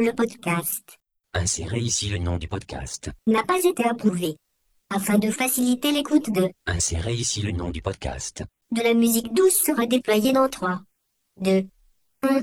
Le podcast Insérez ici le nom du podcast. n'a pas été approuvé. Afin de faciliter l'écoute de, Insérez ici le nom du podcast. de la musique douce sera déployée dans 3, 2, 1.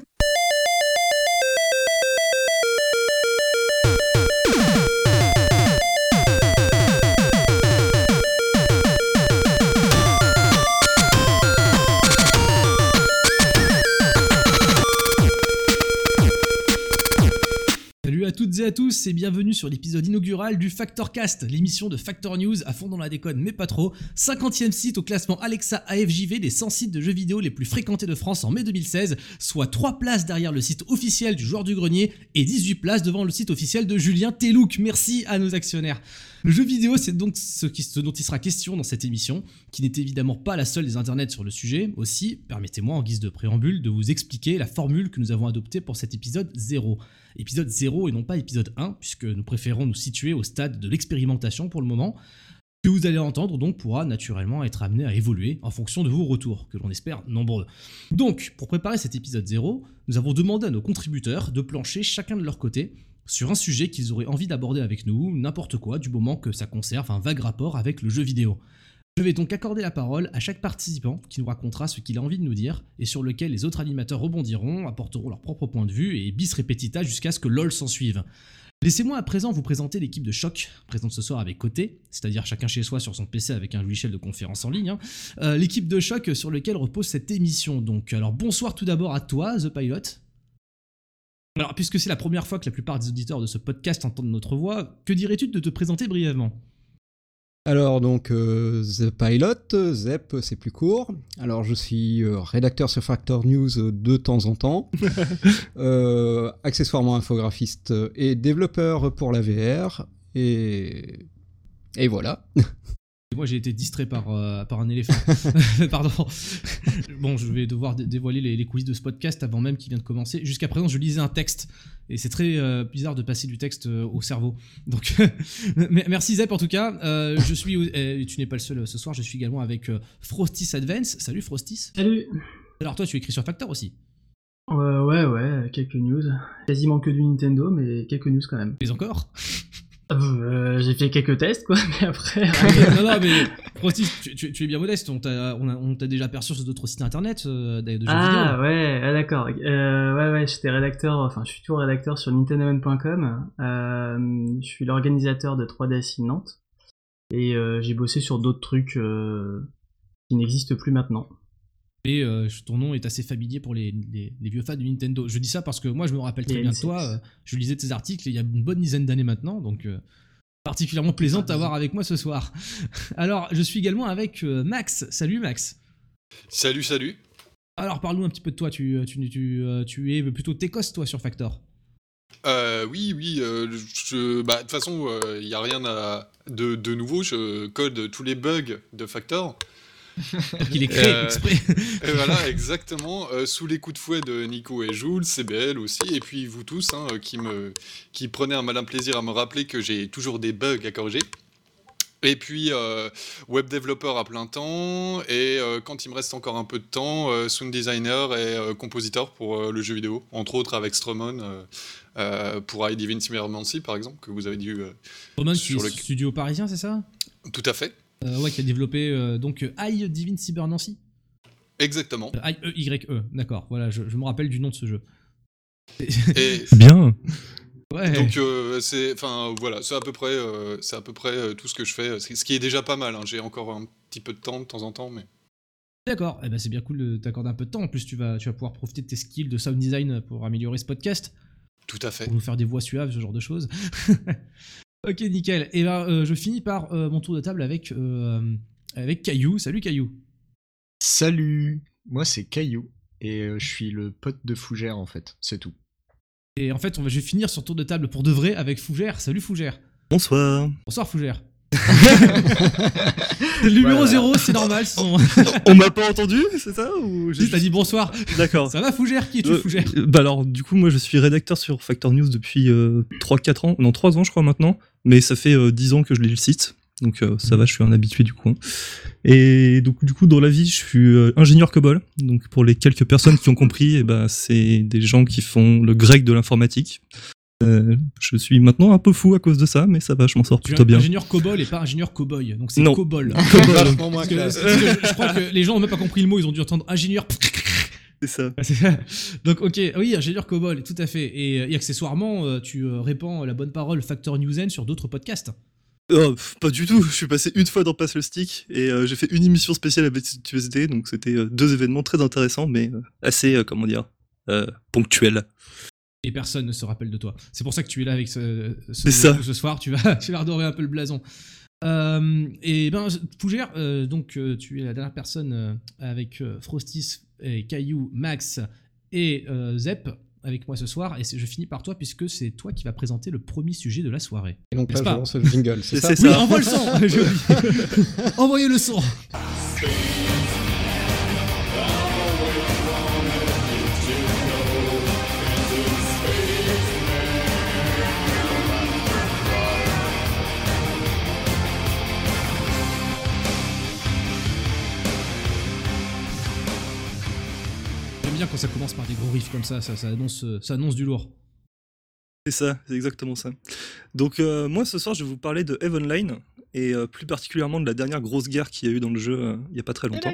Toutes et à tous et bienvenue sur l'épisode inaugural du Factorcast, l'émission de Factor News à fond dans la déconne mais pas trop, 50e site au classement Alexa AFJV des 100 sites de jeux vidéo les plus fréquentés de France en mai 2016, soit 3 places derrière le site officiel du joueur du grenier et 18 places devant le site officiel de Julien Telouk. Merci à nos actionnaires. Le jeu vidéo, c'est donc ce, dont il sera question dans cette émission, qui n'est évidemment pas la seule des internets sur le sujet. Aussi, permettez-moi en guise de préambule de vous expliquer la formule que nous avons adoptée pour cet épisode 0 épisode 0 et non pas épisode 1, puisque nous préférons nous situer au stade de l'expérimentation pour le moment. Que vous allez entendre donc pourra naturellement être amené à évoluer en fonction de vos retours, que l'on espère nombreux. Donc, pour préparer cet épisode 0, nous avons demandé à nos contributeurs de plancher chacun de leur côté sur un sujet qu'ils auraient envie d'aborder avec nous, n'importe quoi, du moment que ça conserve un vague rapport avec le jeu vidéo. Je vais donc accorder la parole à chaque participant qui nous racontera ce qu'il a envie de nous dire et sur lequel les autres animateurs rebondiront, apporteront leur propre point de vue et bis repetita jusqu'à ce que LOL s'en suive. Laissez-moi à présent vous présenter l'équipe de choc, présente ce soir avec côté, c'est-à-dire chacun chez soi sur son PC avec un logiciel de conférence en ligne. hein. Euh, l'équipe de choc sur lequel repose cette émission. Donc, alors bonsoir tout d'abord à toi, The Pilot. Alors, puisque c'est la première fois que la plupart des auditeurs de ce podcast entendent notre voix, que dirais-tu de te présenter brièvement? Alors donc euh, The Pilot, Zep c'est plus court. Alors je suis euh, rédacteur sur Factor News euh, de temps en temps, accessoirement infographiste et développeur pour la VR et et voilà. Moi, j'ai été distrait par, euh, par un éléphant. Pardon. bon, je vais devoir dé- dévoiler les, les coulisses de ce podcast avant même qu'il vienne de commencer. Jusqu'à présent, je lisais un texte. Et c'est très euh, bizarre de passer du texte euh, au cerveau. Donc, merci Zep en tout cas. Je suis, et tu n'es pas le seul ce soir, je suis également avec Frostis Advance. Salut Frostis. Salut Alors, toi, tu écris sur Factor aussi. Ouais, ouais, quelques news. Quasiment que du Nintendo, mais quelques news quand même. Mais encore Euh, j'ai fait quelques tests, quoi, mais après... Non, non, mais Frostis, tu, tu- tu es bien modeste. On t'a on on t'a déjà perçu sur d'autres sites internet euh, de, jeux ah, vidéo. ouais, ah, d'accord. Euh, ouais, ouais, j'étais rédacteur, enfin, je suis toujours rédacteur sur nintendoman.com. Euh, je suis l'organisateur de 3DS in Nantes. Et euh, j'ai bossé sur d'autres trucs euh, qui n'existent plus maintenant. Et euh, ton nom est assez familier pour les, les- les vieux fans de Nintendo. Je dis ça parce que moi, je me rappelle très bien de N6. toi. euh, je lisais tes articles il y a une bonne dizaine d'années maintenant, donc euh, particulièrement plaisant de t'avoir avec moi ce soir. Alors, je suis également avec euh, Max. Salut Max. Salut, salut. Alors, parle-nous un petit peu de toi. Tu, tu, tu, tu es plutôt Técos, toi, sur Factor. Euh, oui, oui, euh, bah, de toute façon, il n'y a rien à- de, de nouveau. Je code tous les bugs de Factor. Il est créé Euh, exprès. Et voilà, exactement. euh, sous les coups de fouet de Nico et Jules, CBL aussi, et puis vous tous, hein, euh, qui, me, qui prenez un malin plaisir à me rappeler que j'ai toujours des bugs à corriger. Et puis, euh, web développeur à plein temps, et euh, quand il me reste encore un peu de temps, euh, sound designer et euh, compositeur pour euh, le jeu vidéo, entre autres avec Stromon, euh, euh, pour I Divine Cybermancy par exemple, que vous avez dû. euh, qui sur est le- studio parisien, c'est ça? Tout à fait, Ouais, qui a développé euh, donc euh, I Divine Cyber Nancy. exactement. Euh, I E Y E. D'accord. Voilà, je, je me rappelle du nom de ce jeu. Et, Bien. Ouais. Donc euh, c'est, enfin voilà, c'est à peu près, euh, c'est à peu près euh, tout ce que je fais. Ce qui est déjà pas mal. hein. J'ai encore un petit peu de temps de temps en temps, mais D'accord, eh ben c'est bien cool de t'accorder un peu de temps. En plus, tu vas, tu vas pouvoir profiter de tes skills de sound design pour améliorer ce podcast, tout à fait. pour nous faire des voix suaves, ce genre de choses. ok, nickel. Et ben, euh, je finis par euh, mon tour de table avec, euh, avec Caillou. Salut Caillou. Salut, moi c'est Caillou et euh, je suis le pote de Fougère en fait, c'est tout. Et en fait, on va, je vais finir sur tour de table pour de vrai avec Fougère. Salut Fougère. Bonsoir. Bonsoir Fougère. le numéro Voilà. 0, c'est normal. On m'a pas entendu, c'est ça ou j'ai T'as dit bonsoir. D'accord. Ça va Fougère? Qui es-tu Euh, Fougère? euh, Bah alors, du coup, moi je suis rédacteur sur Factor News depuis 3-4 ans, non 3 ans je crois maintenant, mais ça fait euh, 10 ans que je lis le site, donc euh, ça va, je suis un habitué du coin. Et donc du coup, dans la vie, je suis euh, ingénieur COBOL, donc pour les quelques personnes qui ont compris, eh ben, c'est des gens qui font le grec de l'informatique. Euh, je suis maintenant un peu fou à cause de ça, mais ça va, je m'en sors plutôt bien. ingénieur COBOL et pas ingénieur cowboy. Donc c'est Non. COBOL. Parce que, classe. parce que je, crois que les gens ont même pas compris le mot, ils ont dû entendre ingénieur. C'est ça. Donc ok, oui, ingénieur COBOL, tout à fait. Et, et accessoirement, euh, tu euh, répands la bonne parole Factor Newsen sur d'autres podcasts. Oh, pas du tout. Je suis passé une fois dans Pass le Stick et euh, j'ai fait une émission spéciale avec USD, donc c'était euh, deux événements très intéressants, mais euh, assez, euh, comment dire, euh, ponctuels. Et personne ne se rappelle de toi. C'est pour ça que tu es là avec ce, ce, C'est ça. ce soir. Tu vas, tu vas redorer un peu le blason. Euh, et ben, Fougère, euh, donc euh, tu es la dernière personne euh, avec euh, Frostis et Caillou, Max et euh, Zep avec moi ce soir. Et je finis par toi puisque c'est toi qui vas présenter le premier sujet de la soirée. Et donc là, je pas lance le jingle, c'est ça Oui, envoie le son. Envoyez le son quand ça commence par des gros riffs comme ça, ça, ça annonce, euh, ça annonce du lourd. C'est ça, c'est exactement ça. Donc euh, moi ce soir je vais vous parler de Eve Online et euh, plus particulièrement de la dernière grosse guerre qu'il y a eu dans le jeu euh, il y a pas très longtemps.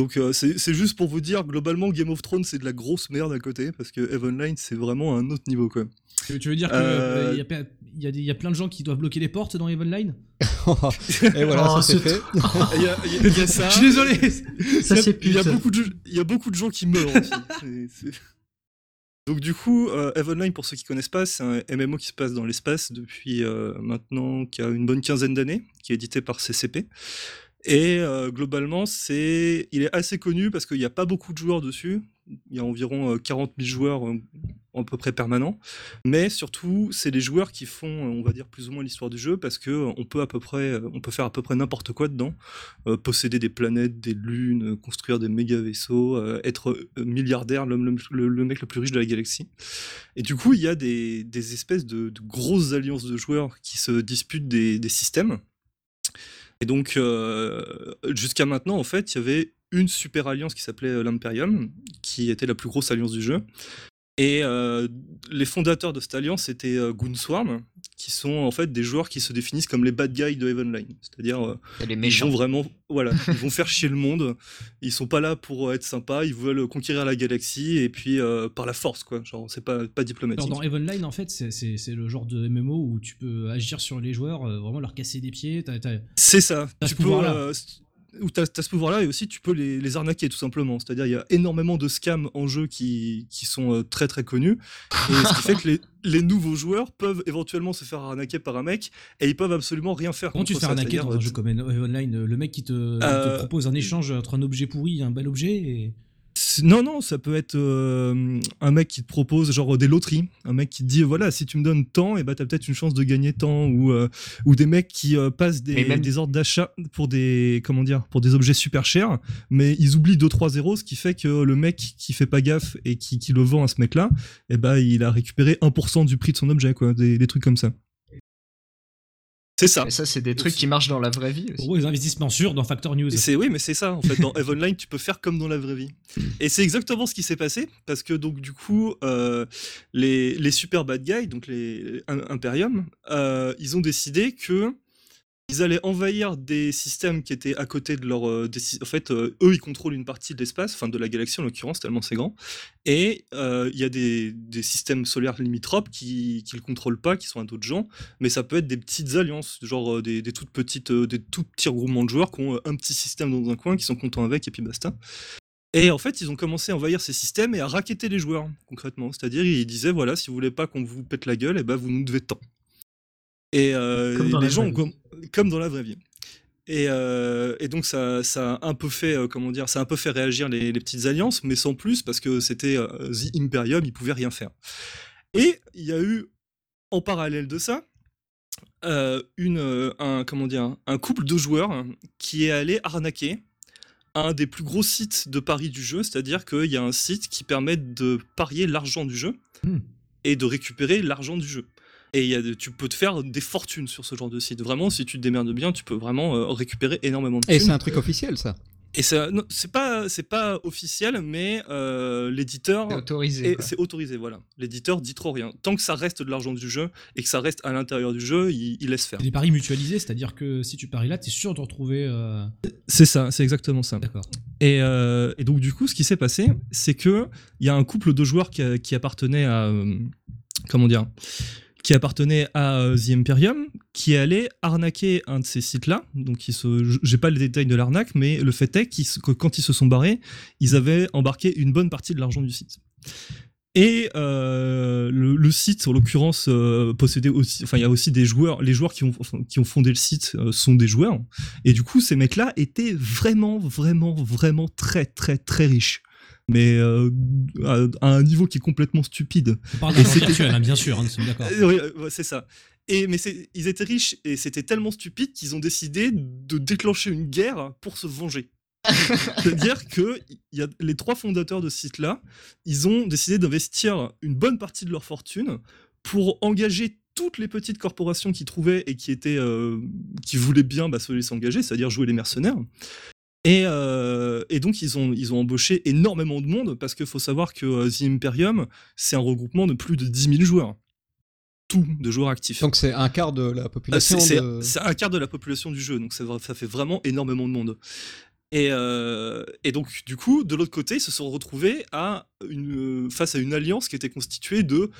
Donc euh, c'est juste pour vous dire globalement Game of Thrones c'est de la grosse merde à côté parce que Eve Online c'est vraiment un autre niveau quoi. Tu tu veux dire qu'il Euh, y, a pe- y, a des- y a plein de gens qui doivent bloquer les portes dans Eve Online Et voilà, Oh, ça c'est ce- fait. Il y a, il y a- il y a ça. Je suis désolé Ça, c'est il y a beaucoup de il y a beaucoup de gens qui meurent aussi. Donc du coup, euh, Eve Online, pour ceux qui connaissent pas, c'est un MMO qui se passe dans l'espace depuis euh, maintenant qui a une bonne quinzaine d'années, qui est édité par CCP. Et euh, globalement, c'est, il est assez connu parce qu'il n'y a pas beaucoup de joueurs dessus. Il y a environ euh, 40 000 joueurs euh, à peu près permanents. Mais surtout, c'est les joueurs qui font, euh, on va dire, plus ou moins l'histoire du jeu parce que euh, on peut à peu près, euh, on peut faire à peu près n'importe quoi dedans. Euh, posséder des planètes, des lunes, euh, construire des méga vaisseaux, euh, être euh, milliardaire, le, le- le mec le plus riche de la galaxie. Et du coup, il y a des, espèces de, grosses alliances de joueurs qui se disputent des systèmes. Et donc, euh, jusqu'à maintenant, en fait, il y avait une super alliance qui s'appelait euh, l'Imperium, qui était la plus grosse alliance du jeu. Et euh, les fondateurs de cette alliance étaient Goonswarm, qui sont en fait des joueurs qui se définissent comme les bad guys de Eve Online. C'est-à-dire, euh, ils vont vraiment, voilà, ils vont faire chier le monde. Ils sont pas là pour être sympas. Ils veulent conquérir la galaxie et puis euh, par la force, quoi. Genre, c'est pas pas diplomatique. Alors, dans Eve Online, en fait, c'est- le genre de MMO où tu peux agir sur les joueurs, euh, vraiment leur casser des pieds. C'est ça. Tu peux. Ou t'as, t'as ce pouvoir-là et aussi tu peux les, les arnaquer tout simplement. C'est-à-dire il y a énormément de scams en jeu qui, qui sont euh, très très connus. Et ce qui fait que les, les nouveaux joueurs peuvent éventuellement se faire arnaquer par un mec et ils peuvent absolument rien faire Comment tu te fais arnaquer dans un euh, jeu comme Online Le mec qui te, Euh, propose un échange entre un objet pourri et un bel objet et... Non, non, ça peut être euh, un mec qui te propose genre des loteries, un mec qui te dit voilà si tu me donnes tant, et bah t'as peut-être une chance de gagner tant, ou euh, ou des mecs qui euh, passent des, même- des ordres d'achat pour des comment dire pour des objets super chers, mais ils oublient 2-3 zéros, ce qui fait que le mec qui fait pas gaffe et qui, qui le vend à ce mec-là, et bah il a récupéré 1% du prix de son objet quoi, des, des trucs comme ça. C'est ça. Et ça, c'est des trucs qui marchent dans la vraie vie aussi. Pour eux, les investissements sûrs dans Factor News. C'est oui, mais c'est ça en fait. Dans Eve Online, tu peux faire comme dans la vraie vie. Et c'est exactement ce qui s'est passé parce que donc du coup, euh, les, les super bad guys, donc les Im- Imperium, euh, ils ont décidé que ils allaient envahir des systèmes qui étaient à côté de leur. euh, en fait, euh, eux, ils contrôlent une partie de l'espace, enfin de la galaxie en l'occurrence, tellement c'est grand. Et euh, il y a des, des systèmes solaires limitrophes qui ne le contrôlent pas, qui sont à d'autres gens. Mais ça peut être des petites alliances, genre des, des toutes petites, des tout petits regroupements de joueurs qui ont un petit système dans un coin, qui sont contents avec, et puis basta. Et en fait, ils ont commencé à envahir ces systèmes et à raqueter les joueurs, concrètement. C'est-à-dire, ils disaient, voilà, si vous voulez pas qu'on vous pète la gueule, et ben vous nous devez tant. Et euh, les gens, comme dans la vraie vie. Et, euh, et donc ça, ça a un peu fait, euh, comment dire, ça a un peu fait réagir les, les petites alliances, mais sans plus parce que c'était euh, The Imperium, ils pouvaient rien faire. Et il y a eu, en parallèle de ça, une, un, comment dire, un couple de joueurs qui est allé arnaquer un des plus gros sites de paris du jeu, c'est-à-dire qu'il y a un site qui permet de parier l'argent du jeu Hmm. et de récupérer l'argent du jeu. Et il y a de- tu peux te faire des fortunes sur ce genre de site. Vraiment, si tu te démerdes bien, tu peux vraiment euh, récupérer énormément de Et thunes. c'est un truc officiel, ça. Et ça- non, c'est pas, c'est pas officiel, mais euh, l'éditeur. C'est autorisé. et. C'est autorisé, voilà. L'éditeur dit trop rien. Tant que ça reste de l'argent du jeu et que ça reste à l'intérieur du jeu, il, il laisse faire. Des paris mutualisés, c'est-à-dire que si tu paries là, t'es sûr de retrouver. euh, C'est ça, c'est exactement ça. D'accord. Et, euh, et donc du coup, ce qui s'est passé, c'est que il y a un couple de joueurs qui, a- qui appartenait à euh, comment dire, qui appartenait à euh, The Imperium, qui allait arnaquer un de ces sites-là. Donc, ils se, j'ai pas les détails de l'arnaque, mais le fait est se- que quand ils se sont barrés, ils avaient embarqué une bonne partie de l'argent du site. Et euh, le, site, en l'occurrence, euh, possédait aussi, enfin, il y a aussi des joueurs. Les joueurs qui ont, fondé le site sont des joueurs. Et du coup, ces mecs-là étaient vraiment, vraiment, vraiment très, très, très riches. Mais euh, à, à un niveau qui est complètement stupide. On parle Et virtuel, hein, bien sûr, hein, nous sommes d'accord. Euh, oui, c'est ça. Et, mais ils étaient riches et c'était tellement stupide qu'ils ont décidé de déclencher une guerre pour se venger. C'est-à-dire que il y a les trois fondateurs de ce site-là, ils ont décidé d'investir une bonne partie de leur fortune pour engager toutes les petites corporations qu'ils trouvaient et qui étaient, euh, qui voulaient bien bah, se laisser engager, c'est-à-dire jouer les mercenaires. Et, euh, et donc ils ont, ils ont embauché énormément de monde parce qu'il faut savoir que euh, The Imperium, c'est un regroupement de plus de 10 000 joueurs. Tout de joueurs actifs. Donc c'est un quart de la Euh, population C'est c'est- de... un quart de la population du jeu, donc ça fait vraiment énormément de monde. Et, euh, et donc, du coup, de l'autre côté, ils se sont retrouvés à une, face à une alliance qui était constituée de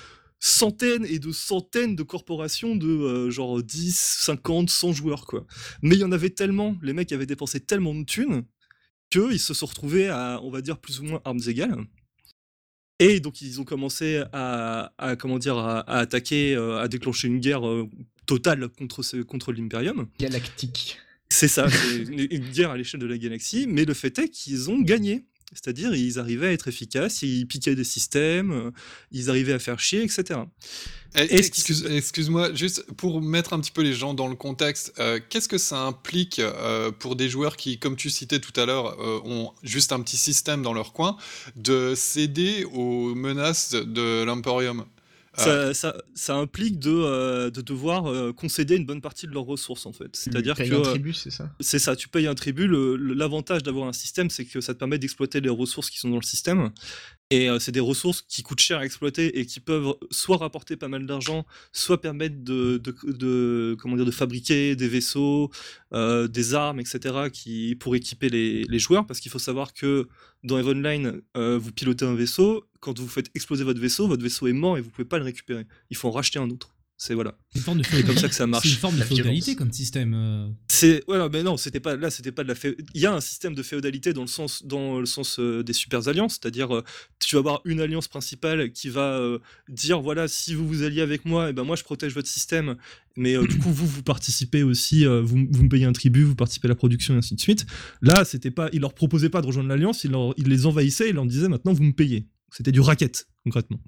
centaines et de centaines de corporations de euh, genre 10, 50, 100 joueurs, quoi. Mais il y en avait tellement, les mecs avaient dépensé tellement de thunes qu'ils se sont retrouvés à, on va dire, plus ou moins armes égales. Et donc ils ont commencé à, à, comment dire à, à attaquer, euh, à déclencher une guerre euh, totale contre ce, contre l'Imperium. Galactique. C'est ça, une guerre à l'échelle de la galaxie, mais le fait est qu'ils ont gagné. C'est-à-dire, ils arrivaient à être efficaces, ils piquaient des systèmes, euh, ils arrivaient à faire chier, etc. Eh, excuse- Excuse-moi, juste pour mettre un petit peu les gens dans le contexte, euh, qu'est-ce que ça implique euh, pour des joueurs qui, comme tu citais tout à l'heure, euh, ont juste un petit système dans leur coin, de céder aux menaces de l'Emporium? Ça, ça- ça implique de, euh, de devoir euh, concéder une bonne partie de leurs ressources, en fait. C'est-à-dire que... Un euh, tribut, c'est ça? C'est ça, tu payes un tribut. L'avantage d'avoir un système, c'est que ça te permet d'exploiter les ressources qui sont dans le système. Et euh, c'est des ressources qui coûtent cher à exploiter et qui peuvent soit rapporter pas mal d'argent, soit permettre de, fabriquer des vaisseaux, euh, des armes, etc. Pour équiper les, joueurs. Parce qu'il faut savoir que dans Eve Online, euh, vous pilotez un vaisseau. Quand vous faites exploser votre vaisseau, votre vaisseau est mort et vous pouvez pas le récupérer. Il faut en racheter un autre. C'est voilà. C'est une forme de C'est comme ça que ça marche. C'est une forme de La violence. féodalité comme système. euh. C'est voilà, mais non, c'était pas là, c'était pas de la fé- Il y a un système de féodalité dans le sens dans le sens euh, des super alliances, c'est-à-dire euh, tu vas avoir une alliance principale qui va euh, dire voilà si vous vous alliez avec moi, et ben moi je protège votre système, mais euh, du coup vous vous participez aussi, euh, vous, vous me payez un tribut, vous participez à la production et ainsi de suite. Là c'était pas, il leur proposait pas de rejoindre l'alliance, il, leur- il les envahissait, il leur disait maintenant vous me payez. C'était du racket concrètement.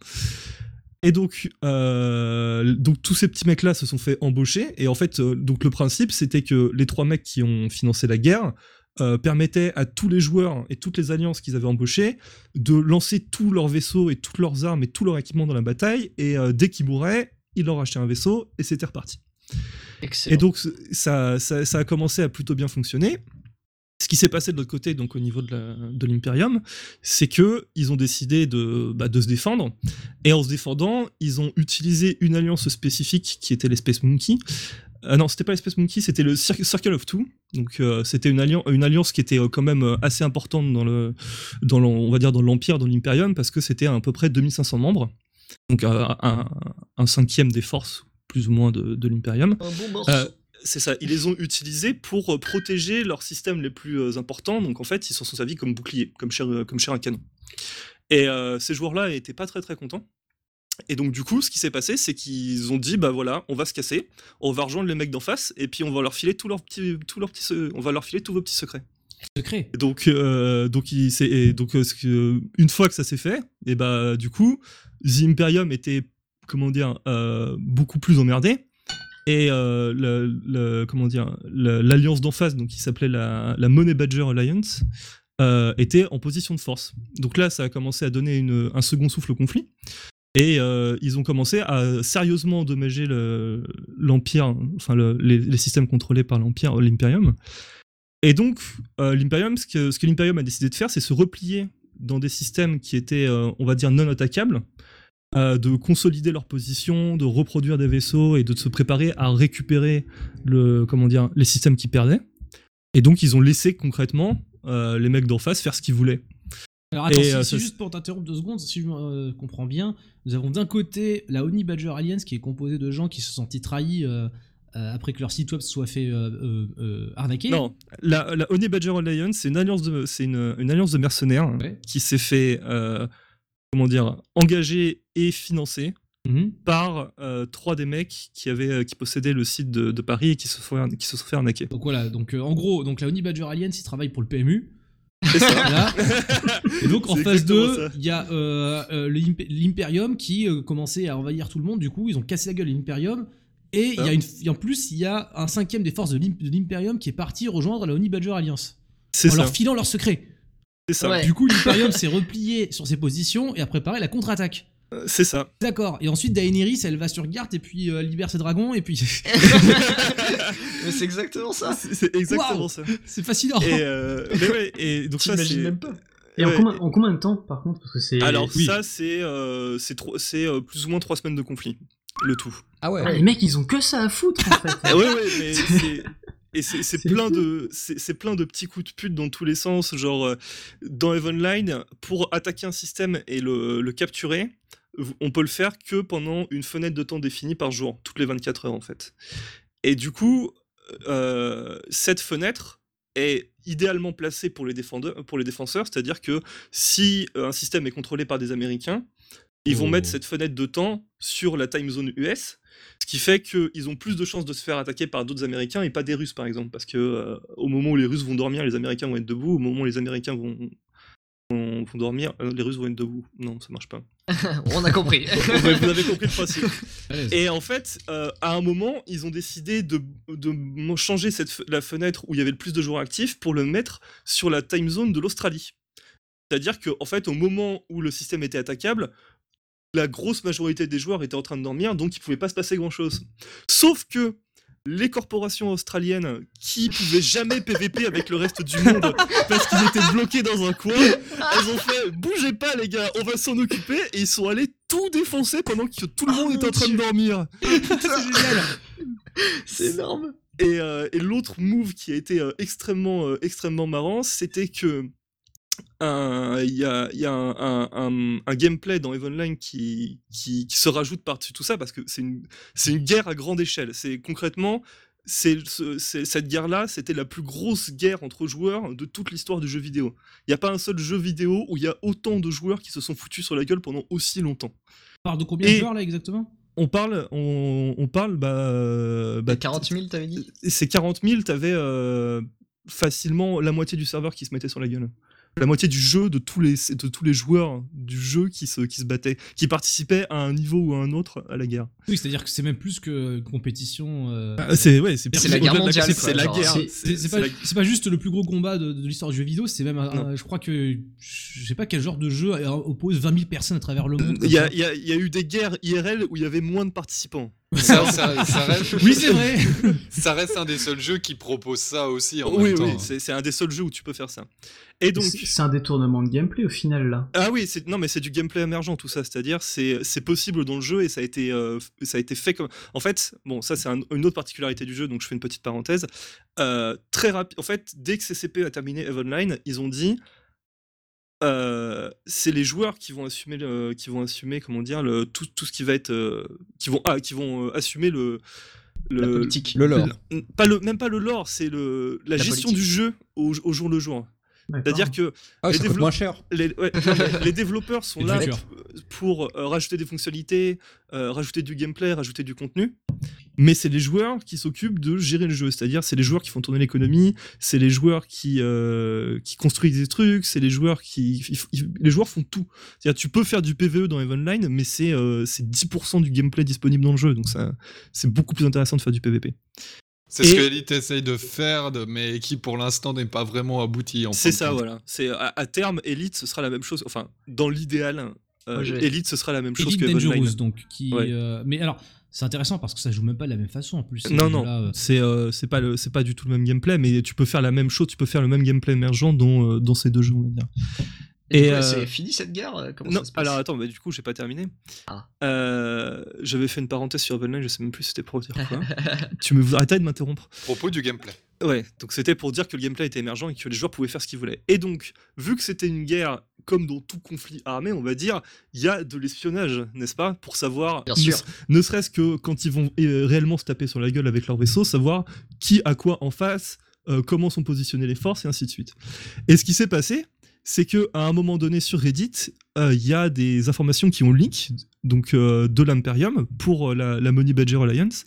Et donc, euh, donc tous ces petits mecs-là se sont fait embaucher. Et en fait, euh, donc le principe, c'était que les trois mecs qui ont financé la guerre euh, permettaient à tous les joueurs et toutes les alliances qu'ils avaient embauchés de lancer tous leurs vaisseaux et toutes leurs armes et tout leur équipement dans la bataille. Et dès qu'ils mouraient, ils leur achetaient un vaisseau et c'était reparti. Excellent. Et donc ça, ça, ça a commencé à plutôt bien fonctionner. Ce qui s'est passé de l'autre côté, donc au niveau de l'Imperium, c'est que ils ont décidé de, bah, de se défendre. Et en se défendant, ils ont utilisé une alliance spécifique qui était les Space Monkey. Ah non, c'était pas les Space Monkey, c'était le Cir- Circle of Two. Donc euh, c'était une, alliance, une alliance qui était euh, quand même assez importante dans le, dans le- on va dire dans l'Empire, dans l'Imperium, parce que c'était à peu près 2500 membres. Donc euh, un, un cinquième des forces, plus ou moins, de, de l'Imperium. Un bon morceau. C'est ça, ils les ont utilisés pour euh, protéger leurs systèmes les plus euh, importants. Donc en fait, ils s'en sont servis comme bouclier, comme cher, euh, comme cher un canon. Et euh, ces joueurs-là étaient pas très très contents. Et donc du coup, ce qui s'est passé, c'est qu'ils ont dit bah voilà, on va se casser, on va rejoindre les mecs d'en face, et puis on va leur filer tous leurs petits, tous leurs petits, on va leur filer tous vos petits secrets. Secret. Et Donc, euh, donc, il, c'est- et donc euh, une fois que ça s'est fait, et bah du coup, The Imperium était, comment dire, beaucoup plus emmerdé. Et euh, comment dire, l'alliance d'en face, donc qui s'appelait la, Money Badger Alliance, euh, était en position de force. Donc là, ça a commencé à donner un second souffle au conflit. Et euh, ils ont commencé à sérieusement endommager le- l'Empire, enfin le- les, systèmes contrôlés par l'Empire, l'Imperium. Et donc, l'Imperium, ce que, l'Imperium a décidé de faire, c'est se replier dans des systèmes qui étaient, on va dire, non attaquables, euh, de consolider leur position, de reproduire des vaisseaux et de se préparer à récupérer le, comment dire, les systèmes qui perdaient. Et donc, ils ont laissé concrètement euh, les mecs d'en face faire ce qu'ils voulaient. Alors attends, Et, si- euh, si juste pour t'interrompre deux secondes, si je comprends bien, nous avons d'un côté la Honey Badger Alliance qui est composée de gens qui se sont sentis trahis après que leur site web soit fait euh, euh, euh, arnaquer. Non, la, la Honey Badger Alliance, c'est une alliance de, c'est une, une alliance de mercenaires Ouais. qui s'est fait, euh, comment dire, engager et financer Mhm. par euh, trois des mecs qui avaient, euh, qui possédaient le site de, de Paris et qui se sont, qui se sont fait arnaquer. Donc voilà, donc euh, en gros, donc la Honey Badger Alliance, ils travaillent pour le PMU. C'est ça. Voilà. Et donc en phase exactement 2, ça. il y a euh, l'Imperium qui commençait à envahir tout le monde, du coup ils ont cassé la gueule de l'Imperium. Et il y a Ah. une, en plus, il y a un cinquième des forces de l'Im- de l'Imperium qui est parti rejoindre la Honey Badger Alliance. En ça. leur filant leurs secrets. C'est ça. Ouais. Du coup, l'Imperium s'est replié sur ses positions et a préparé la contre-attaque. Euh, C'est ça. D'accord. Et ensuite, Daenerys, elle va sur garde et puis euh, libère ses dragons et puis Mais c'est exactement ça. C'est c'est exactement ça. c'est fascinant. Et, euh, mais ouais, et donc ça, T'imagines c'est. même pas. Et en, combien, en combien de temps, par contre Parce que c'est. Alors Oui. ça, c'est euh, c'est euh, plus ou moins trois semaines de conflit, le tout. Ah ouais. Ah, les mecs, ils ont que ça à foutre, en fait. Ah ouais, ouais, mais c'est. Et c'est plein de c'est plein de petits coups de pute dans tous les sens, genre euh, dans Eve Online pour attaquer un système et le, le capturer, on peut le faire que pendant une fenêtre de temps définie par jour, toutes les 24 heures en fait. Et du coup, euh, cette fenêtre est idéalement placée pour les défendeurs, pour les défenseurs, c'est-à-dire que si euh, un système est contrôlé par des Américains, ils vont mettre cette fenêtre de temps sur la time zone US, ce qui fait qu'ils ont plus de chances de se faire attaquer par d'autres Américains et pas des Russes par exemple, parce que euh, au moment où les Russes vont dormir, les Américains vont être debout, au moment où les Américains vont, vont, vont dormir, euh, les Russes vont être debout. Non, ça marche pas. On a compris. Vous avez- vous avez compris le principe. Et en fait, euh, à un moment, ils ont décidé de, de changer cette, la fenêtre où il y avait le plus de joueurs actifs pour le mettre sur la time zone de l'Australie. C'est-à-dire qu'en en fait, au moment où le système était attaquable, la grosse majorité des joueurs étaient en train de dormir, donc il pouvait pas se passer grand-chose. Sauf que les corporations australiennes qui pouvaient jamais PVP avec le reste du monde parce qu'ils étaient bloqués dans un coin, elles ont fait bougez pas les gars, on va s'en occuper et ils sont allés tout défoncer pendant que tout le Oh monde était mon en train de dormir. C'est énorme. Et, euh, et l'autre move qui a été euh, extrêmement, euh, extrêmement marrant, c'était que il y a, il y a un, un- un- un gameplay dans Eve Online qui, qui, qui se rajoute par-dessus tout ça parce que c'est une, c'est une guerre à grande échelle. C'est concrètement, c'est, ce- c'est- cette guerre-là, c'était la plus grosse guerre entre joueurs de toute l'histoire du jeu vidéo. Il n'y a pas un seul jeu vidéo où il y a autant de joueurs qui se sont foutus sur la gueule pendant aussi longtemps. On parle de combien Et- de joueurs là exactement? On parle, on, on parle, bah, euh, bah, 40 000, t'avais dit? et ces 40 000, t'avais euh, facilement la moitié du serveur qui se mettait sur la gueule. La moitié du jeu, de tous les, de tous les joueurs du jeu qui se, qui se battaient, qui participaient à un niveau ou à un autre à la guerre. Oui, c'est-à-dire que c'est même plus que compétition. euh, c'est ouais, c'est C'est la guerre mondiale, c'est- la guerre. Pas, la- c'est pas juste le plus gros combat de, de l'histoire du jeu vidéo, c'est même, un- Non. un- je crois que, je sais pas quel genre de jeu euh, oppose 20 000 personnes à travers le monde. Il y, a, ça. il y a- il y a eu des guerres IRL où il y avait moins de participants. Ça, ça- ça reste, Oui, c'est vrai. ça reste un des seuls jeux qui propose ça aussi en oui, même temps. oui, c'est c'est un des seuls jeux où tu peux faire ça. Et donc, C'est c'est un détournement de gameplay au final, là. Ah oui, c'est non mais c'est du gameplay émergent tout ça, c'est-à-dire c'est c'est possible dans le jeu et ça a été euh, ça a été fait comme en fait bon ça c'est un- une autre particularité du jeu donc je fais une petite parenthèse Euh, très rapide en fait dès que CCP a terminé Eve Online ils ont dit euh, c'est les joueurs qui vont assumer le, qui vont assumer comment dire le tout, tout ce qui va être euh, qui vont ah, qui vont euh, assumer le La le, politique. Le lore. le- pas le même pas le lore c'est le la, La gestion politique. du jeu au, au jour le jour. C'est-à-dire que Ah, Les développeurs- moins cher. les, ouais, non, mais les développeurs sont là pour euh, rajouter des fonctionnalités, euh, rajouter du gameplay, rajouter du contenu. Mais c'est les joueurs qui s'occupent de gérer le jeu. C'est-à-dire, c'est les joueurs qui font tourner l'économie, c'est les joueurs qui, euh, qui construisent des trucs, c'est les joueurs qui. ils f- ils- les joueurs font tout. C'est-à-dire, tu peux faire du PvE dans Eve Online, mais c'est euh, c'est 10% du gameplay disponible dans le jeu. Donc, ça, c'est beaucoup plus intéressant de faire du PvP. C'est ce que Elite essaye de faire, de- mais qui pour l'instant n'est pas vraiment abouti. C'est ça, compte. voilà. C'est à, à terme, Elite, ce sera la même chose. Enfin, dans l'idéal, euh, Elite ce sera la même chose Elite que Dangerous, donc qui. Ouais. euh, mais alors, c'est intéressant parce que ça joue même pas de la même façon en plus. Non, non, euh. c'est euh, c'est pas, le- c'est pas du tout le même gameplay, mais tu peux faire la même chose, tu peux faire le même gameplay émergent dans, euh, dans ces deux jeux, on va dire. Et, euh, c'est fini cette guerre euh, Comment non, ça se passe alors attends, bah, du coup, j'ai pas terminé. Ah. Euh, J'avais fait une parenthèse sur Online, je sais même plus c'était pour dire quoi. tu me arrêtais de m'interrompre. Propos du gameplay. Ouais, donc c'était pour dire que le gameplay était émergent et que les joueurs pouvaient faire ce qu'ils voulaient. Et donc, vu que c'était une guerre comme dans tout conflit armé, on va dire, il y a de l'espionnage, n'est-ce pas Pour savoir, Bien ne, sûr. ne serait-ce que quand ils vont réellement se taper sur la gueule avec leur vaisseau, savoir qui a quoi en face, euh, comment sont positionnées les forces et ainsi de suite. Et ce qui s'est passé, c'est que à un moment donné sur Reddit, euh, il y a des informations qui ont leak, donc euh, de l'Imperium pour euh, la, la Money Badger Alliance.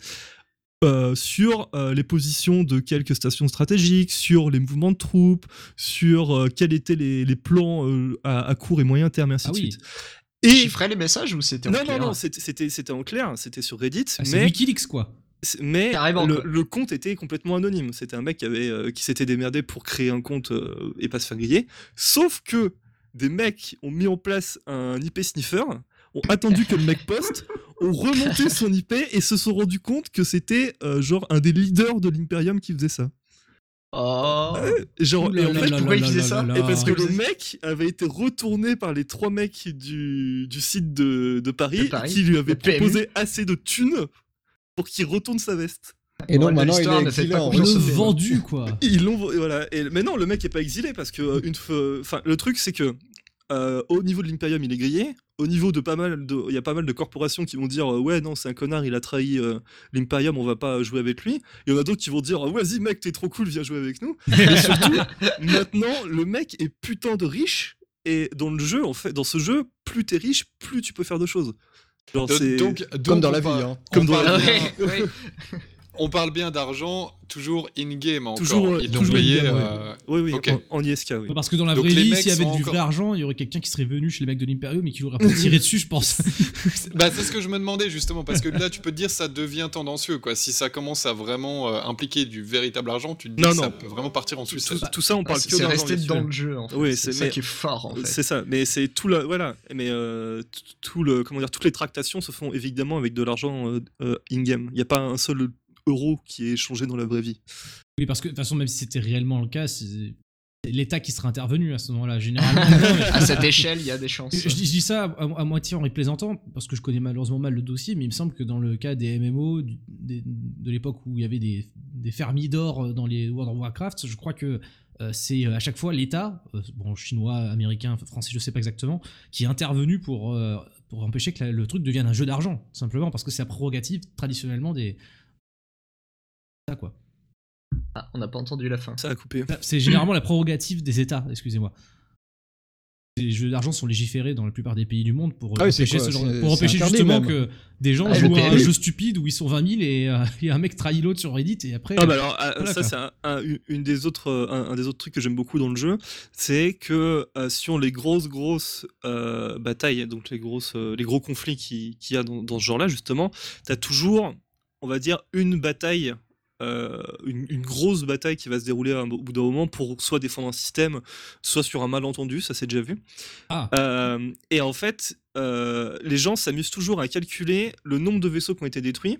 euh, sur les positions de quelques stations stratégiques, sur les mouvements de troupes, sur quels étaient les, les plans à, à court et moyen terme, et ainsi Ah de oui. suite. Et... Chiffrer les messages ou c'était en non, non, clair non, c'était- c'était en clair, c'était sur Reddit, Ah, c'est mais Wikileaks quoi. Mais le, compte était complètement anonyme. C'était un mec qui, avait, euh, qui s'était démerdé pour créer un compte euh, et pas se faire griller. Sauf que des mecs ont mis en place un IP sniffer, ont attendu que le mec poste, ont remonté son IP et se sont rendus compte que c'était euh, genre un des leaders de l'Imperium qui faisait ça. Oh Genre, et en fait, pourquoi il faisait ça et parce que le mec avait été retourné par les trois mecs du, du site de, de Paris, De Paris, qui lui avaient proposé assez de thunes pour qu'il retourne sa veste. Et non, maintenant il est exilé en Russie. vendu quoi. Ils l'ont voilà. Et, mais non, le mec est pas exilé parce que euh, une enfin le truc c'est que euh, au niveau de l'Imperium il est grillé. Au niveau de pas mal de, il y a pas mal de corporations qui vont dire euh, ouais non c'est un connard il a trahi euh, l'Imperium on va pas jouer avec lui. Il y en a d'autres qui vont dire vas-y mec t'es trop cool viens jouer avec nous. Et surtout maintenant le mec est putain de riche et dans le jeu en fait dans ce jeu plus t'es riche plus tu peux faire de choses. Genre, Donc- donc, Comme donc dans la vie. Hein. Comme dans la ouais, ouais. On parle bien d'argent, toujours in-game encore. Toujours, Ils l'ont payé. euh, oui oui Ok. en, en ISK oui. Parce que dans la Donc vraie vie, s'il y avait du encore- vrai argent, il y aurait quelqu'un qui serait venu chez les mecs de l'Imperium et qui peu tiré dessus, je pense. Bah, c'est ce que je me demandais justement, parce que là, tu peux te dire ça devient tendancieux, quoi. Si ça commence à vraiment euh, impliquer du véritable argent, tu te dis Non, que non. ça peut vraiment partir en Tout, sucette. tout- tout ça on parle C'est que c'est d'argent resté dans le jeu en fait. Oui, c'est ça qui est fort en fait. C'est ça, mais c'est tout le voilà, mais euh, tout le comment dire, toutes les tractations se font évidemment avec de l'argent euh, in-game. Il n'y a pas un seul euro qui est échangé dans la vraie vie. Oui, parce que de toute façon, même si c'était réellement le cas, c'est l'État qui serait intervenu à ce moment-là, généralement. À cette échelle, il y a des chances. Je, je dis je dis ça à, à moitié en plaisantant, parce que je connais malheureusement mal le dossier, mais il me semble que dans le cas des MMO, du- des- de l'époque où il y avait des, des fermiers d'or dans les World of Warcraft, je crois que euh, c'est à chaque fois l'État, euh, bon, chinois, américain, français, je sais pas exactement, qui est intervenu pour, euh, pour empêcher que la- le truc devienne un jeu d'argent, simplement parce que c'est la prérogative traditionnellement des. Ça, quoi. Ah, on n'a pas entendu la fin. Ça a coupé. C'est généralement la prérogative des États, excusez-moi. Les jeux d'argent sont légiférés dans la plupart des pays du monde pour Ah oui, c'est empêcher, quoi, ce genre- pour empêcher justement même. que des gens Ah, jouent à un jeu stupide où ils sont 20 000 et euh, et un mec trahit l'autre sur Reddit et après. Ah bah alors ah, Voilà, ça c'est un, un- une des autres euh, un, un des autres trucs que j'aime beaucoup dans le jeu, c'est que euh, sur les grosses grosses euh, batailles, donc les grosses euh, les gros conflits qui- qu'il y a dans, dans ce genre-là justement, t'as toujours on va dire une bataille euh, une, une grosse bataille qui va se dérouler à un- au bout d'un moment pour soit défendre un système, soit sur un malentendu, ça c'est déjà vu. Ah. Euh, et en fait, euh, les gens s'amusent toujours à calculer le nombre de vaisseaux qui ont été détruits.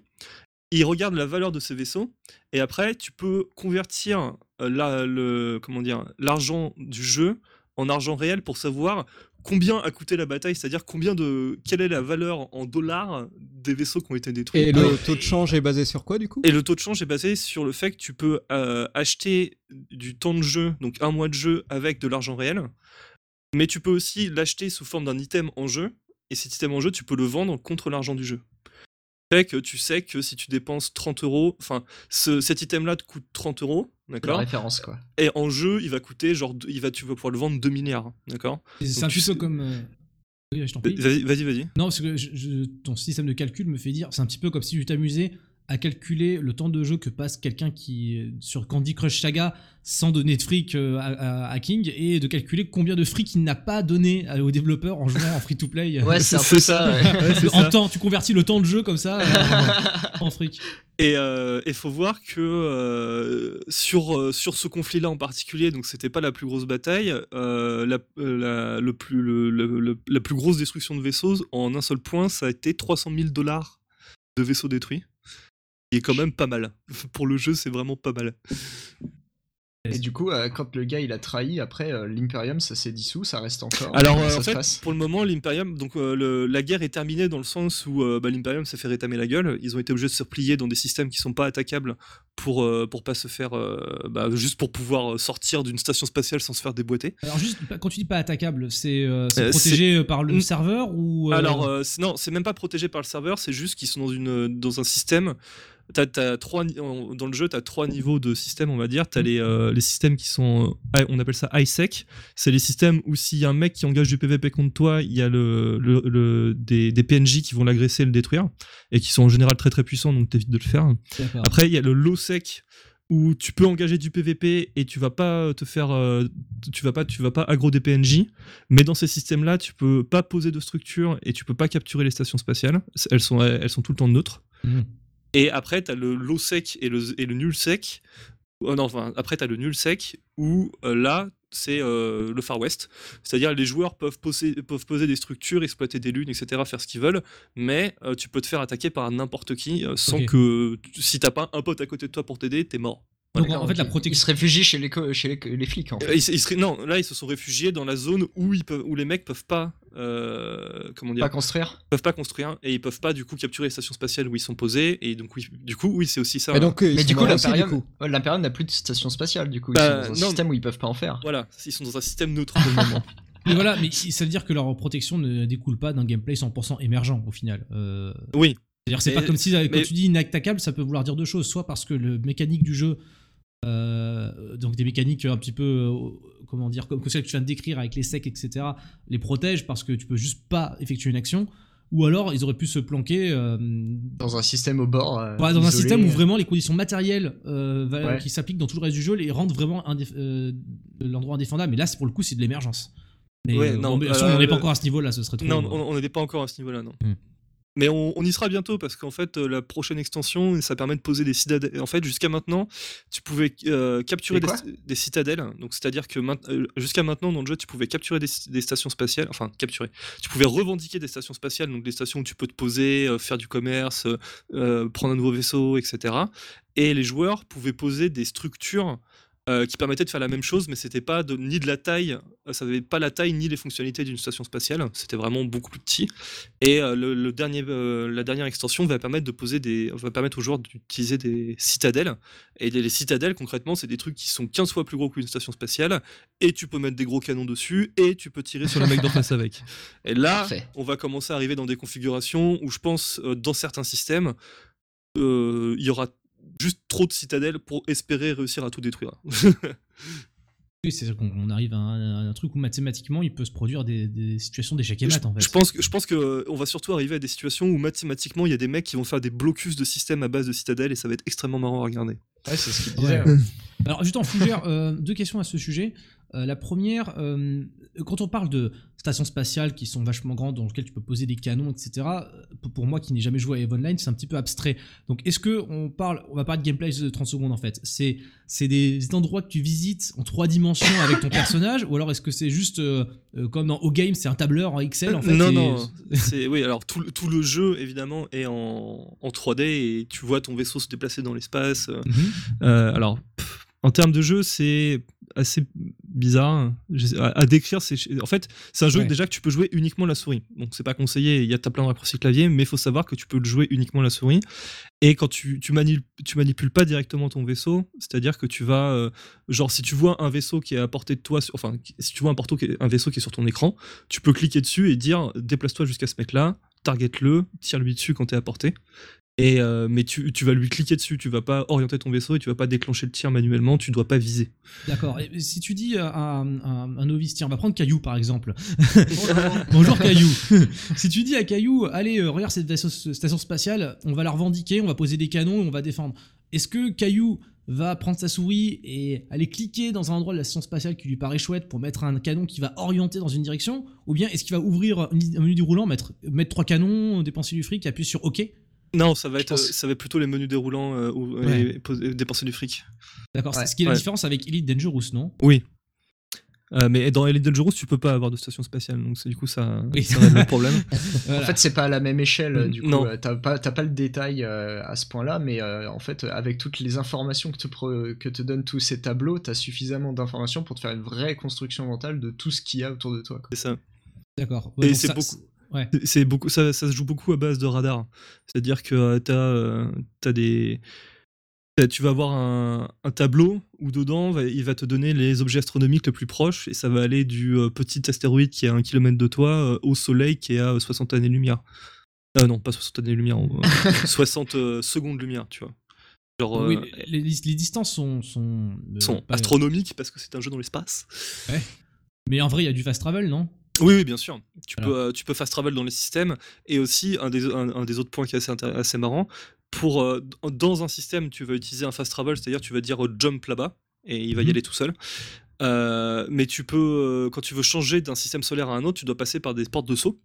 Ils regardent la valeur de ces vaisseaux et après tu peux convertir la- le comment dire l'argent du jeu en argent réel pour savoir combien a coûté la bataille, c'est-à-dire combien de quelle est la valeur en dollars des vaisseaux qui ont été détruits? Et le taux de change est basé sur quoi du coup? Et le taux de change est basé sur le fait que tu peux euh, acheter du temps de jeu, donc un mois de jeu avec de l'argent réel, mais tu peux aussi l'acheter sous forme d'un item en jeu, et cet item en jeu, tu peux le vendre contre l'argent du jeu. Fait que tu sais que si tu dépenses 30 euros, enfin, ce- cet item-là te coûte 30 euros, d'accord référence quoi. Et en jeu, il va coûter, genre, il va, tu vas pouvoir le vendre 2 milliards, d'accord C'est un tu petit peu sais- comme. euh, Oui, je t'en prie. Vas-y, vas-y, vas-y. Non, parce que je- je- ton système de calcul me fait dire, c'est un petit peu comme si tu t'amusais à calculer le temps de jeu que passe quelqu'un qui sur Candy Crush Saga sans donner de fric euh, à, à- à King et de calculer combien de fric il n'a pas donné à- aux développeurs en jouant en free to play. Ouais, c'est un peu ça. ouais. Ouais, c'est en ça. temps, tu convertis le temps de jeu comme ça euh, en fric. Et il faut voir que euh, sur, euh, sur ce conflit-là en particulier, donc c'était pas la plus grosse bataille, euh, la, euh, la- le plus, le- le- le- la plus grosse destruction de vaisseaux en un seul point, ça a été 300 000 dollars de vaisseaux détruits. Qui est quand même pas mal. Pour le jeu, c'est vraiment pas mal. Et du coup, euh, quand le gars il a trahi, après euh, l'Imperium ça s'est dissous, ça reste encore. Alors euh, ça en fait, passe pour le moment, l'Imperium, donc euh, le- la guerre est terminée dans le sens où euh, bah, l'Imperium s'est fait rétamer la gueule. Ils ont été obligés de se replier dans des systèmes qui sont pas attaquables pour euh, pour pas se faire, euh, bah, juste pour pouvoir sortir d'une station spatiale sans se faire déboîter. Alors juste, quand tu dis pas attaquable, c'est euh, Euh, protégé par le serveur ou euh, Alors euh, non, c'est même pas protégé par le serveur, c'est juste qu'ils sont dans une dans un système. T'as, t'as trois, dans le jeu, tu as trois niveaux de système, on va dire. Tu as les, euh, les systèmes qui sont, euh, on appelle ça ISEC. C'est les systèmes où s'il y a un mec qui engage du PVP contre toi, il y a le, le- le- des, des PNJ qui vont l'agresser et le détruire, et qui sont en général très très puissants, donc t'évites de le faire. Après, il y a le low sec où tu peux engager du PVP et tu vas pas te faire euh, tu vas pas tu vas pas aggro des PNJ mais dans ces systèmes là tu peux pas poser de structure et tu peux pas capturer les stations spatiales elles sont elles sont tout le temps neutres Mhm. Et après tu as le low sec et le et le nul sec Oh non, enfin, après, tu as le nul sec où euh, là, c'est euh, le Far West. C'est-à-dire, les joueurs peuvent poser, peuvent poser des structures, exploiter des lunes, etc., faire ce qu'ils veulent, mais euh, tu peux te faire attaquer par n'importe qui euh, sans que. Si t'as pas un pote à côté de toi pour t'aider, t'es mort. Donc Voilà. en fait la Il protection. se réfugie chez les, co- chez les, les flics en fait. Euh, ils se- ils se- non, là, ils se sont réfugiés dans la zone où, ils peuvent, où les mecs peuvent pas. euh, comment dire Pas construire. peuvent pas construire et ils peuvent pas du coup capturer les stations spatiales où ils sont posés et donc oui du coup oui c'est aussi ça Et donc, ils Mais du coup, l'Imperium n'a plus de station spatiale du coup. Ils Bah, sont dans un non. système où ils peuvent pas en faire. voilà ils sont dans un système neutre pour le moment Mais voilà, mais ça veut dire que leur protection ne découle pas d'un gameplay 100% émergent au final. Euh, oui C'est-à-dire c'est Mais- pas comme si euh, quand mais- tu dis inattaquable, ça peut vouloir dire deux choses, soit parce que le mécanique du jeu, euh, donc des mécaniques un petit peu, euh, comment dire, comme que celles que tu viens de décrire avec les secs, etc., les protègent parce que tu peux juste pas effectuer une action, ou alors ils auraient pu se planquer euh, Dans un système au bord. euh, Ouais, dans un système où vraiment les conditions matérielles euh, Ouais. qui s'appliquent dans tout le reste du jeu les rendent vraiment indéf- euh, l'endroit indéfendable. Mais là, c'est pour le coup, c'est de l'émergence. Mais Ouais, euh, non, euh, on n'en est pas encore à ce niveau-là, ce serait trop. Non, on n'est pas encore à ce niveau-là, non. Hmm. Mais on, on y sera bientôt parce qu'en fait, euh, la prochaine extension, ça permet de poser des citadelles. En fait, jusqu'à maintenant, tu pouvais euh, capturer Des citadelles. Donc, c'est-à-dire que euh, jusqu'à maintenant, dans le jeu, tu pouvais capturer des, des stations spatiales. Enfin, capturer. Tu pouvais revendiquer des stations spatiales, donc des stations où tu peux te poser, euh, faire du commerce, euh, prendre un nouveau vaisseau, etc. Et les joueurs pouvaient poser des structures euh, qui permettaient de faire la même chose, mais c'était pas de, ni de la taille, euh, ça avait pas la taille ni les fonctionnalités d'une station spatiale. C'était vraiment beaucoup plus petit. Et euh, le, le dernier, euh, la dernière extension va permettre de poser des, va permettre aux joueurs d'utiliser des citadelles. Et les, les citadelles, concrètement, c'est des trucs qui sont 15 fois plus gros qu'une station spatiale. Et tu peux mettre des gros canons dessus et tu peux tirer sur le mec d'en face avec. Et là, Parfait. on va commencer à arriver dans des configurations où je pense, dans certains systèmes, il y aura juste trop de citadelles pour espérer réussir à tout détruire. oui, c'est qu'on on arrive à un, un truc où mathématiquement, il peut se produire des, des situations d'échec et je, mat en fait. je pense que je pense que euh, on va surtout arriver à des situations où mathématiquement il y a des mecs qui vont faire des blocus de systèmes à base de citadelles et ça va être extrêmement marrant à regarder. Ouais, c'est ce qu'il disait. ouais. Alors, juste en fougère, euh, deux questions à ce sujet. Euh, la première, euh, quand on parle de stations spatiales qui sont vachement grandes, dans lesquelles tu peux poser des canons, etc., euh, pour- moi qui n'ai jamais joué à EVE Online, c'est un petit peu abstrait. Donc, est-ce que on parle, on va parler de gameplay de 30 secondes en fait? C'est c'est des endroits que tu visites en trois dimensions avec ton personnage, ou alors est-ce que c'est juste euh, comme dans O-Game, c'est un tableur en XL en fait non et- non, c'est oui alors tout, le- tout le jeu évidemment est en, en 3D et tu vois ton vaisseau se déplacer dans l'espace. Mhm. Alors, pff, en termes de jeu, c'est assez bizarre à, à décrire. C'est en fait, c'est un jeu Ouais. déjà que tu peux jouer uniquement la souris. Donc c'est pas conseillé. Il y a t'as plein de raccourcis clavier, mais il faut savoir que tu peux le jouer uniquement la souris. Et quand tu tu, manip- tu manipules pas directement ton vaisseau, c'est-à-dire que tu vas euh, genre si tu vois un vaisseau qui est à portée de toi, sur- enfin si tu vois un, porto qui est- un vaisseau qui est sur ton écran, tu peux cliquer dessus et dire déplace-toi jusqu'à ce mec-là, target-le, tire lui dessus quand t'es à portée. Et euh, mais tu, tu vas lui cliquer dessus, tu vas pas orienter ton vaisseau et tu vas pas déclencher le tir manuellement, tu dois pas viser. D'accord. Et si tu dis à un, un- un novice, tiens, on va prendre Caillou par exemple. Bonjour Caillou. si tu dis à Caillou, allez, euh, regarde cette vaisseau- station spatiale, on va la revendiquer, on va poser des canons et on va défendre. Est-ce que Caillou va prendre sa souris et aller cliquer dans un endroit de la station spatiale qui lui paraît chouette pour mettre un canon qui va orienter dans une direction? Ou bien est-ce qu'il va ouvrir un un menu déroulant, mettre, mettre trois canons, dépenser du fric et appuyer sur OK? Non, ça va être, pense- euh, ça va être plutôt les menus déroulants euh, Ouais. et, pos- et dépenser du fric. D'accord. Ouais. C'est ce qui est la Ouais. différence avec Elite Dangerous, non? Oui. Euh, mais dans Elite Dangerous, tu peux pas avoir de station spatiale, donc c'est- du coup ça, Oui. ça règle le problème. Voilà. En fait, c'est pas à la même échelle, euh, du coup. Non. euh, T'as pas, t'as pas le détail euh, à ce point-là, mais euh, en fait, avec toutes les informations que te, pro- que te donnent tous ces tableaux, t'as suffisamment d'informations pour te faire une vraie construction mentale de tout ce qu'il y a autour de toi. C'est ça. D'accord. Ouais, Et c'est beaucoup. Ouais. C'est- beaucoup, ça, ça se joue beaucoup à base de radar. C'est-à-dire que euh, t'as, euh, t'as des, tu vas avoir un, un tableau où dedans va- il va te donner les objets astronomiques les plus proches et ça va aller du euh, petit astéroïde qui est à un kilomètre de toi euh, au Soleil qui est à 60 années-lumière. Non, pas 60 années-lumière, euh, 60 euh, secondes-lumière, tu vois. Genre, Oui, les, distances sont, sont, sont pas- astronomiques parce que c'est un jeu dans l'espace. Mais en vrai, il y a du fast travel, non? Oui, oui, bien sûr. Tu peux, euh, tu peux fast travel dans les systèmes. Et aussi, un des, un, un des autres points qui est assez, marrant, pour, euh, dans un système, tu vas utiliser un fast travel, c'est-à-dire tu vas dire euh, jump là-bas, et il va y Mhm. aller tout seul. Euh, mais tu peux, quand tu veux changer d'un système solaire à un autre, tu dois passer par des portes de saut.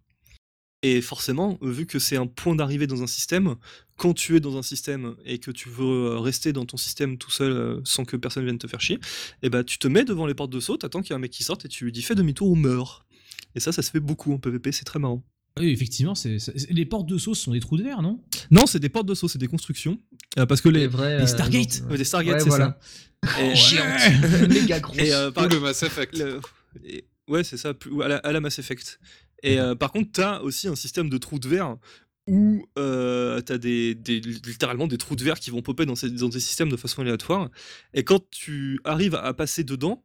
Et forcément, vu que c'est un point d'arrivée dans un système, quand tu es dans un système et que tu veux rester dans ton système tout seul sans que personne vienne te faire chier, et ben tu te mets devant les portes de saut, t'attends qu'il y ait un mec qui sorte et tu lui dis fais demi-tour ou meurs. Et ça, ça se fait beaucoup en PvP, c'est très marrant. Oui, effectivement, c'est, les portes de sauce sont des trous de verre, non? Non, c'est des portes de saut, c'est des constructions. Euh, parce que les, Les vrais. les euh, Stargate. non, Ouais, des Stargate, Ouais, c'est voilà. ça. Et, Géante. Méga grosse. et, euh, par- Ou le Mass Effect. le- et- ouais, c'est ça, plus- à la, à la Mass Effect. Et euh, par contre, t'as aussi un système de trous de verre où euh, t'as des, des- littéralement des trous de verre qui vont popper dans ces, dans des systèmes de façon aléatoire. Et quand tu arrives à passer dedans,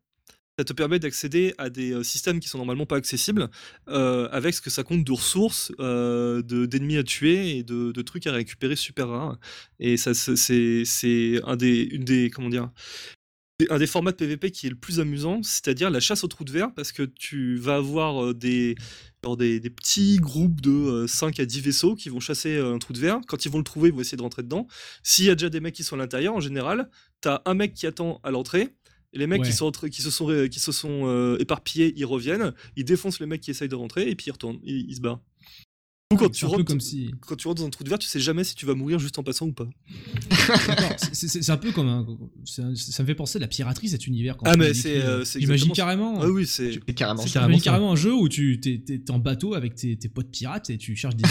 ça te permet d'accéder à des euh, systèmes qui sont normalement pas accessibles, euh, avec ce que ça compte de ressources, euh, de- d'ennemis à tuer et de, de trucs à récupérer super rares. Et ça, c'est- un des, une des, comment dire, un des formats de PVP qui est le plus amusant, c'est-à-dire la chasse aux trous de verre, parce que tu vas avoir des, genre des, des petits groupes de euh, 5 à 10 vaisseaux qui vont chasser un trou de verre. Quand ils vont le trouver, ils vont essayer de rentrer dedans. S'il y a déjà des mecs qui sont à l'intérieur, en général, t'as un mec qui attend à l'entrée. Et les mecs Ouais. qui, sont entrés- qui se sont, ré- qui se sont euh, éparpillés, ils reviennent, ils défoncent les mecs qui essayent de rentrer et puis ils retournent, ils, ils se barrent. Ou quand, tu un peu rentres, comme si. quand tu rentres dans un trou de verre, tu sais jamais si tu vas mourir juste en passant ou pas. D'accord, c'est- un peu comme un. ça me fait penser à la piraterie, cet univers. Quand Ah, mais c'est, euh, exactement carrément. Ah oui, c'est. Carrément C'est carrément, un jeu où tu t'es en bateau avec tes, tes potes pirates et tu cherches des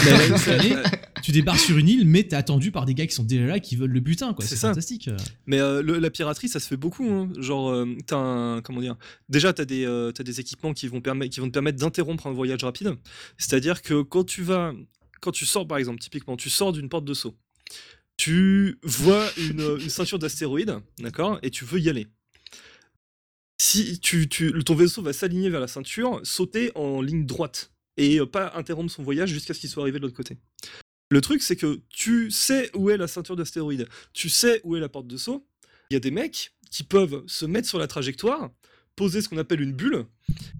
Tu débarques sur une île, mais t'es attendu par des gars qui sont déjà là, qui veulent le butin, quoi. C'est fantastique. Mais euh, le- la piraterie, ça se fait beaucoup. hein. Genre, euh, t'as un, comment dire Déjà, t'as des, euh, t'as des équipements qui vont, qui vont te permettre d'interrompre un voyage rapide. C'est-à-dire que quand tu vas, quand tu sors, par exemple, typiquement, tu sors d'une porte de saut, tu vois une, une ceinture d'astéroïdes, d'accord, et tu veux y aller. Si tu, tu, ton vaisseau va s'aligner vers la ceinture, sauter en ligne droite et euh, pas interrompre son voyage jusqu'à ce qu'il soit arrivé de l'autre côté. Le truc, c'est que tu sais où est la ceinture d'astéroïdes, tu sais où est la porte de saut. Il y a des mecs qui peuvent se mettre sur la trajectoire, poser ce qu'on appelle une bulle,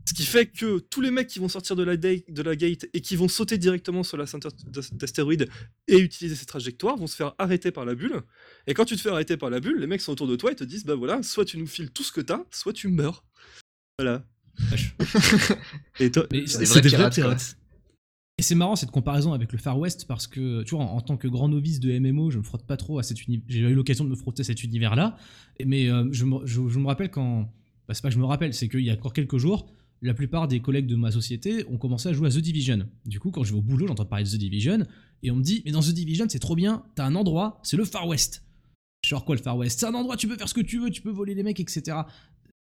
ce qui fait que tous les mecs qui vont sortir de la, da- de la gate et qui vont sauter directement sur la ceinture d'as- d'astéroïdes et utiliser ces trajectoires vont se faire arrêter par la bulle. Et quand tu te fais arrêter par la bulle, les mecs sont autour de toi et te disent bah voilà, soit tu nous files tout ce que t'as, soit tu meurs. Voilà. et toi, C'est des vrais pirates. Et c'est marrant cette comparaison avec le Far West parce que, tu vois, en, tant que grand novice de MMO, je me frotte pas trop à cet univers. J'ai eu l'occasion de me frotter à cet univers-là. Mais euh, je, me, je me rappelle quand. Bah, c'est pas que je me rappelle, c'est qu'il y a encore quelques jours, la plupart des collègues de ma société ont commencé à jouer à The Division. Du coup, quand je vais au boulot, j'entends parler de The Division. Et on me dit, mais dans The Division, c'est trop bien, t'as un endroit, c'est le Far West. Genre quoi le Far West? C'est un endroit, tu peux faire ce que tu veux, tu peux voler les mecs, etc.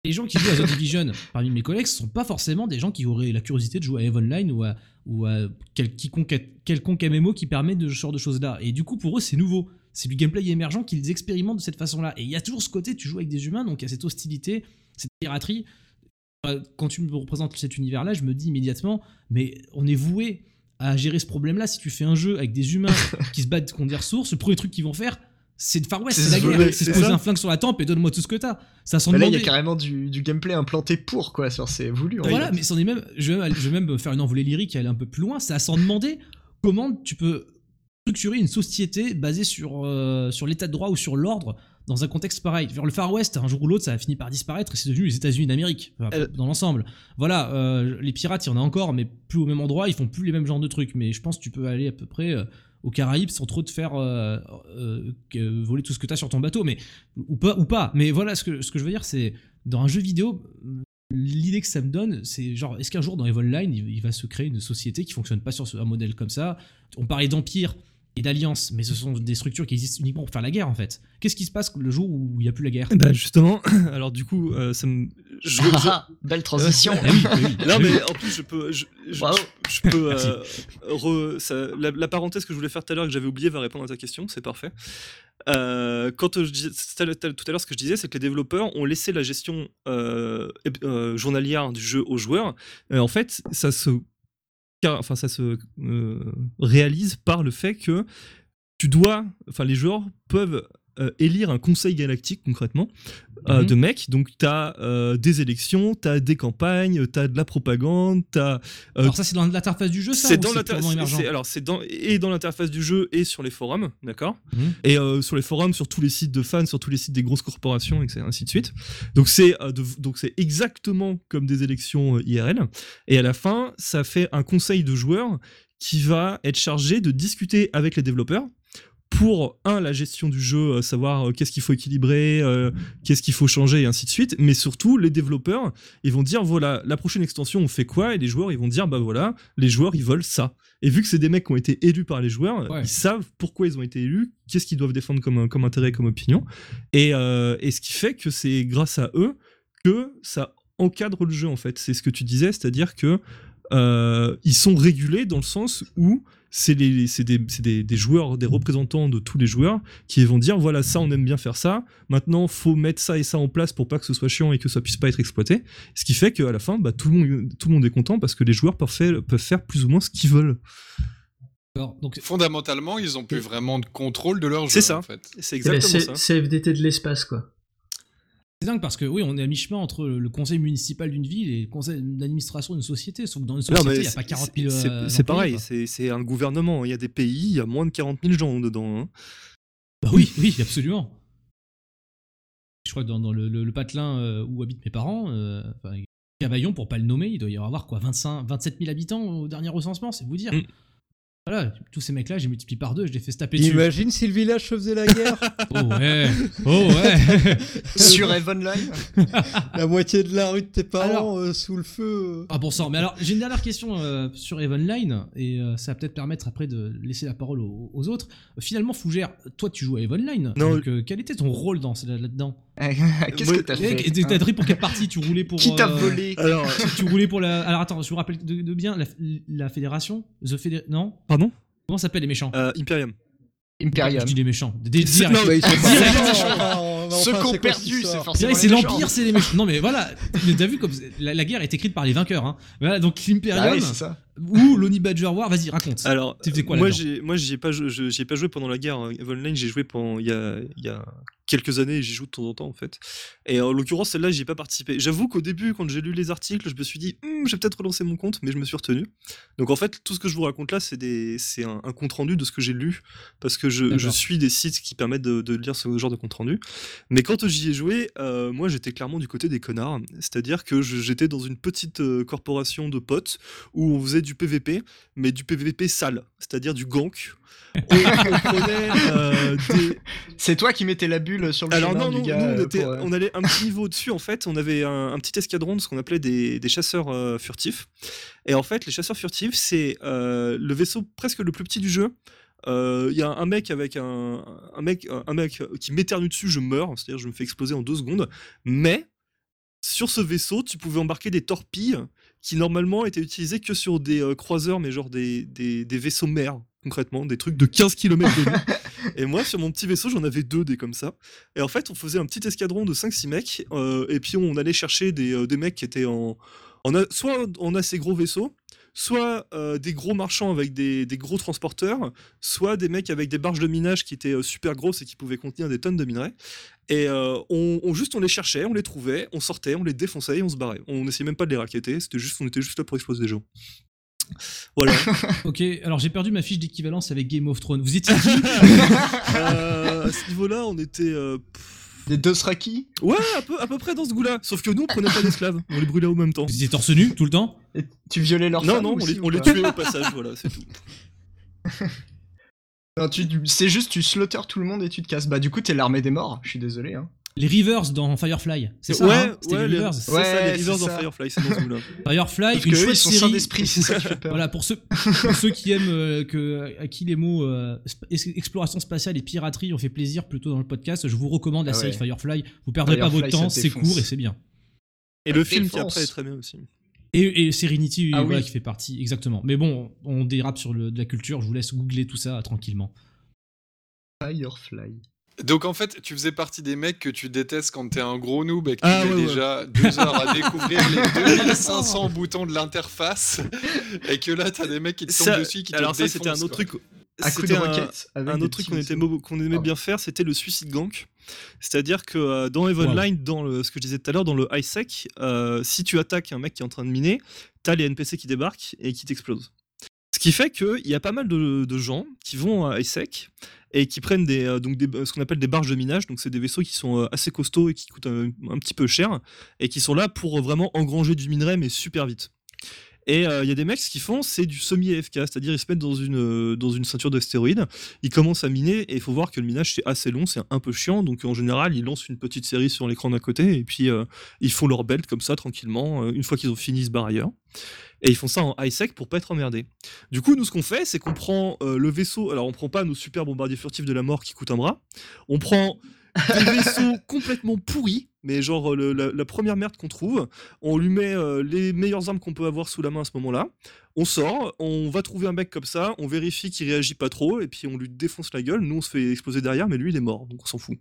Les gens qui jouent à The Division, parmi mes collègues, ce sont pas forcément des gens qui auraient la curiosité de jouer à EVE Online ou à, ou à quel- quiconque, quelconque MMO qui permet de ce genre de choses-là. Et du coup, pour eux, c'est nouveau. C'est du gameplay émergent qu'ils expérimentent de cette façon-là. Et il y a toujours ce côté, tu joues avec des humains, donc il y a cette hostilité, cette piraterie. Euh, Quand tu me représentes cet univers-là, je me dis immédiatement, mais on est voué à gérer ce problème-là. Si tu fais un jeu avec des humains qui se battent contre des ressources, le premier truc qu'ils vont faire, c'est le Far West, C'est la se guerre. C'est se c'est poser ça. un flingue sur la tempe et donne-moi tout ce que t'as. Ça s'en Mais là, il y a carrément du, du gameplay implanté pour, quoi, sur c'est voulu. en Voilà, fait. mais c'en est même. Je vais, même- je vais même faire une envolée lyrique et aller un peu plus loin. C'est à s'en demander comment tu peux structurer une société basée sur, euh, sur l'état de droit ou sur l'ordre dans un contexte pareil? Vers le Far West, un jour ou l'autre, ça a fini par disparaître et c'est devenu les États-Unis d'Amérique, enfin, Euh. dans l'ensemble. Voilà, euh, les pirates, il y en a encore, mais plus au même endroit, ils font plus les mêmes genres de trucs. Mais je pense que tu peux aller à peu près. Aux Caraïbes sans trop te faire euh, euh, voler tout ce que tu as sur ton bateau mais ou pas ou pas. Mais voilà ce que ce que je veux dire c'est dans un jeu vidéo l'idée que ça me donne, c'est genre, est-ce qu'un jour dans Evil Line, il, il va se créer une société qui fonctionne pas sur un modèle comme ça? On parlait d'empire et d'alliance, mais ce sont des structures qui existent uniquement pour faire la guerre en fait. Qu'est-ce qui se passe le jour où il n'y a plus la guerre? Bah justement, alors du coup, euh, ça me. je- je- Ah, belle transition. Ah oui, oui, oui. Non mais en plus je peux, je, je- Bravo. je peux, euh, re- ça- la, la parenthèse que je voulais faire tout à l'heure que j'avais oublié va répondre à ta question, c'est parfait. Euh, quand je disais, tout à l'heure- ce que je disais, c'est que les développeurs ont laissé la gestion euh, euh, journalière du jeu aux joueurs. Et en fait, ça se, car- enfin ça se euh, réalise par le fait que tu dois, enfin les joueurs peuvent euh, élire un conseil galactique concrètement euh, Mhm. de mecs. Donc tu as des élections, tu as des campagnes, tu as de la propagande, tu as Alors ça c'est dans l'interface du jeu ça c'est dans c'est l'inter- purement c'est- émergent c'est- alors c'est dans et dans l'interface du jeu et sur les forums, d'accord. Mhm. Et euh, sur les forums, sur tous les sites de fans, sur tous les sites des grosses corporations, et ainsi de suite. Donc c'est euh, donc c'est exactement comme des élections euh, IRL. Et à la fin, ça fait un conseil de joueurs qui va être chargé de discuter avec les développeurs pour un la gestion du jeu, euh, savoir euh, qu'est-ce qu'il faut équilibrer, euh, qu'est-ce qu'il faut changer et ainsi de suite. Mais surtout les développeurs, ils vont dire voilà la prochaine extension on fait quoi? Et les joueurs ils vont dire bah voilà les joueurs ils veulent ça. Et vu que c'est des mecs qui ont été élus par les joueurs, Ouais. ils savent pourquoi ils ont été élus, qu'est-ce qu'ils doivent défendre comme, comme intérêt, comme opinion. Et, euh, et ce qui fait que c'est grâce à eux que ça encadre le jeu en fait. C'est ce que tu disais, c'est-à-dire que ils sont régulés dans le sens où c'est des, c'est des- des joueurs, des représentants de tous les joueurs qui vont dire voilà ça on aime bien faire ça. Maintenant faut mettre ça et ça en place pour pas que ce soit chiant et que ça puisse pas être exploité. Ce qui fait qu'à la fin bah, tout le monde tout le monde est content parce que les joueurs peuvent faire, peuvent faire plus ou moins ce qu'ils veulent. Alors, donc Fondamentalement, ils ont plus vraiment de contrôle de leur jeu. C'est ça. En fait. C'est C'est la exactement C- ça. CFDT de l'espace, quoi. C'est dingue parce que oui on est à mi-chemin entre le conseil municipal d'une ville et le conseil d'administration d'une société, sauf que dans une société il n'y a c'est- pas 40 000 c'est- euh, pareil, c'est un gouvernement. Il y a des pays, il y a moins de 40 000 gens dedans. hein. Bah oui, oui, absolument. Je crois que dans, dans le, le- le patelin euh, où habitent mes parents, euh, enfin, Cavaillon, pour pas le nommer, il doit y avoir quoi, 25, 27 000 habitants au dernier recensement, c'est vous dire. Mm. Voilà, tous ces mecs-là, j'ai multiplié par deux, je les fais se taper dessus. Imagine si le village se faisait la guerre. Oh ouais, oh ouais. Sur Evenline la moitié de la rue de tes parents Alors- euh, sous le feu. Ah bon sang, mais alors j'ai une dernière question euh, sur Evenline, et euh, ça va peut-être permettre après de laisser la parole aux, aux autres. Finalement, Fougère, toi tu joues à Evenline, Non. donc euh, quel était ton rôle dans, là- là-dedans? Qu'est-ce que t'as fait T'as hein pris pour quelle partie Tu roulais pour... Qui t'a euh, volé Alors, tu roulais pour la. Alors attends, je vous rappelle de, de bien la, la fédération The Fédé- Non pardon Comment s'appellent les méchants Euh, Imperium. Imperium. Je dis les méchants. Des, non, ils sont Direct. pas méchants. Ceux qui ont perdu, c'est forcément. C'est l'Empire, c'est les méchants. Non mais voilà, mais t'as vu comme la, la guerre est écrite par les vainqueurs. Hein. Voilà, donc Ah l'Imperium oui, c'est ça. Ou l'Oni Badger War, vas-y, raconte. Alors, quoi moi, j'ai, moi, j'y ai pas, joué- je- j'y ai pas joué pendant la guerre. hein. Online, j'ai joué pendant il y a, y a quelques années et j'y joue de temps en temps en fait. Et en l'occurrence, celle-là, j'y ai pas participé. J'avoue qu'au début, quand j'ai lu les articles, je me suis dit, je vais peut-être relancer mon compte, mais je me suis retenu. Donc en fait, tout ce que je vous raconte là, c'est des, c'est un, un compte rendu de ce que j'ai lu, parce que je, suis des sites qui permettent de, de lire ce genre de compte rendu. Mais quand j'y ai joué, euh, moi, j'étais clairement du côté des connards. C'est-à-dire que j'étais dans une petite euh, corporation de potes où on faisait du PVP, mais du PVP sale, c'est-à-dire du gank. Euh, des, C'est toi qui mettais la bulle sur le alors non, du non, gars. nous, on, euh, était- pour, euh, on allait un petit niveau au-dessus en fait, on avait un, un petit escadron de ce qu'on appelait des, des chasseurs euh, furtifs. Et en fait, les chasseurs furtifs, c'est le vaisseau presque le plus petit du jeu. Euh, Il y a un mec avec un, un mec, un mec qui m'éternue dessus, je meurs, c'est-à-dire je me fais exploser en deux secondes. Mais sur ce vaisseau, tu pouvais embarquer des torpilles qui normalement étaient utilisées que sur des euh, croiseurs, mais genre des, des, des vaisseaux mers, concrètement, des trucs de 15 km de long. et moi, sur mon petit vaisseau, j'en avais deux des comme ça. Et en fait, on faisait un petit escadron de 5-6 mecs, euh, et puis on allait chercher des, euh, des mecs qui étaient en, en a- soit en assez gros vaisseaux, soit euh, des gros marchands avec des, des gros transporteurs, soit des mecs avec des barges de minage qui étaient euh, super grosses et qui pouvaient contenir des tonnes de minerais. Et euh, on, on- juste on les cherchait, on les trouvait, on sortait, on les défonçait et on se barrait. On n'essayait même pas de les raqueter, c'était juste, on était juste là pour exploser des gens. Voilà. Ok, alors j'ai perdu ma fiche d'équivalence avec Game of Thrones. Vous étiez qui à ce niveau-là, on était. pff, Des Dothraki ouais, à peu, à peu près dans ce goût-là. Sauf que nous, on prenait pas d'esclaves, on les brûlait au même temps. Vous étiez torse nu tout le temps Et tu violais leurs Non, femmes non, on les, on tuait au passage, voilà, c'est tout. Non, tu, c'est juste tu slaughter tout le monde et tu te casses. Bah du coup t'es l'armée des morts, je suis désolé. Hein. Les Rivers dans Firefly. C'est ça ouais, hein ouais, les Rivers. c'est Ouais, ça, les Rivers dans ça. Firefly, c'est dans ce goût-là. Firefly, Parce une que eux, chouette ils sont série. sans d'esprit, c'est ça qui fait peur. Voilà, pour ceux, pour ceux qui aiment euh, que, à qui les mots euh, exploration spatiale et piraterie ont fait plaisir plutôt dans le podcast, je vous recommande la Ah série. Firefly. Vous perdrez pas votre temps, c'est court et c'est bien. Et le film qui après est très bien aussi. Et, et Serenity, Ah voilà, oui. qui fait partie, exactement. Mais bon, on dérape sur le, de la culture, je vous laisse googler tout ça tranquillement. Firefly. Donc en fait, tu faisais partie des mecs que tu détestes quand t'es un gros noob et que tu Ah, mets ouais, ouais. déjà deux heures à découvrir les 2500 boutons de l'interface et que là t'as des mecs qui te tombent Ça- dessus qui te alors ça, c'était un autre quoi. truc. À coup de C'était un, autre truc qu'on était aimait Pardon. bien faire, c'était le suicide gank. C'est-à-dire que euh, dans Evenline, dans le, ce que je disais tout à l'heure, dans le high-sec, euh, si tu attaques un mec qui est en train de miner, t'as les NPC qui débarquent et qui t'explosent. Ce qui fait qu'il y a pas mal de, gens qui vont à high-sec et qui prennent euh, donc des, ce qu'on appelle des barges de minage. Donc c'est des vaisseaux qui sont euh, assez costauds et qui coûtent un, petit peu cher et qui sont là pour euh, vraiment engranger du minerai mais super vite. Et euh, il y a des mecs, ce qu'ils font, c'est du semi-AFK, c'est-à-dire ils se mettent dans une, euh, dans une ceinture d'astéroïdes, ils commencent à miner, et il faut voir que le minage c'est assez long, c'est un peu chiant, donc en général ils lancent une petite série sur l'écran d'à côté, et puis euh, ils font leur belt comme ça, tranquillement, une fois qu'ils ont fini, barrent ailleurs. Et ils font ça en high sec pour pas être emmerdés. Du coup, nous, ce qu'on fait, c'est qu'on prend euh, le vaisseau. Alors, on prend pas nos super bombardiers furtifs de la mort qui coûtent un bras. On prend des vaisseaux complètement pourris, mais genre euh, le- la, la première merde qu'on trouve. On lui met euh, les meilleures armes qu'on peut avoir sous la main à ce moment-là. On sort, on va trouver un mec comme ça, on vérifie qu'il réagit pas trop, et puis on lui défonce la gueule. Nous, on se fait exploser derrière, mais lui, il est mort, donc on s'en fout.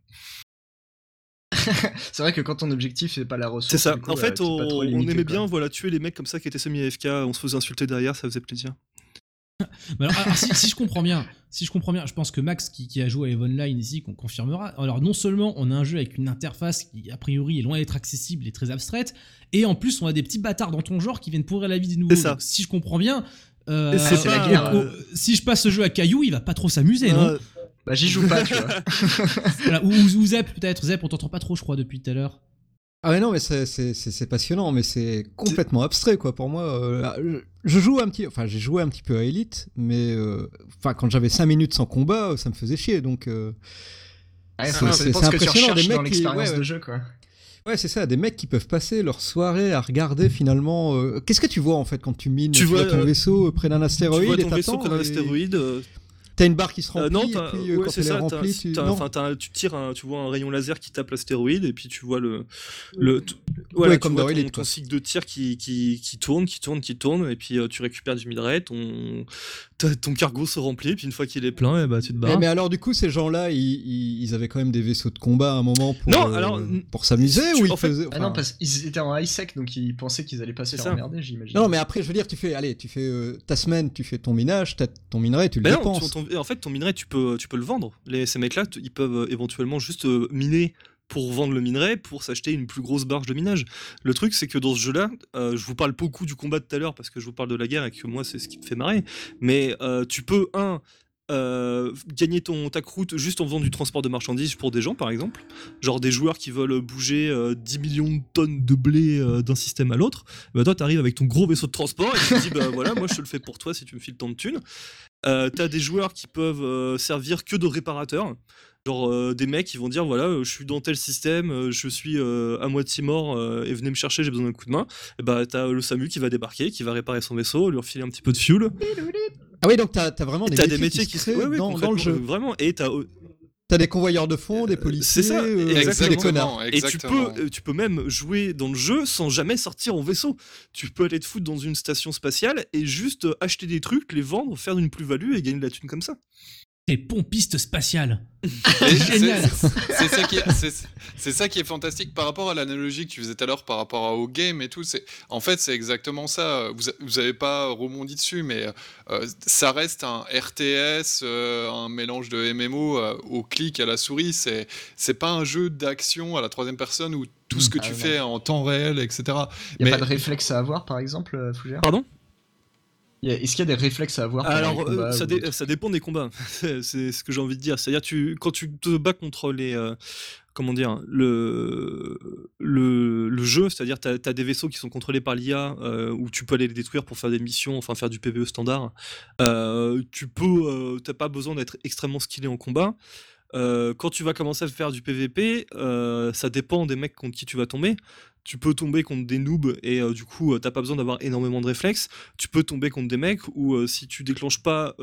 C'est vrai que quand ton objectif c'est pas la ressource. C'est ça. coup, en euh, fait, on, aimait quoi. bien voilà, tuer les mecs comme ça qui étaient semi-AFK, on se faisait insulter derrière, ça faisait plaisir. Mais alors, alors, si, si je comprends bien, si je comprends bien, je pense que Max qui, qui a joué à Evenline ici, qu'on confirmera. Alors non seulement on a un jeu avec une interface qui a priori est loin d'être accessible et très abstraite, et en plus on a des petits bâtards dans ton genre qui viennent pourrir la vie des nouveaux. C'est ça. Donc, si je comprends bien, euh, la euh, guerre, si je passe ce jeu à Caillou, il va pas trop s'amuser, non? Euh, Bah j'y joue pas, tu vois. Voilà, ou- ou Zep peut-être. Zep, on t'entend pas trop, je crois, depuis tout à l'heure. Ah ouais non mais c'est- passionnant mais c'est complètement abstrait quoi pour moi. euh, je, je joue un petit, enfin j'ai joué un petit peu à Elite mais euh, enfin quand j'avais 5 minutes sans combat ça me faisait chier donc euh, Ouais, C'est- tu impressionnant, des dans mecs qui- l'expérience ouais, ouais. de jeu, quoi. ouais c'est ça des mecs qui peuvent passer leur soirée à regarder finalement. euh, Qu'est-ce que tu vois en fait quand tu mines Tu vois, ton euh, vaisseau euh, près d'un tu astéroïde vois et ton vaisseau t'attends, près d'un et astéroïde. T'as une barre qui se Euh, remplit non, et t'as- puis euh, ouais, quand c'est elle est ça. t'as- remplie tu t'as- non. enfin, t'as- tu tires, un, tu vois un rayon laser qui tape l'astéroïde et puis tu vois le, le, t- voilà, Ouais, comme vois dans ton, cycle de tir qui, qui, qui tourne, qui tourne, qui tourne, et puis euh, tu récupères du minerai, ton, ton cargo se remplit, puis une fois qu'il est plein, et bah, tu te Mais, barres. mais alors du coup ces gens-là ils, avaient quand même des vaisseaux de combat à un moment pour Non, euh, alors, pour s'amuser ou ils fait- faisaient Ah non, parce qu'ils étaient en high sec, donc ils pensaient qu'ils allaient pas se faire ça. emmerder, j'imagine. Non, mais après, je veux dire, tu fais, allez, tu fais euh, ta semaine, tu fais ton minage, t'as ton minerai, tu le non, dépenses. ton- ton- en fait, ton minerai, tu peux, tu peux le vendre. Les, ces mecs-là, ils peuvent euh, éventuellement juste euh, miner pour vendre le minerai, pour s'acheter une plus grosse barge de minage. Le truc, c'est que dans ce jeu-là, euh, je vous parle beaucoup du combat de tout à l'heure parce que je vous parle de la guerre et que moi, c'est ce qui me fait marrer. Mais euh, tu peux, un, euh, gagner ton, ta croûte juste en faisant du transport de marchandises pour des gens, par exemple. Genre des joueurs qui veulent bouger euh, 10 millions de tonnes de blé d'un système à l'autre. Bah, toi, t'arrives avec ton gros vaisseau de transport et tu te dis, bah voilà, moi, je te le fais pour toi si tu me files tant de thunes. T'as des joueurs qui peuvent servir que de réparateurs. Genre euh, des mecs qui vont dire voilà, euh, je suis dans tel système, euh, je suis euh, à moitié mort euh, et venez me chercher, j'ai besoin d'un coup de main. Et bah t'as le SAMU qui va débarquer, qui va réparer son vaisseau, lui refiler un petit peu de fuel. Ah oui, donc t'as as vraiment des t'as métiers, des métiers qui, qui se créent ouais, ouais, dans, dans le jeu. Vraiment, et t'as T'as des convoyeurs de fonds, des policiers, c'est ça, euh, exactement. des connards. Et tu peux, tu peux même jouer dans le jeu sans jamais sortir en vaisseau. Tu peux aller te foutre dans une station spatiale et juste acheter des trucs, les vendre, faire une plus-value et gagner de la thune comme ça. T'es pompiste spatial. Génial. C'est ça, qui est- c'est- c'est ça qui est fantastique par rapport à l'analogie que tu faisais tout à l'heure par rapport au game et tout. C'est en fait c'est exactement ça. Vous vous avez pas rebondi dessus, mais euh, ça reste un RTS, euh, un mélange de MMO euh, au clic à la souris. C'est c'est pas un jeu d'action à la troisième personne où tout ce que Ah tu ouais. fais en temps réel, etc. Il n'y a Mais- pas de réflexe à avoir, par exemple, Fougère? Pardon? y Est-ce qu'il y a des réflexes à avoir Alors, euh, ça, dé- dépend des combats. c'est ce que j'ai envie de dire. C'est-à-dire, tu, quand tu te bats contre les. euh, comment dire le, le, le jeu, c'est-à-dire, tu as, des vaisseaux qui sont contrôlés par l'IA euh, où tu peux aller les détruire pour faire des missions, enfin faire du PvE standard. Tu peux. T'as pas besoin d'être extrêmement skillé en combat. Euh, quand tu vas commencer à faire du PVP, euh, ça dépend des mecs contre qui tu vas tomber. Tu peux tomber contre des noobs et euh, du coup, euh, t'as pas besoin d'avoir énormément de réflexes. Tu peux tomber contre des mecs où euh, si tu déclenches pas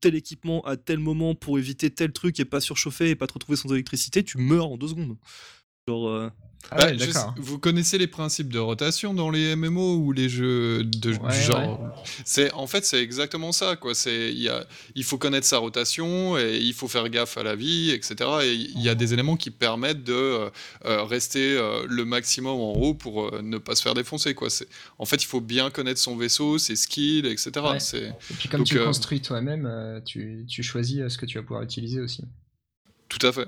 tel équipement à tel moment pour éviter tel truc et pas surchauffer et pas te retrouver sans électricité, tu meurs en deux secondes. Genre, euh, Ah Bah, ouais, je vous connaissez les principes de rotation dans les MMO ou les jeux de du Ouais, genre C'est en fait c'est exactement ça quoi. C'est il faut connaître sa rotation et il faut faire gaffe à la vie etc. Et il y a des éléments qui permettent de euh, euh, rester euh, le maximum en haut pour euh, ne pas se faire défoncer quoi. C'est en fait il faut bien connaître son vaisseau, ses skills etc. Et puis comme Donc, tu euh, construis toi-même, euh, tu, tu choisis ce que tu vas pouvoir utiliser aussi. Tout à fait.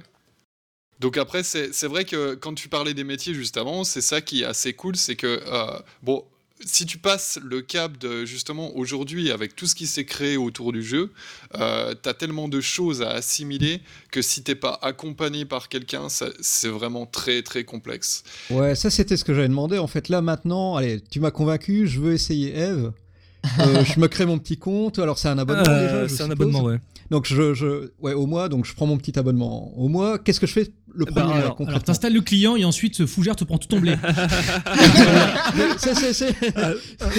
Donc après, c'est c'est vrai que quand tu parlais des métiers juste avant, c'est ça qui est assez cool, c'est que, euh, bon, si tu passes le cap de, justement, aujourd'hui, avec tout ce qui s'est créé autour du jeu, euh, t'as tellement de choses à assimiler que si t'es pas accompagné par quelqu'un, c'est vraiment très, très complexe. Ouais, ça c'était ce que j'avais demandé. En fait, là maintenant, allez, tu m'as convaincu, je veux essayer Eve. Euh, je me crée mon petit compte. Alors c'est un abonnement euh, déjà. c'est un abonnement, ouais. Donc je, je, ouais, au mois, donc je prends mon petit abonnement au mois. Qu'est-ce que je fais le Bah, premier mois alors- Alors t'installes le client et ensuite Fougère te prend tout ton blé. C'est- c'est- c'est-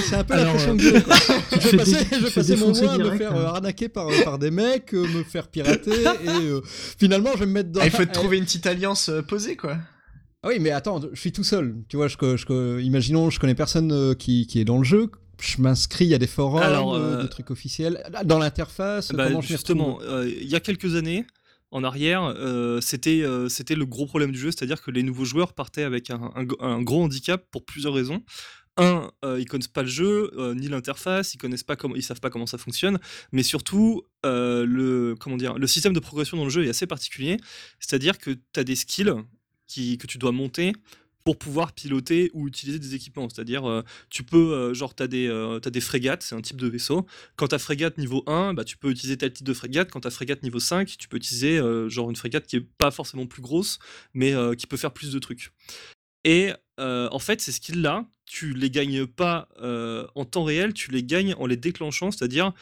c'est un peu la Alors, pression euh, de Dieu, quoi. Je fais vais passer, dé- je vais tu fais passer mon mois à me faire hein. euh, arnaquer par, par des mecs, euh, me faire pirater et euh, finalement je vais me mettre dans. Ah, il faut te Eh, trouver une petite alliance euh, posée, quoi. Ah oui, mais attends, je suis tout seul. Tu vois, je, je, imaginons, je connais personne euh, qui, qui est dans le jeu. Je m'inscris, il y a des forums, Alors, euh, euh, des trucs officiels. Dans l'interface, Bah, justement, euh, il y a quelques années, en arrière, c'était c'était le gros problème du jeu, c'est-à-dire que les nouveaux joueurs partaient avec un, un- un gros handicap pour plusieurs raisons. Un, euh, ils connaissent pas le jeu, euh, ni l'interface, ils connaissent pas comment, ils savent pas comment ça fonctionne, mais surtout euh, le comment dire, le système de progression dans le jeu est assez particulier, c'est-à-dire que tu as des skills qui, que tu dois monter pour pouvoir piloter ou utiliser des équipements. C'est-à-dire, euh, tu peux, euh, genre, tu as, des frégates, c'est un type de vaisseau. Quand tu as frégate niveau 1, bah, tu peux utiliser tel type de frégate. Quand tu as frégate niveau 5, tu peux utiliser euh, genre une frégate qui est pas forcément plus grosse, mais euh, qui peut faire plus de trucs. Et euh, en fait, ces skills-là, tu les gagnes pas euh, en temps réel, tu les gagnes en les déclenchant, c'est-à-dire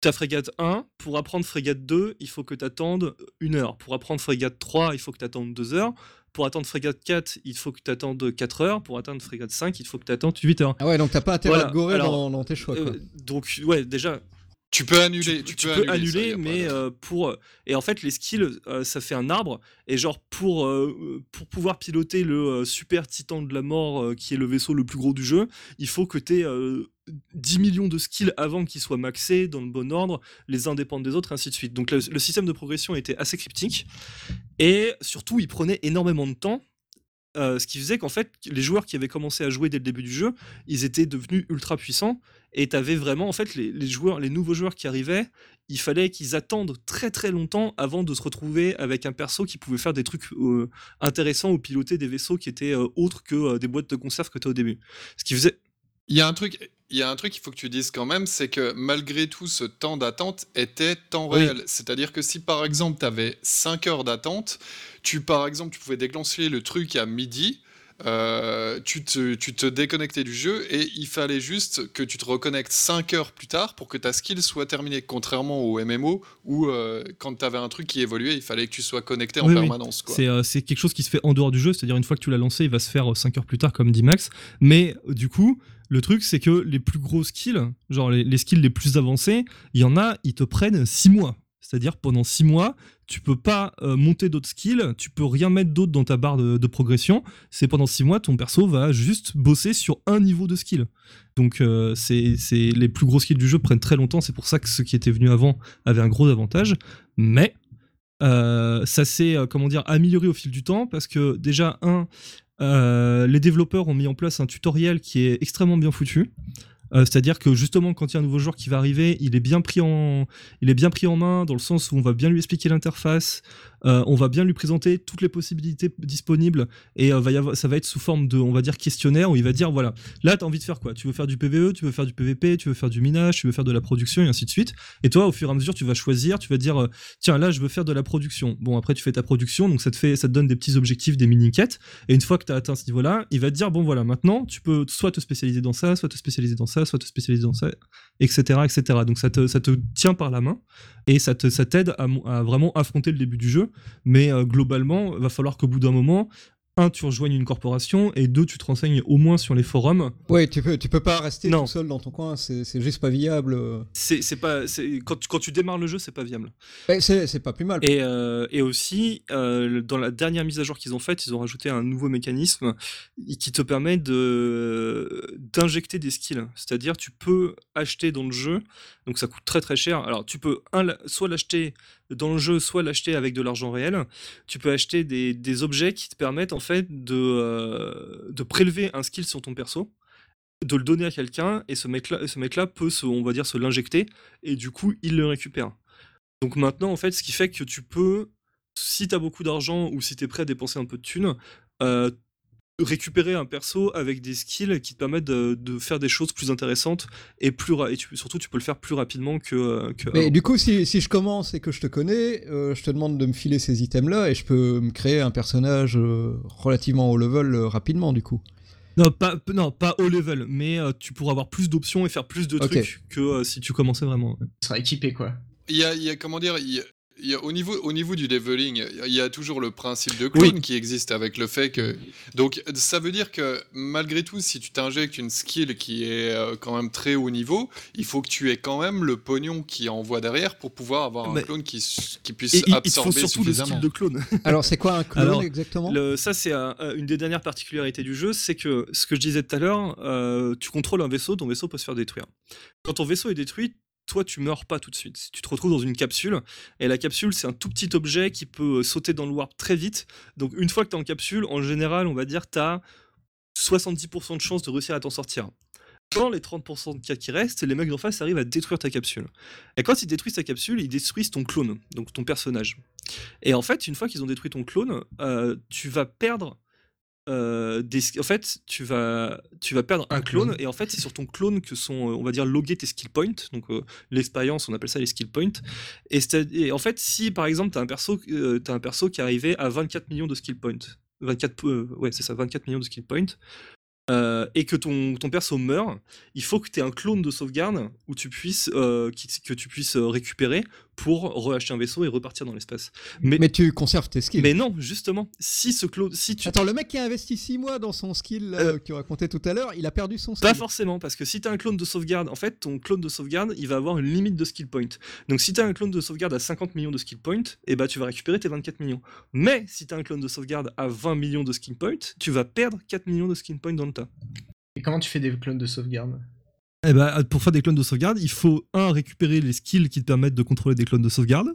ta frégate 1, pour apprendre frégate 2, il faut que tu attendes une heure. Pour apprendre frégate 3, il faut que tu attendes 2 heures. Pour attendre frégate 4, il faut que tu attendes 4 heures. Pour atteindre frégate 5, il faut que tu attendes 8 heures. Ah ouais, donc t'as pas intérêt Voilà, à te gorer alors, dans, dans tes choix. Quoi. Euh, donc, ouais, déjà, Tu peux annuler. tu, Tu, tu peux, peux annuler, ça, y annuler, a pas mais euh, pour et en fait les skills euh, ça fait un arbre et genre pour euh, pour pouvoir piloter le super titan de la mort qui est le vaisseau le plus gros du jeu il faut que tu aies 10 millions de skills avant qu'ils soient maxés dans le bon ordre les uns dépendent des autres et ainsi de suite donc le, le système de progression était assez cryptique et surtout il prenait énormément de temps euh, ce qui faisait qu'en fait, les joueurs qui avaient commencé à jouer dès le début du jeu, ils étaient devenus ultra puissants. Et t'avais vraiment, en fait, les, les joueurs, les nouveaux joueurs qui arrivaient, il fallait qu'ils attendent très très longtemps avant de se retrouver avec un perso qui pouvait faire des trucs euh, intéressants ou piloter des vaisseaux qui étaient euh, autres que euh, des boîtes de conserve que tu au début. Ce qui faisait. Il y a un truc, il y a un truc qu'il faut que tu dises quand même, c'est que malgré tout, ce temps d'attente était temps Oui. réel. C'est-à-dire que si par exemple tu avais 5 heures d'attente, tu par exemple tu pouvais déclencher le truc à midi. Euh, tu, te, tu te déconnectais du jeu et il fallait juste que tu te reconnectes 5 heures plus tard pour que ta skill soit terminée. Contrairement au MMO où euh, quand tu avais un truc qui évoluait, il fallait que tu sois connecté en Oui, permanence. C'est euh, c'est quelque chose qui se fait en dehors du jeu, c'est-à-dire une fois que tu l'as lancé, il va se faire 5 heures plus tard, comme dit Max. Mais du coup, le truc, c'est que les plus gros skills, genre les, les skills les plus avancés, il y en a, ils te prennent 6 mois. C'est-à-dire pendant six mois, tu peux pas euh, monter d'autres skills, tu peux rien mettre d'autre dans ta barre de, progression. C'est pendant six mois, ton perso va juste bosser sur un niveau de skill. Donc euh, c'est les plus gros skills du jeu prennent très longtemps. C'est pour ça que ceux qui étaient venus avant avaient un gros avantage. Mais euh, ça s'est comment dire amélioré au fil du temps parce que déjà un, les développeurs ont mis en place un tutoriel qui est extrêmement bien foutu. Euh, C'est-à-dire que justement, quand il y a un nouveau joueur qui va arriver, il est bien pris en, il est bien pris en main dans le sens où on va bien lui expliquer l'interface, euh, on va bien lui présenter toutes les possibilités disponibles et euh, ça va être sous forme de, questionnaire où il va dire voilà, là t'as envie de faire quoi? Tu veux faire du PVE, tu veux faire du PVP, tu veux faire du minage, tu veux faire de la production et ainsi de suite. Et toi, au fur et à mesure, tu vas choisir, tu vas dire euh, tiens là je veux faire de la production. Bon après tu fais ta production, donc ça te fait, ça donne des petits objectifs, des mini quêtes. Et une fois que tu as atteint ce niveau-là, il va te dire bon voilà maintenant tu peux soit te spécialiser dans ça, soit te spécialiser dans ça, soit te spécialiser dans ça, etc. etc. Donc ça te, ça tient par la main et ça ça t'aide mo- à vraiment affronter le début du jeu. Mais euh, globalement, va falloir qu'au bout d'un moment, un, tu rejoignes une corporation et deux, tu te renseignes au moins sur les forums. Ouais, tu peux, tu peux pas rester Non. tout seul dans ton coin, c'est c'est juste pas viable. euh. C'est c'est pas c'est- quand, tu- quand tu démarres le jeu, c'est pas viable. Ouais, c'est pas plus mal. Et, euh, et aussi, euh, dans la dernière mise à jour qu'ils ont faite, ils ont rajouté un nouveau mécanisme qui te permet de d'injecter des skills. C'est-à-dire, tu peux acheter dans le jeu, donc ça coûte très très cher. Alors, tu peux soit l'acheter dans le jeu, soit l'acheter avec de l'argent réel. Tu peux acheter des, objets qui te permettent en fait de, euh, de prélever un skill sur ton perso de le donner à quelqu'un et ce mec-là peut se, on dire se l'injecter et du coup il le récupère. Donc maintenant, en fait, ce qui fait que tu peux, si tu as beaucoup d'argent ou si tu es prêt à dépenser un peu de thunes, euh, récupérer un perso avec des skills qui te permettent de, de faire des choses plus intéressantes et, plus ra- et tu- surtout tu peux le faire plus rapidement que. euh, que Mais du coup, si, si je commence et que je te connais, euh, je te demande de me filer ces items-là et je peux me créer un personnage euh, relativement haut level euh, rapidement, du coup. Non, pas, non, pas haut level, mais euh, tu pourras avoir plus d'options et faire plus de trucs que euh, si tu commençais vraiment. Tu seras équipé, quoi. Il y a, il y a comment dire, il y a- il y a- au, niveau, au niveau du leveling, il y a toujours le principe de clone qui existe avec le fait que. Donc, ça veut dire que malgré tout, si tu t'injectes une skill qui est euh, quand même très haut niveau, il faut que tu aies quand même le pognon qui envoie derrière pour pouvoir avoir un Mais- clone qui, qui puisse Et il- il te faut absorber surtout le suffisamment. skill de clone. Alors, c'est quoi un clone Alors, exactement? Le- ça, c'est un- une des dernières particularités du jeu, c'est que ce que je disais tout à l'heure, euh, tu contrôles un vaisseau, ton vaisseau peut se faire détruire. Quand ton vaisseau est détruit, toi, tu meurs pas tout de suite. Tu te retrouves dans une capsule, et la capsule, c'est un tout petit objet qui peut euh, sauter dans le warp très vite. Donc, une fois que tu es en capsule, en général, on va dire, tu as 70% de chances de réussir à t'en sortir. Dans les 30% de cas qui restent, les mecs d'en face arrivent à détruire ta capsule. Et quand ils détruisent ta capsule, ils détruisent ton clone, donc ton personnage. Et en fait, une fois qu'ils ont détruit ton clone, euh, tu vas perdre euh, des... En fait, tu vas, tu vas perdre un, clone, et en fait, c'est sur ton clone que sont, euh, on va dire, logués tes skill points. Donc, euh, l'expérience, on appelle ça les skill points. Et, en fait, si par exemple, tu as, un perso, euh, un perso qui est arrivé à 24 millions de skill points, 24, euh, ouais, c'est ça, 24 millions de skill points, euh, et que ton, ton perso meurt, il faut que tu aies un clone de sauvegarde où tu puisses, euh, qui- que tu puisses récupérer pour reacheter un vaisseau et repartir dans l'espace. Mais, Mais tu conserves tes skills. mais non, justement, si ce clone, si tu Attends, le mec qui a investi 6 mois dans son skill là, Euh, que tu racontais tout à l'heure, il a perdu son skill. Pas forcément, parce que si tu as un clone de sauvegarde, en fait, ton clone de sauvegarde, il va avoir une limite de skill point. Donc si tu as un clone de sauvegarde à 50 millions de skill point, eh ben, tu vas récupérer tes 24 millions. Mais si tu as un clone de sauvegarde à 20 millions de skill point, tu vas perdre 4 millions de skill point dans le tas. Et comment tu fais des clones de sauvegarde? Eh ben, pour faire des clones de sauvegarde, il faut, un, récupérer les skills qui te permettent de contrôler des clones de sauvegarde,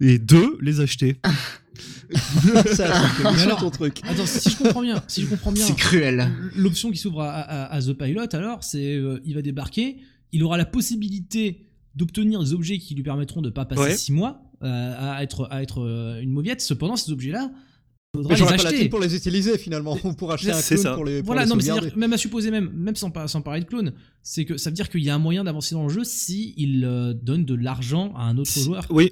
et deux, les acheter. ça, alors- ton truc. Attends, si je comprends bien, si je comprends bien, C'est cruel. l'option qui s'ouvre à, à- à The Pilot, alors, c'est euh, il va débarquer, il aura la possibilité d'obtenir des objets qui lui permettront de ne pas passer Ouais. 6 mois euh, à être, à être euh, une mauviette. Cependant, ces objets-là, faudra les j'aurais pas la acheter. pour les utiliser finalement, pour acheter un clone ça. pour les, pour Voilà, les non, mais c'est-à-dire, même à supposer, même, même sans, par- sans parler de clone, c'est que ça veut dire qu'il y a un moyen d'avancer dans le jeu si il euh, donne de l'argent à un autre joueur. Oui,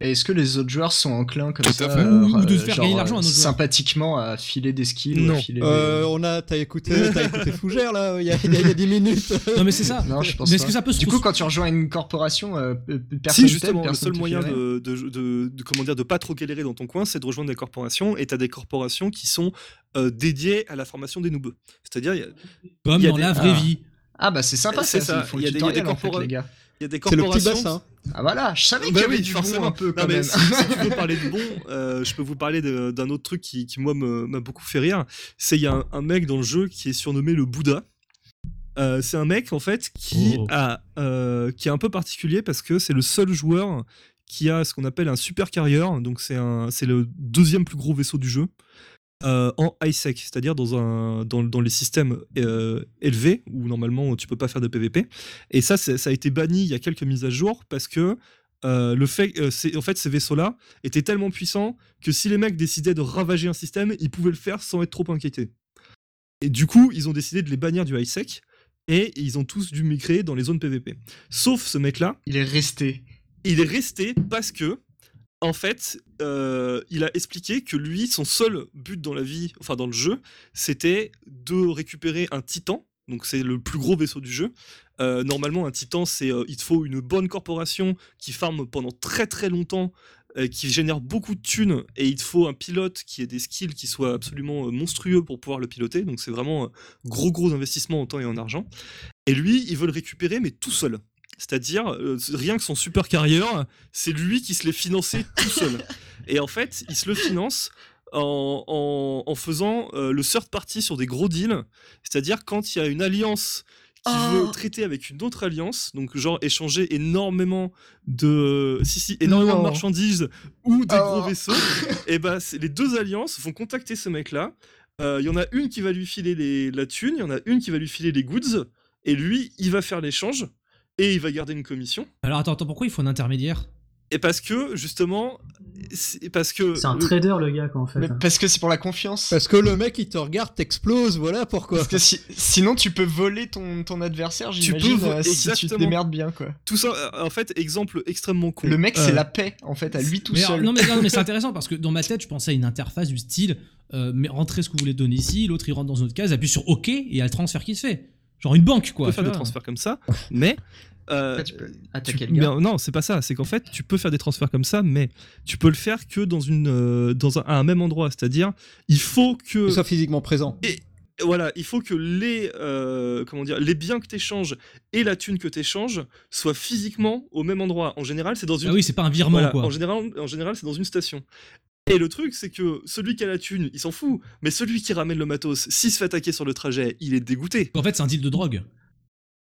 est-ce que les autres joueurs sont enclins comme Tout ça à fait. euh, Ou de euh, faire genre, gagner l'argent à autre joueur. sympathiquement à filer des skills ou Non. à filer Euh, des... on a, t'as écouté, t'as écouté Fougère là, il y a, il y a- y a 10 minutes. Non, mais c'est ça. Non, je pense mais est-ce que ça peut se Du coup, quand tu rejoins une corporation, euh, euh, personne si justement, le seul moyen de, de, de- de- comment dire, de pas trop galérer dans ton coin, c'est de rejoindre des corporations, et tu as des corporations qui sont euh, dédiées à la formation des noobs. C'est-à-dire, il y a- Comme y a dans des- la vraie Ah. vie. Ah bah c'est sympa C'est ça, il y a des- il y a des tutoriel, en fait, corpora- les gars. Il y a des C'est le petit corporations. bassin. Ah voilà, je savais qu'il Bah y avait oui, du forcément. bon un peu Non, quand mais même. si, si tu veux parler de bon, euh, je peux vous parler d'un autre truc qui, qui, moi, m'a beaucoup fait rire. C'est il y a un, un mec dans le jeu qui est surnommé le Bouddha. Euh, c'est un mec, en fait, qui, Oh. a, euh, qui est un peu particulier parce que c'est le seul joueur qui a ce qu'on appelle un super carrier. Donc, c'est un- c'est le deuxième plus gros vaisseau du jeu. Euh, en high-sec, c'est-à-dire dans, un, dans, dans les systèmes euh, élevés où normalement tu peux pas faire de PVP. Et ça, ça a été banni il y a quelques mises à jour parce que euh, le fait, en fait, ces vaisseaux-là étaient tellement puissants que si les mecs décidaient de ravager un système, ils pouvaient le faire sans être trop inquiétés. Et du coup, ils ont décidé de les bannir du high-sec et ils ont tous dû migrer dans les zones PVP. Sauf ce mec-là, Il est resté. il est resté parce que, en fait, euh, il a expliqué que lui, son seul but dans la vie, enfin dans le jeu, c'était de récupérer un titan. Donc c'est le plus gros vaisseau du jeu. Euh, normalement, un titan, c'est euh, il te faut une bonne corporation qui farme pendant très très longtemps, qui génère beaucoup de thunes, et il te faut un pilote qui ait des skills qui soient absolument monstrueux pour pouvoir le piloter. Donc c'est vraiment gros gros investissement en temps et en argent. Et lui, il veut le récupérer, mais tout seul. C'est-à-dire, euh, rien que son super carrière, c'est lui qui se l'est financé tout seul. Et en fait, il se le finance en, en- en faisant euh, le third party sur des gros deals. C'est-à-dire, quand il y a une alliance qui Oh. veut traiter avec une autre alliance, donc genre échanger énormément de, si, si, énormément de marchandises ou des Oh. gros vaisseaux, et ben c'est- les deux alliances vont contacter ce mec-là. Euh, Il y en a une qui va lui filer les, la thune, il y en a une qui va lui filer les goods, et lui, il va faire l'échange et il va garder une commission. Alors attends, attends, pourquoi il faut un intermédiaire? Et parce que justement, c'est parce que C'est un le- trader, le gars, quoi, en fait. Mais parce que c'est pour la confiance. Parce que le mec, il te regarde, t'explose, voilà pourquoi. Parce que si- sinon, tu peux voler ton, ton adversaire, Tu j'imagine, peux vo- euh, si tu te démerdes bien, quoi. tout ça, euh, en fait, exemple extrêmement con. Le mec, c'est Euh, la paix, en fait, à lui tout mais, seul. alors, non mais, non, mais c'est intéressant parce que dans ma tête je pensais à une interface du style euh, mais rentrez ce que vous voulez donner ici, l'autre il rentre dans une autre case, appuie sur OK et il y a le transfert qui se fait. Genre une banque Tu quoi. peux faire tu des transferts comme ça, mais euh, Après, tu peux tu- attaquer le mais gars. non, c'est pas ça. C'est qu'en fait, tu peux faire des transferts comme ça, mais tu peux le faire que dans une, euh, dans un, à un même endroit. C'est-à-dire, il faut que Il soit physiquement présent. voilà, il faut que les, euh, comment dire, les biens que tu échanges et la thune que tu échanges soient physiquement au même endroit. En général, c'est dans une. Ah oui, c'est pas un virement Voilà, quoi. En général, en général c'est dans une station. Et le truc, c'est que celui qui a la thune, il s'en fout. Mais celui qui ramène le matos, s'il se fait attaquer sur le trajet, il est dégoûté. En fait, c'est un deal de drogue.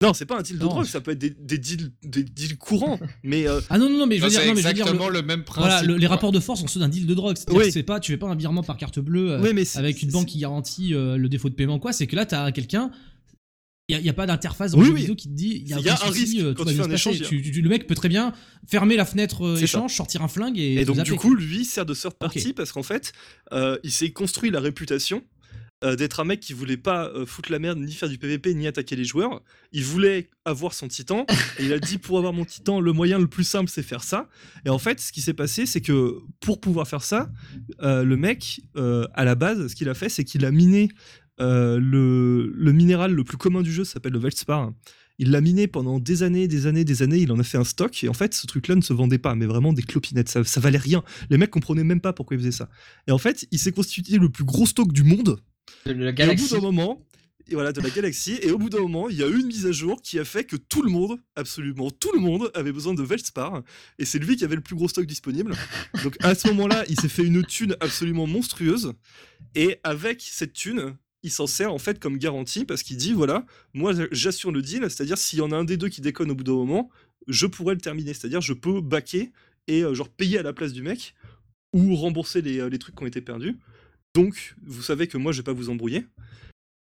Non, c'est pas un deal de Non. drogue, ça peut être des, des deals, des deals courants. mais euh, Ah non non non, mais je Non, veux dire c'est non mais je veux dire le- exactement le même principe. voilà, le- les rapports de force sont ceux d'un deal de drogue. C'est-à-dire Oui. que c'est pas tu fais pas un virement par carte bleue euh, ouais, mais avec une banque qui garantit euh, le défaut de paiement quoi, c'est que là t'as quelqu'un il n'y a, pas d'interface dans Oui, le jeu oui. vidéo qui te dit il y a, y un souci, risque quand tu fais un échange, Tu- tu- le mec peut très bien fermer la fenêtre euh, échange, sortir un flingue et, Et donc, zapper. du coup, lui sert de third party Ok. parce qu'en fait, euh, il s'est construit la réputation euh, d'être un mec qui voulait pas euh, foutre la merde, ni faire du PVP, ni attaquer les joueurs. Il voulait avoir son titan, et il a dit pour avoir mon titan, le moyen le plus simple, c'est faire ça. Et en fait, ce qui s'est passé, c'est que pour pouvoir faire ça, euh, le mec, à la base, ce qu'il a fait, c'est qu'il a miné le, minéral le plus commun du jeu, ça s'appelle le Velspar. Il l'a miné pendant des années, des années, des années. Il en a fait un stock. Et en fait, ce truc-là ne se vendait pas, mais vraiment des clopinettes. Ça, ça valait rien. Les mecs comprenaient même pas pourquoi il faisait ça. Et en fait, il s'est constitué le plus gros stock du monde. De la Et au bout galaxie. d'un moment, et voilà, de la galaxie. Et au bout d'un moment, il y a eu une mise à jour qui a fait que tout le monde, absolument tout le monde, avait besoin de Velspar. Et c'est lui qui avait le plus gros stock disponible. Donc à ce moment-là, il s'est fait une thune absolument monstrueuse. Et avec cette thune, il s'en sert en fait comme garantie parce qu'il dit voilà, moi j'assure le deal, c'est-à-dire s'il y en a un des deux qui déconne au bout d'un moment, je pourrais le terminer. C'est-à-dire je peux baquer et euh, genre payer à la place du mec ou rembourser les, euh, les trucs qui ont été perdus. Donc, vous savez que moi, je vais pas vous embrouiller.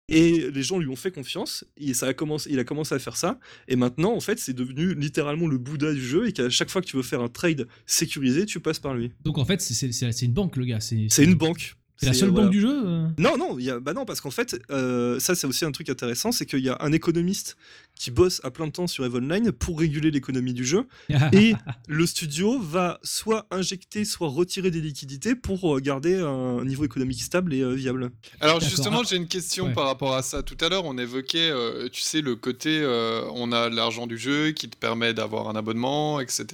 Et les gens lui ont fait confiance, et ça a commencé, il a commencé à faire ça, et maintenant, en fait, c'est devenu littéralement le Bouddha du jeu, et qu'à chaque fois que tu veux faire un trade sécurisé, tu passes par lui. Donc en fait, c'est- une banque le gars. C'est une banque. C'est la seule euh, voilà. banque du jeu euh Non, non, il y a, bah non, parce qu'en fait, euh, ça c'est aussi un truc intéressant, c'est qu'il y a un économiste qui bosse à plein de temps sur EVE Online pour réguler l'économie du jeu, et le studio va soit injecter, soit retirer des liquidités pour garder un niveau économique stable et euh, viable. Alors justement, j'ai une question ouais. par rapport à ça. Tout à l'heure, on évoquait, euh, tu sais, le côté, euh, on a l'argent du jeu qui te permet d'avoir un abonnement, etc.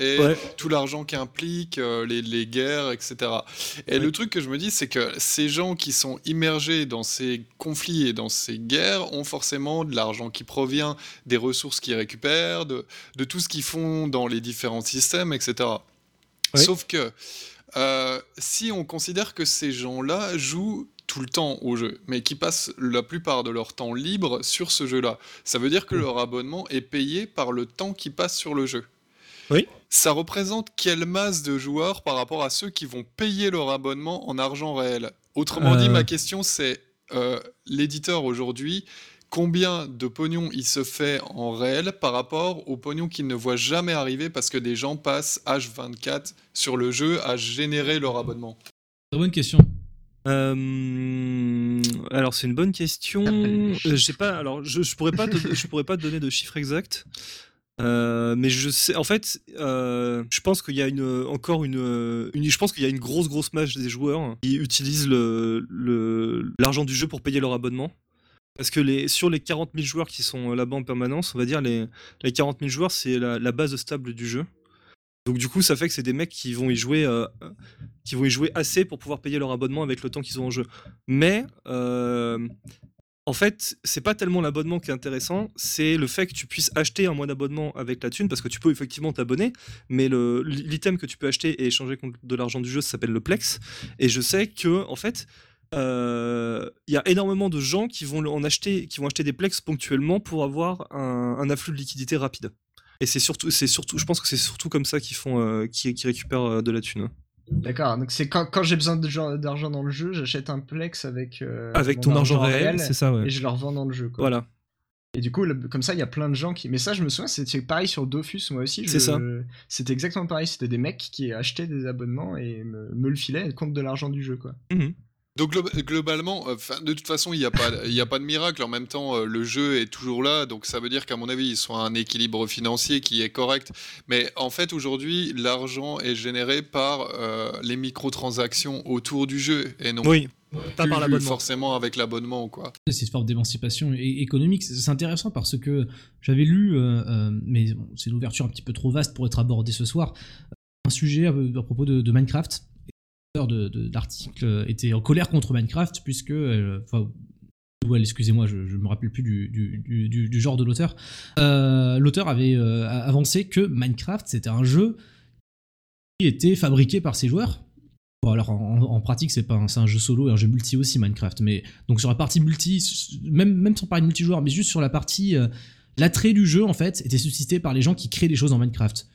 Et Ouais. tout l'argent qui implique euh, les, les guerres, etc. Et Ouais. le truc que je me dis, c'est c'est que ces gens qui sont immergés dans ces conflits et dans ces guerres ont forcément de l'argent qui provient des ressources qu'ils récupèrent, de, de tout ce qu'ils font dans les différents systèmes, etc. Oui. Sauf que euh, si on considère que ces gens-là jouent tout le temps au jeu, mais qui passent la plupart de leur temps libre sur ce jeu-là, ça veut dire que leur abonnement est payé par le temps qu'ils passent sur le jeu. Oui. Ça représente quelle masse de joueurs par rapport à ceux qui vont payer leur abonnement en argent réel? Autrement dit, Euh. ma question c'est euh, l'éditeur aujourd'hui, combien de pognon il se fait en réel par rapport au pognon qu'il ne voit jamais arriver parce que des gens passent H24 sur le jeu à générer leur abonnement? Très bonne question. Euh, alors c'est une bonne question. Euh, J'ai pas. Alors je, je pourrais pas. te- je pourrais pas te donner de chiffre exact. Euh, mais je sais. En fait, euh, je pense qu'il y a une encore une, Je pense qu'il y a une grosse grosse masse des joueurs qui utilisent l'argent du jeu pour payer leur abonnement. Parce que sur les 40 000 joueurs qui sont là-bas en permanence, on va dire les, les 40 000 joueurs, c'est la, base stable du jeu. Donc du coup, ça fait que c'est des mecs qui vont y jouer, euh, qui vont y jouer assez pour pouvoir payer leur abonnement avec le temps qu'ils ont en jeu. Mais en fait, c'est pas tellement l'abonnement qui est intéressant, c'est le fait que tu puisses acheter un mois d'abonnement avec la thune, parce que tu peux effectivement t'abonner, mais l'item que tu peux acheter et échanger contre de l'argent du jeu ça s'appelle le Plex. Et je sais que en fait, euh, il y a énormément de gens qui vont en acheter, qui vont acheter des Plex ponctuellement pour avoir un, afflux de liquidité rapide. Et c'est surtout, surtout, je pense que c'est surtout comme ça qu'ils euh, récupèrent euh, de la thune. D'accord, donc c'est quand, quand j'ai besoin d'argent dans le jeu, j'achète un Plex avec. euh, Avec ton argent réel, c'est ça, ouais. Et je le revends dans le jeu, quoi. Voilà. Et du coup, le- comme ça, il y a plein de gens qui. Mais ça, je me souviens, c'était pareil sur Dofus, moi aussi. C'est ça. C'était exactement pareil. C'était des mecs qui achetaient des abonnements et me, me le filaient contre de l'argent du jeu, quoi. Donc glo- globalement, euh, de toute façon, il n'y a, pas- il y a pas de miracle. En même temps, euh, le jeu est toujours là. Donc ça veut dire qu'à mon avis, ils sont à un équilibre financier qui est correct. Mais en fait, aujourd'hui, l'argent est généré par euh, les microtransactions autour du jeu et non Oui, pas plus par l'abonnement. forcément avec l'abonnement. quoi. cette forme d'émancipation économique. C'est c'est intéressant parce que j'avais lu, euh, euh, mais bon, c'est une ouverture un petit peu trop vaste pour être abordée ce soir, un sujet à, à propos de, de Minecraft. De l'article était en colère contre Minecraft puisque, euh, enfin, ouais, excusez-moi, je, je me rappelle plus du, du- du- genre de l'auteur. Euh, l'auteur avait euh, avancé que Minecraft c'était un jeu qui était fabriqué par ses joueurs. Bon, alors en, en pratique, c'est pas un, un jeu solo et un jeu multi aussi, Minecraft. Mais donc sur la partie multi, même, même sans parler de multijoueur, mais juste sur la partie. euh, L'attrait du jeu, en fait, était suscité par les gens qui créent des choses dans Minecraft.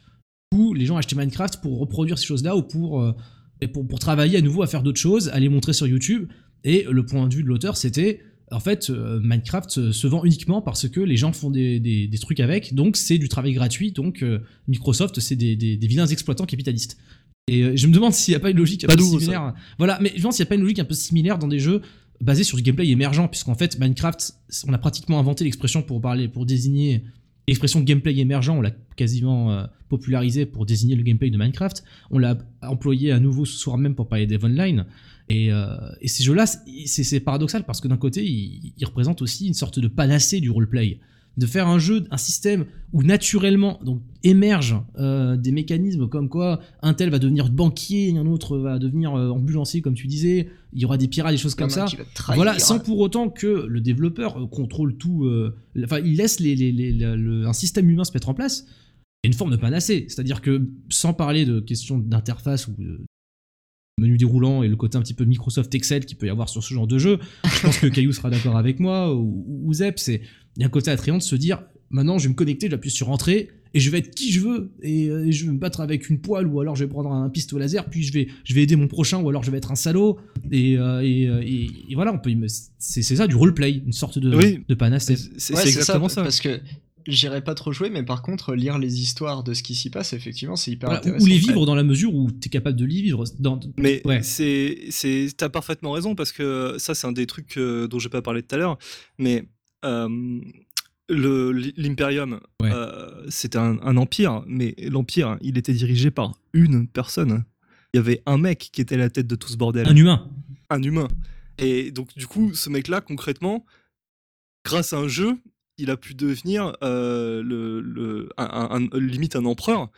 Ou les gens achetaient Minecraft pour reproduire ces choses-là ou pour, euh, et pour, pour travailler à nouveau à faire d'autres choses, à les montrer sur YouTube. Et le point de vue de l'auteur, c'était. En fait, euh, Minecraft se vend uniquement parce que les gens font des, des- des trucs avec, donc c'est du travail gratuit, donc euh, Microsoft, c'est des, vilains exploitants capitalistes. Et euh, je me demande s'il n'y a pas une logique un Pas peu ça. similaire. Voilà, mais je pense qu'il n'y a pas une logique un peu similaire dans des jeux basés sur du gameplay émergent, puisqu'en fait, Minecraft, on a pratiquement inventé l'expression pour parler, pour désigner l'expression gameplay émergent, on l'a quasiment euh, popularisé pour désigner le gameplay de Minecraft. On l'a employé à nouveau ce soir même pour parler d'Eve Online. Et, euh, et ces jeux-là, c'est c'est paradoxal parce que d'un côté, ils, ils représentent aussi une sorte de panacée du roleplay. De faire un jeu, un système où naturellement donc, émergent euh, des mécanismes comme quoi un tel va devenir banquier, un autre va devenir euh, ambulancier, comme tu disais, il y aura des pirates, des choses comme, ça. Voilà, sans pour autant que le développeur euh, contrôle tout. euh, Enfin, il laisse les, les- les- le- le- un système humain se mettre en place. Il y a une forme de panacée. C'est-à-dire que, sans parler de questions d'interface ou de menu déroulant et le côté un petit peu Microsoft Excel qu'il peut y avoir sur ce genre de jeu, je pense que Caillou sera d'accord avec moi, ou, ou Zep, c'est il y a un côté attrayant de se dire maintenant je vais me connecter, j'appuie sur entrée et je vais être qui je veux et, euh, et je vais me battre avec une poêle ou alors je vais prendre un pistolet laser puis je vais je vais aider mon prochain ou alors je vais être un salaud et, euh, et, euh, et- et voilà on peut c'est c'est ça du roleplay une sorte de Oui. de panacée C'est Ouais, exactement ça. Parce que j'irai pas trop jouer, mais par contre, lire les histoires de ce qui s'y passe, effectivement, c'est hyper Voilà, intéressant. ou les vivre dans la mesure où tu es capable de les vivre dans Mais Ouais. c'est, c'est, t'as parfaitement raison parce que ça, c'est un des trucs dont j'ai pas parlé tout à l'heure. Mais l'Imperium, Ouais. euh, c'était un, un empire, mais l'empire, il était dirigé par une personne. Il y avait un mec qui était à la tête de tout ce bordel. un humain un humain. Et donc, du coup, ce mec-là, concrètement, grâce à un jeu, il a pu devenir euh, le, le- un- un- un- limite un empereur.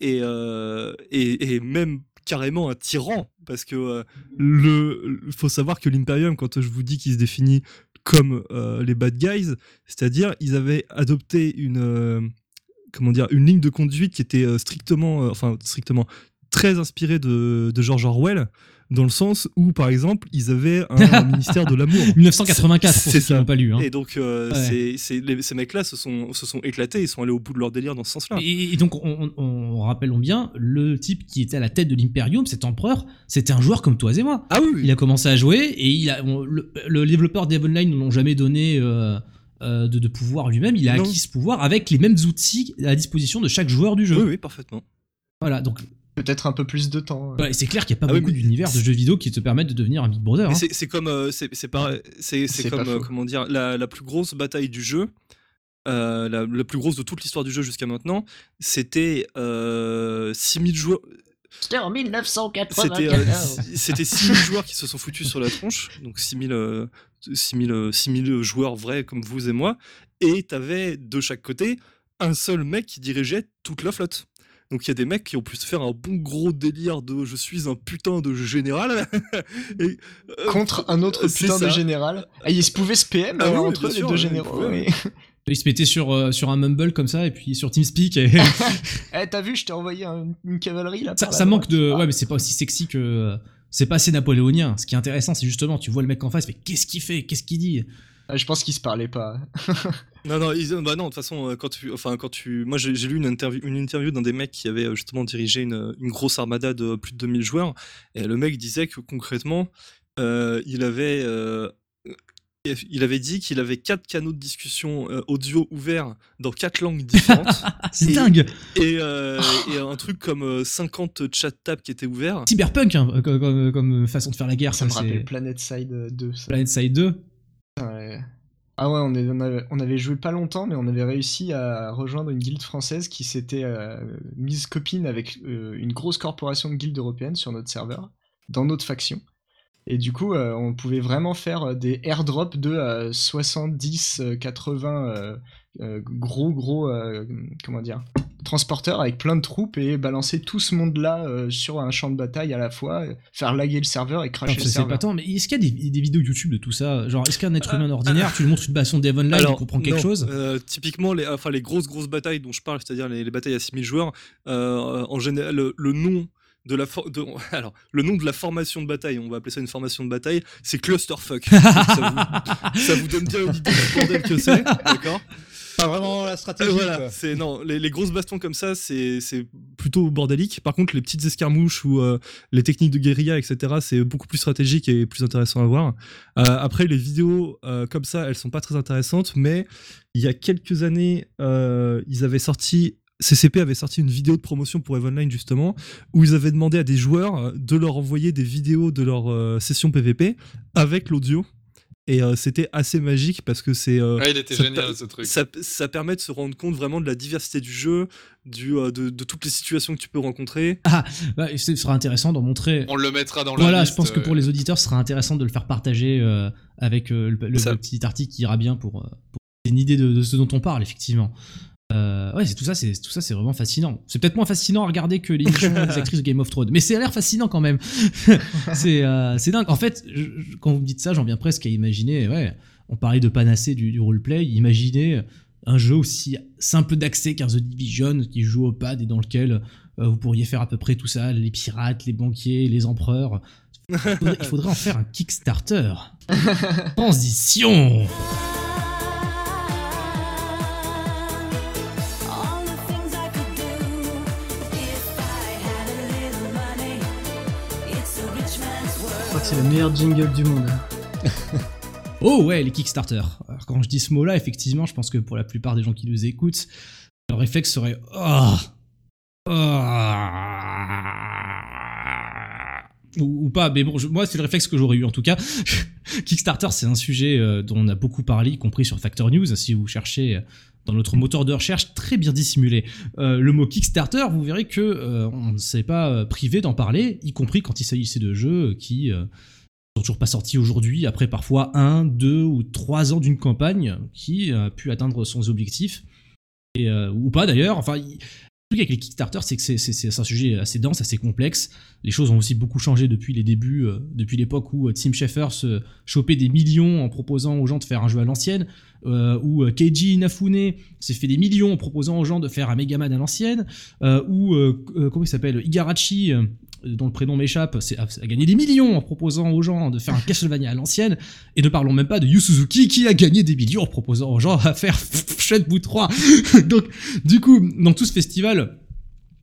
Et, euh, et, et même carrément un tyran parce que euh, le faut savoir que l'Imperium quand je vous dis qu'il se définit comme euh, les bad guys, c'est-à-dire ils avaient adopté une euh, comment dire une ligne de conduite qui était euh, strictement enfin strictement très inspirée de, de George Orwell dans le sens où par exemple ils avaient un, ministère de l'amour 1984 pour C'est ça. n'ont pas lu. hein. et donc euh, Ouais. c'est- ces mecs là se sont, se sont éclatés ils sont allés au bout de leur délire dans ce sens là Et, et donc, on, on, on- rappelons bien, le type qui était à la tête de l'Imperium, cet empereur, c'était un joueur comme toi et moi. ah oui, oui. Il a commencé à jouer et il a, on- le, le développeur d'Evenline ne l'ont jamais donné euh, euh, de, de pouvoir lui-même. Il a Non. acquis ce pouvoir avec les mêmes outils à disposition de chaque joueur du jeu. oui oui parfaitement Voilà, donc Peut-être un peu plus de temps. ouais, c'est clair qu'il n'y a pas Ah beaucoup d'univers de jeux vidéo qui te permettent de devenir un Big Brother. Hein. c'est- comme euh, c'est comme euh, comment dire la, la plus grosse bataille du jeu euh, la, la plus grosse de toute l'histoire du jeu jusqu'à maintenant c'était euh, 6000 joueurs C'était en c'était 1994. euh, c'était 6000 joueurs qui se sont foutus sur la tronche donc 6000 euh, 6000 euh, 6000 joueurs vrais comme vous et moi et t'avais de chaque côté un seul mec qui dirigeait toute la flotte donc il y a des mecs qui ont pu se faire un bon gros délire de je suis un putain de général et, euh, Contre un autre putain de général. Ah, ils se pouvaient se PM Ah euh, oui, entre les deux généraux. ouais. oui. Il se mettait sur, euh, sur un Mumble comme ça et puis sur TeamSpeak. Et Eh, t'as vu, je t'ai envoyé un- une cavalerie là. ça, manque de. Ah. Ouais, mais c'est pas aussi sexy que. C'est pas assez napoléonien. Ce qui est intéressant, c'est justement, tu vois le mec en face, mais qu'est-ce qu'il fait? Qu'est-ce qu'il dit? Ah, je pense qu'ils se parlaient pas. Non, non, ils- bah non, de toute façon, euh, quand tu, enfin, quand tu, moi j'ai lu une interview, une interview d'un des mecs qui avait euh, justement dirigé une, une grosse armada de plus de 2000 joueurs, et le mec disait que concrètement, euh, il avait, euh, il avait dit qu'il avait quatre canaux de discussion euh, audio ouverts dans quatre langues différentes, c'est dingue et, euh, et un truc comme euh, 50 chat tabs qui étaient ouverts. Cyberpunk, hein, comme, comme- comme façon de faire la guerre. Ça me rappelle Planet Side 2. ça. Planet Side 2. Ah ouais, on, avait, joué pas longtemps, mais on avait réussi à rejoindre une guilde française qui s'était euh, mise copine avec euh, une grosse corporation de guildes européennes sur notre serveur, dans notre faction. Et du coup, euh, on pouvait vraiment faire des airdrops de euh, 70, euh, 80 euh, euh, gros, gros, comment dire, transporteurs avec plein de troupes et balancer tout ce monde-là euh, sur un champ de bataille à la fois, euh, faire laguer le serveur et cracher Enfin, le c'est serveur. mais est-ce qu'il y a des, des vidéos YouTube de tout ça? Genre, est-ce qu'un être humain ordinaire, tu lui montres une bastion d'Evon Live, il comprend quelque non, chose? Euh, Typiquement, les, enfin, les grosses grosses batailles dont je parle, c'est-à-dire les, les batailles à 6000 joueurs, euh, en général, le, le nom de la for- de, alors le nom de la formation de bataille, on va appeler ça une formation de bataille, c'est clusterfuck. Ça, vous, ça vous donne bien une idée du bordel que c'est, d'accord? Pas vraiment la stratégie. Euh, voilà, c'est non, les, les grosses bastons comme ça, c'est c'est plutôt bordélique. Par contre, les petites escarmouches ou euh, les techniques de guérilla, etc., c'est beaucoup plus stratégique et plus intéressant à voir. Euh, après, les vidéos euh, comme ça, elles sont pas très intéressantes, mais il y a quelques années, ils avaient sorti. CCP avait sorti une vidéo de promotion pour Evenline justement, où ils avaient demandé à des joueurs de leur envoyer des vidéos de leur session PVP avec l'audio. Et euh, c'était assez magique parce que c'est euh, Ouais, il était ça génial ce truc. ça, ça permet de se rendre compte vraiment de la diversité du jeu, du, euh, de, de toutes les situations que tu peux rencontrer. Bah, Ce sera intéressant d'en montrer. On le mettra dans la Voilà, liste, je pense que pour les auditeurs, ce sera intéressant de le faire partager euh, avec euh, le, le- Ça. le petit article qui ira bien pour, pour une idée de, de ce dont on parle, effectivement. Euh, ouais, c'est tout ça, c'est tout ça, c'est vraiment fascinant. C'est peut-être moins fascinant à regarder que l'émission des actrices de Game of Thrones, mais c'est à l'air fascinant quand même. c'est euh, c'est dingue. En fait, je- quand vous me dites ça, j'en viens presque à imaginer. Ouais, on parlait de panacée du, du roleplay. Imaginez un jeu aussi simple d'accès qu'un The Division qui joue au pad et dans lequel euh, vous pourriez faire à peu près tout ça, les pirates, les banquiers, les empereurs. Il faudrait, il faudrait en faire un Kickstarter. Transition c'est le meilleur jingle du monde. Oh ouais, les Kickstarter. Alors quand je dis ce mot-là, effectivement, je pense que pour la plupart des gens qui nous écoutent, le réflexe serait oh, Oh. Ou, pas. Mais bon, moi c'est le réflexe que j'aurais eu en tout cas. Kickstarter, c'est un sujet euh, dont on a beaucoup parlé, y compris sur Factor News. Si vous cherchez euh, dans notre moteur de recherche très bien dissimulé euh, le mot Kickstarter, vous verrez que on ne s'est pas privé d'en parler, y compris quand il s'agissait de jeux qui sont toujours pas sortis aujourd'hui, après parfois un, deux ou trois ans d'une campagne qui a pu atteindre son objectif, et, ou pas d'ailleurs. Enfin, truc avec les Kickstarter, c'est que c'est- un sujet assez dense, assez complexe. Les choses ont aussi beaucoup changé depuis les débuts, euh, depuis l'époque où euh, Tim Schafer se chopait des millions en proposant aux gens de faire un jeu à l'ancienne, euh, où Keiji Inafune s'est fait des millions en proposant aux gens de faire un Megaman à l'ancienne, euh, où comment il s'appelle Igarashi, euh, dont le prénom m'échappe, a, a gagné des millions en proposant aux gens de faire un Castlevania à l'ancienne, et ne parlons même pas de Yu Suzuki qui a gagné des millions en proposant aux gens à faire Shenmue 3. Donc du coup, dans tout ce festival,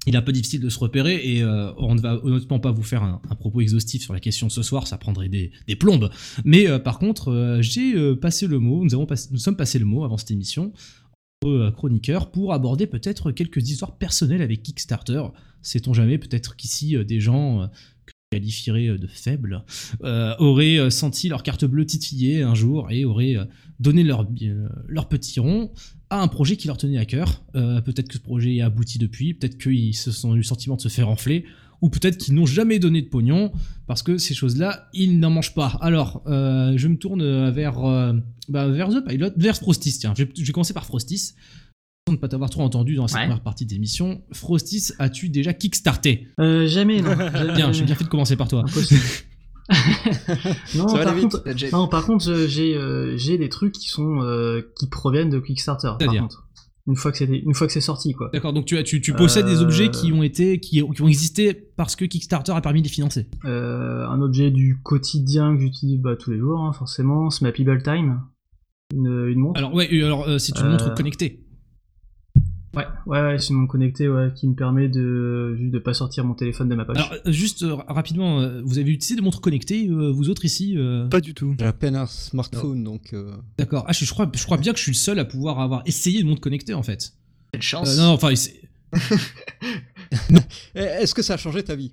il est un peu difficile de se repérer et euh, on ne va honnêtement pas vous faire un, propos exhaustif sur la question ce soir, ça prendrait des, plombes. Mais euh, par contre, euh, j'ai passé le mot, nous, avons passé- nous sommes passé le mot avant cette émission euh, chroniqueurs pour aborder peut-être quelques histoires personnelles avec Kickstarter. Sait-on jamais, peut-être qu'ici euh, des gens euh, que je qualifierais euh, de faibles auraient senti leur carte bleue titiller un jour et auraient donné leur, petit rond à un projet qui leur tenait à cœur. Peut-être que ce projet est abouti depuis, peut-être qu'ils se sont eu le sentiment de se faire enfler, ou peut-être qu'ils n'ont jamais donné de pognon, parce que ces choses-là, ils n'en mangent pas. Alors, je me tourne vers, euh, bah, vers The Pilot, vers Frostis, tiens. Commencer par Frostis. Sans ne pas t'avoir trop entendu dans cette Ouais. première partie de l'émission, Frostis, as-tu déjà kickstarté Euh, jamais, non. Jamais, Bien, j'ai bien fait de commencer par toi. Non, par contre, T'as déjà- non, par contre, euh, j'ai euh, j'ai des trucs qui sont euh, qui proviennent de Kickstarter. Par contre, une fois que c'est une fois que c'est sorti, quoi. D'accord, donc tu, as- tu, tu possèdes des objets qui ont été, qui, qui ont existé parce que Kickstarter a permis de les financer. Euh, un objet du quotidien que j'utilise bah, tous les jours, hein, forcément, c'est ma People Time, une, une montre. Alors ouais, alors euh, c'est une Euh, montre connectée. Ouais, ouais, ouais, c'est une montre connectée, ouais, qui me permet de juste de pas sortir mon téléphone de ma poche. Alors euh, juste euh, rapidement, euh, vous avez utilisé des montres connectées, euh, vous autres ici Pas du tout. J'ai à peine un smartphone, donc. euh, D'accord. Ah, je, je crois, je crois bien que je suis le seul à pouvoir avoir essayé une montre connectée en fait. Quelle chance. non, non, enfin, eh, Est-ce que ça a changé ta vie?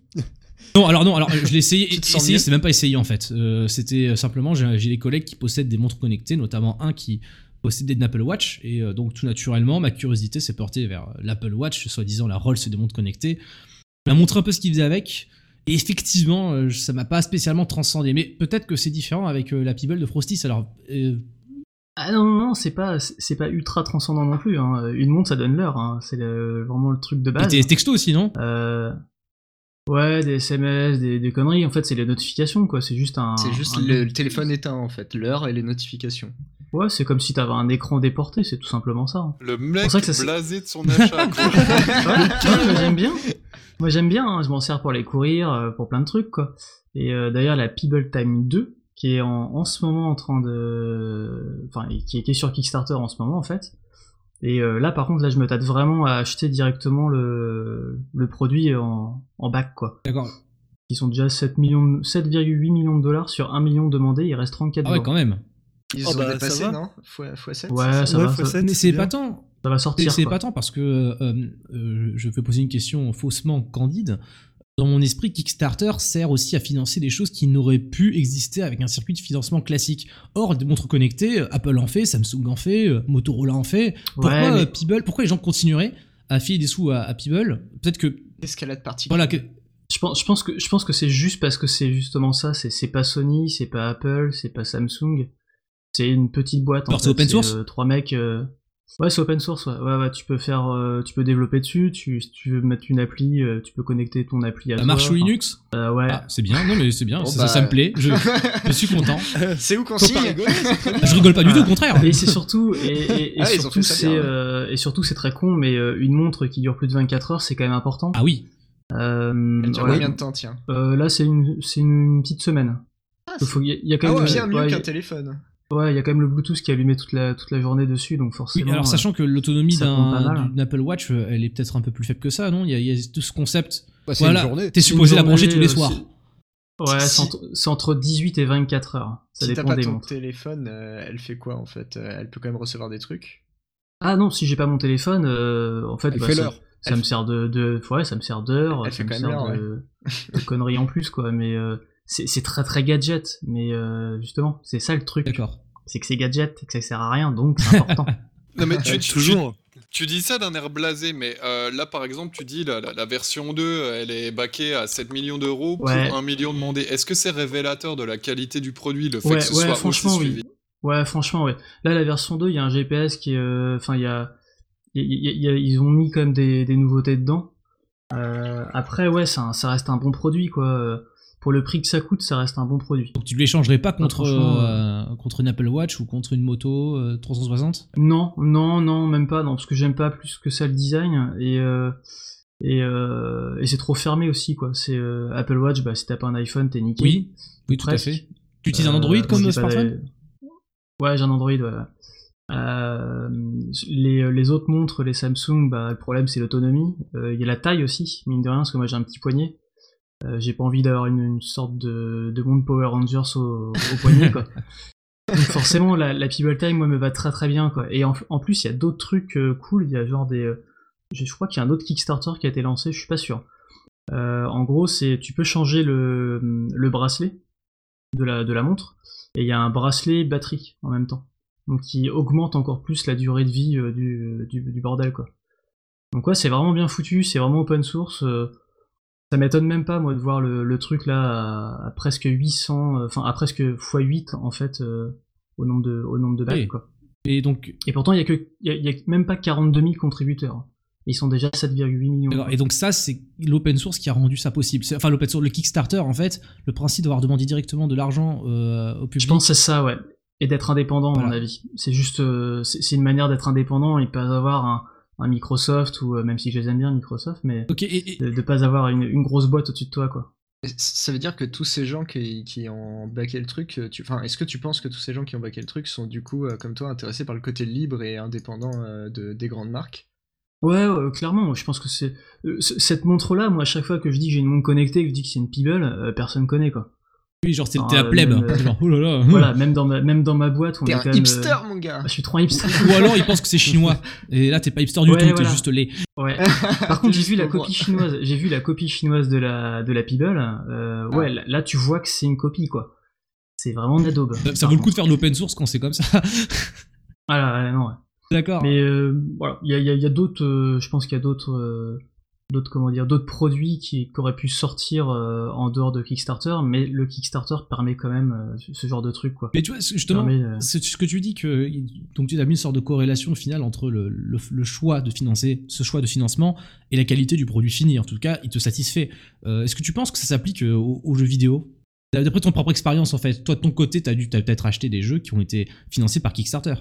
Non, alors non, alors je l'ai essayé. Essayé, c'est même pas essayé en fait. Euh, C'était simplement, j'ai j'ai des collègues qui possèdent des montres connectées, notamment un qui possédait une Apple Watch, et euh, donc tout naturellement, ma curiosité s'est portée vers euh, l'Apple Watch, soi-disant la Rolls des montres connectées. Il m'a montré un peu ce qu'il faisait avec. Et effectivement, euh, ça m'a pas spécialement transcendé. Mais peut-être que c'est différent avec euh, la Peeble de Frostis. Alors, euh, Ah non, non, non, c'est pas, c'est pas ultra transcendant non plus. Hein. Une montre, ça donne l'heure. Hein. C'est le- vraiment le truc de et base. tes textos aussi, non? Euh, ouais, des SMS, des, des conneries. En fait, c'est les notifications, quoi. C'est juste un. C'est juste un- le, le téléphone éteint en fait, l'heure et les notifications. Ouais, c'est comme si t'avais un écran déporté. C'est tout simplement ça. hein. Le mec pour ça que ça blasé de son achat, quoi. Ouais, moi, j'aime bien. Moi j'aime bien, hein, je m'en sers pour les courir, euh, pour plein de trucs quoi. Et euh, d'ailleurs la People Time 2, qui est en, en ce moment en train de... Enfin, qui est, qui est sur Kickstarter en ce moment en fait. Et euh, là par contre, là je me tâte vraiment à acheter directement le, le produit en, en bac quoi. D'accord. Ils sont déjà 7 millions, de- 7,8 millions de dollars sur 1 million demandé, il reste 34 Ah ouais, jours. quand même. Ils Oh ont bah, ça dépassé, va. non? Fois, fois 7 Ouais, ça? Ouais, va, fois ça, sept, Mais c'est pas tant. ça va C'est sortir. c'est pas tant parce que euh, euh, je vais poser une question faussement candide. Dans mon esprit, Kickstarter sert aussi à financer des choses qui n'auraient pu exister avec un circuit de financement classique. Or, des montres connectées, Apple en fait, Samsung en fait, euh, Motorola en fait. Pourquoi Ouais, mais- Peeble Pourquoi les gens continueraient à filer des sous à, à Peeble? Peut-être que Escalade particulière. voilà que Je pense, je pense que je pense que c'est juste parce que c'est justement ça. C'est c'est pas Sony, c'est pas Apple, c'est pas Samsung. C'est une petite boîte. en Alors, c'est open source euh, Trois mecs. euh, Ouais, c'est open source. Ouais. ouais, ouais, tu peux faire, euh, tu peux développer dessus. Tu, si tu veux mettre une appli, euh, tu peux connecter ton appli à ça marche sous Linux? euh, ouais. Ah, c'est bien. Non mais c'est bien. Bon, ça, bah, ça me plaît. Je, je suis content. C'est où qu'on signe. Je rigole pas du tout, au contraire. Et c'est surtout, et, et- et Ah, surtout, c'est, bien, ouais. euh, et surtout, c'est très con, mais euh, une montre qui dure plus de 24 heures, c'est quand même important. Ah oui. Euh, Elle dure ouais. combien de temps, tiens? Euh, là, c'est une, c'est une petite semaine. Il faut- il y, a- quand Ah même ouais, bien mieux qu'un téléphone. Ouais, il y a quand même le Bluetooth qui est allumé toute la, toute la journée dessus, donc Oui, forcément. alors euh, sachant que l'autonomie d'un Apple Watch, euh, elle est peut-être un peu plus faible que ça, non? Il y, a, il y a tout ce concept. Bah, c'est Voilà, une journée. t'es supposé la brancher tous les euh, soirs. Ouais, Si- c'est entre, c'est entre 18 et 24 heures. Ça si dépend pas des ton montres. téléphone, euh, elle fait quoi en fait? Elle peut quand même recevoir des trucs? Ah non, si j'ai pas mon téléphone, euh, en fait, Elle bah, fait ça, l'heure. ça Elle me fait- sert de, de, ouais, ça me sert d'heure, Elle ça fait me quand même sert de, de conneries en plus, quoi. Mais euh, c'est très très gadget, mais euh, justement, c'est ça le truc. D'accord. C'est que c'est gadget, et que ça sert à rien, donc c'est important. Non, mais tu, Ouais, tu- toujours. Tu dis ça d'un air blasé, mais euh, là par exemple, tu dis la, la, la version 2, elle est baquée à 7 millions d'euros pour Ouais. 1 million demandé. Est-ce que c'est révélateur de la qualité du produit, le fait Ouais, que ce ouais, soit franchement, aussi oui. suivi? Ouais, franchement, ouais. Là, la version 2, il y a un GPS qui est. euh, Enfin, il y a. y- y- y- ils ont mis quand même des, des nouveautés dedans. Euh, après, ouais, ça, ça reste un bon produit, quoi. Euh, Pour le prix que ça coûte, ça reste un bon produit. Donc tu ne l'échangerais pas contre, franchement, euh, contre une Apple Watch ou contre une moto euh, 360 Non, non, non, même pas, non, parce que j'aime pas plus que ça le design et euh, et, euh, et c'est trop fermé aussi, quoi. C'est euh, Apple Watch, bah si t'as pas un iPhone, t'es niqué. Oui, oui, tout à Presque. fait. Tu utilises un Euh, Android comme smartphone? Ouais, j'ai un Android, ouais. Euh, les, les autres montres, les Samsung, bah, le problème c'est l'autonomie. Euh, Il y a la taille aussi, mine de rien, parce que moi j'ai un petit poignet. Euh, j'ai pas envie d'avoir une, une sorte de, de monde Power Rangers au, au poignet, quoi. Donc forcément, la, la People Time, moi, me va très très bien, quoi. Et en, en plus, il y a d'autres trucs euh, cool. Il y a genre des. euh, je, je crois qu'il y a un autre Kickstarter qui a été lancé, je suis pas sûr. En gros, c'est tu peux changer le, le bracelet de la, de la montre et il y a un bracelet batterie en même temps. Donc qui augmente encore plus la durée de vie du, du, du bordel quoi. Donc ouais, c'est vraiment bien foutu, c'est vraiment open source. Ça m'étonne même pas moi de voir le, le truc là à, à presque 800, euh, enfin à presque x8 en fait euh, au nombre de au nombre de Oui. quoi. Et donc, Et pourtant il y a que il y a, il y a même pas 42 000 contributeurs. Ils sont déjà 7,8 millions. alors, et donc ça, c'est l'open source qui a rendu ça possible. Enfin, l'open source, le Kickstarter, en fait, le principe d'avoir demandé directement de l'argent euh, au public. Je pense que c'est ça, ouais. Et d'être indépendant, à mon avis. C'est juste, c'est c'est une manière d'être indépendant et pas avoir un, un Microsoft ou euh, même si je les aime bien Microsoft, mais Ok, et, et- de, de pas avoir une, une grosse boîte au-dessus de toi, quoi. Ça veut dire que tous ces gens qui, qui ont baqué le truc, euh, tu... enfin, est-ce que tu penses que tous ces gens qui ont baqué le truc sont du coup, euh, comme toi, intéressés par le côté libre et indépendant euh, de, des grandes marques? Ouais, ouais, clairement. moi, Je pense que c'est euh, cette montre-là. Moi, à chaque fois que je dis que j'ai une montre connectée, que je dis que c'est une Peeble, euh, personne connaît, quoi. Oui, genre, c'était la plèbe. même, euh, Genre, oh là là. Voilà, même dans ma, même dans ma boîte, on T'es est un quand même, hipster, euh, mon gars Je suis trop un hipster. Ou alors, ils pensent que c'est chinois. Et là, t'es pas hipster du Ouais, tout, t'es voilà. juste laid. Ouais. Par contre, j'ai vu la copie chinoise. J'ai vu la copie chinoise de la de la Peeble. Euh, ouais, là, là, tu vois que c'est une copie, quoi. C'est vraiment de la daube. Ça, ça vaut le coup de faire de l'open source quand c'est comme ça. Ah là, ouais, non. ouais. D'accord. Mais euh, voilà, il y a, il y a- il y a d'autres. euh, je pense qu'il y a d'autres. D'autres comment dire d'autres produits qui, qui auraient pu sortir euh, en dehors de Kickstarter mais le Kickstarter permet quand même euh, ce- genre de truc quoi Mais tu vois, justement, Permet, euh, c'est ce que tu dis que donc tu as mis une sorte de corrélation au final entre le, le- le choix de financer, ce choix de financement et la qualité du produit fini. En tout cas, il te satisfait. Est-ce que tu penses que ça s'applique aux, aux jeux vidéo? D'après ton propre expérience, en fait, toi de ton côté, t'as dû t'as peut-être acheté des jeux qui ont été financés par Kickstarter.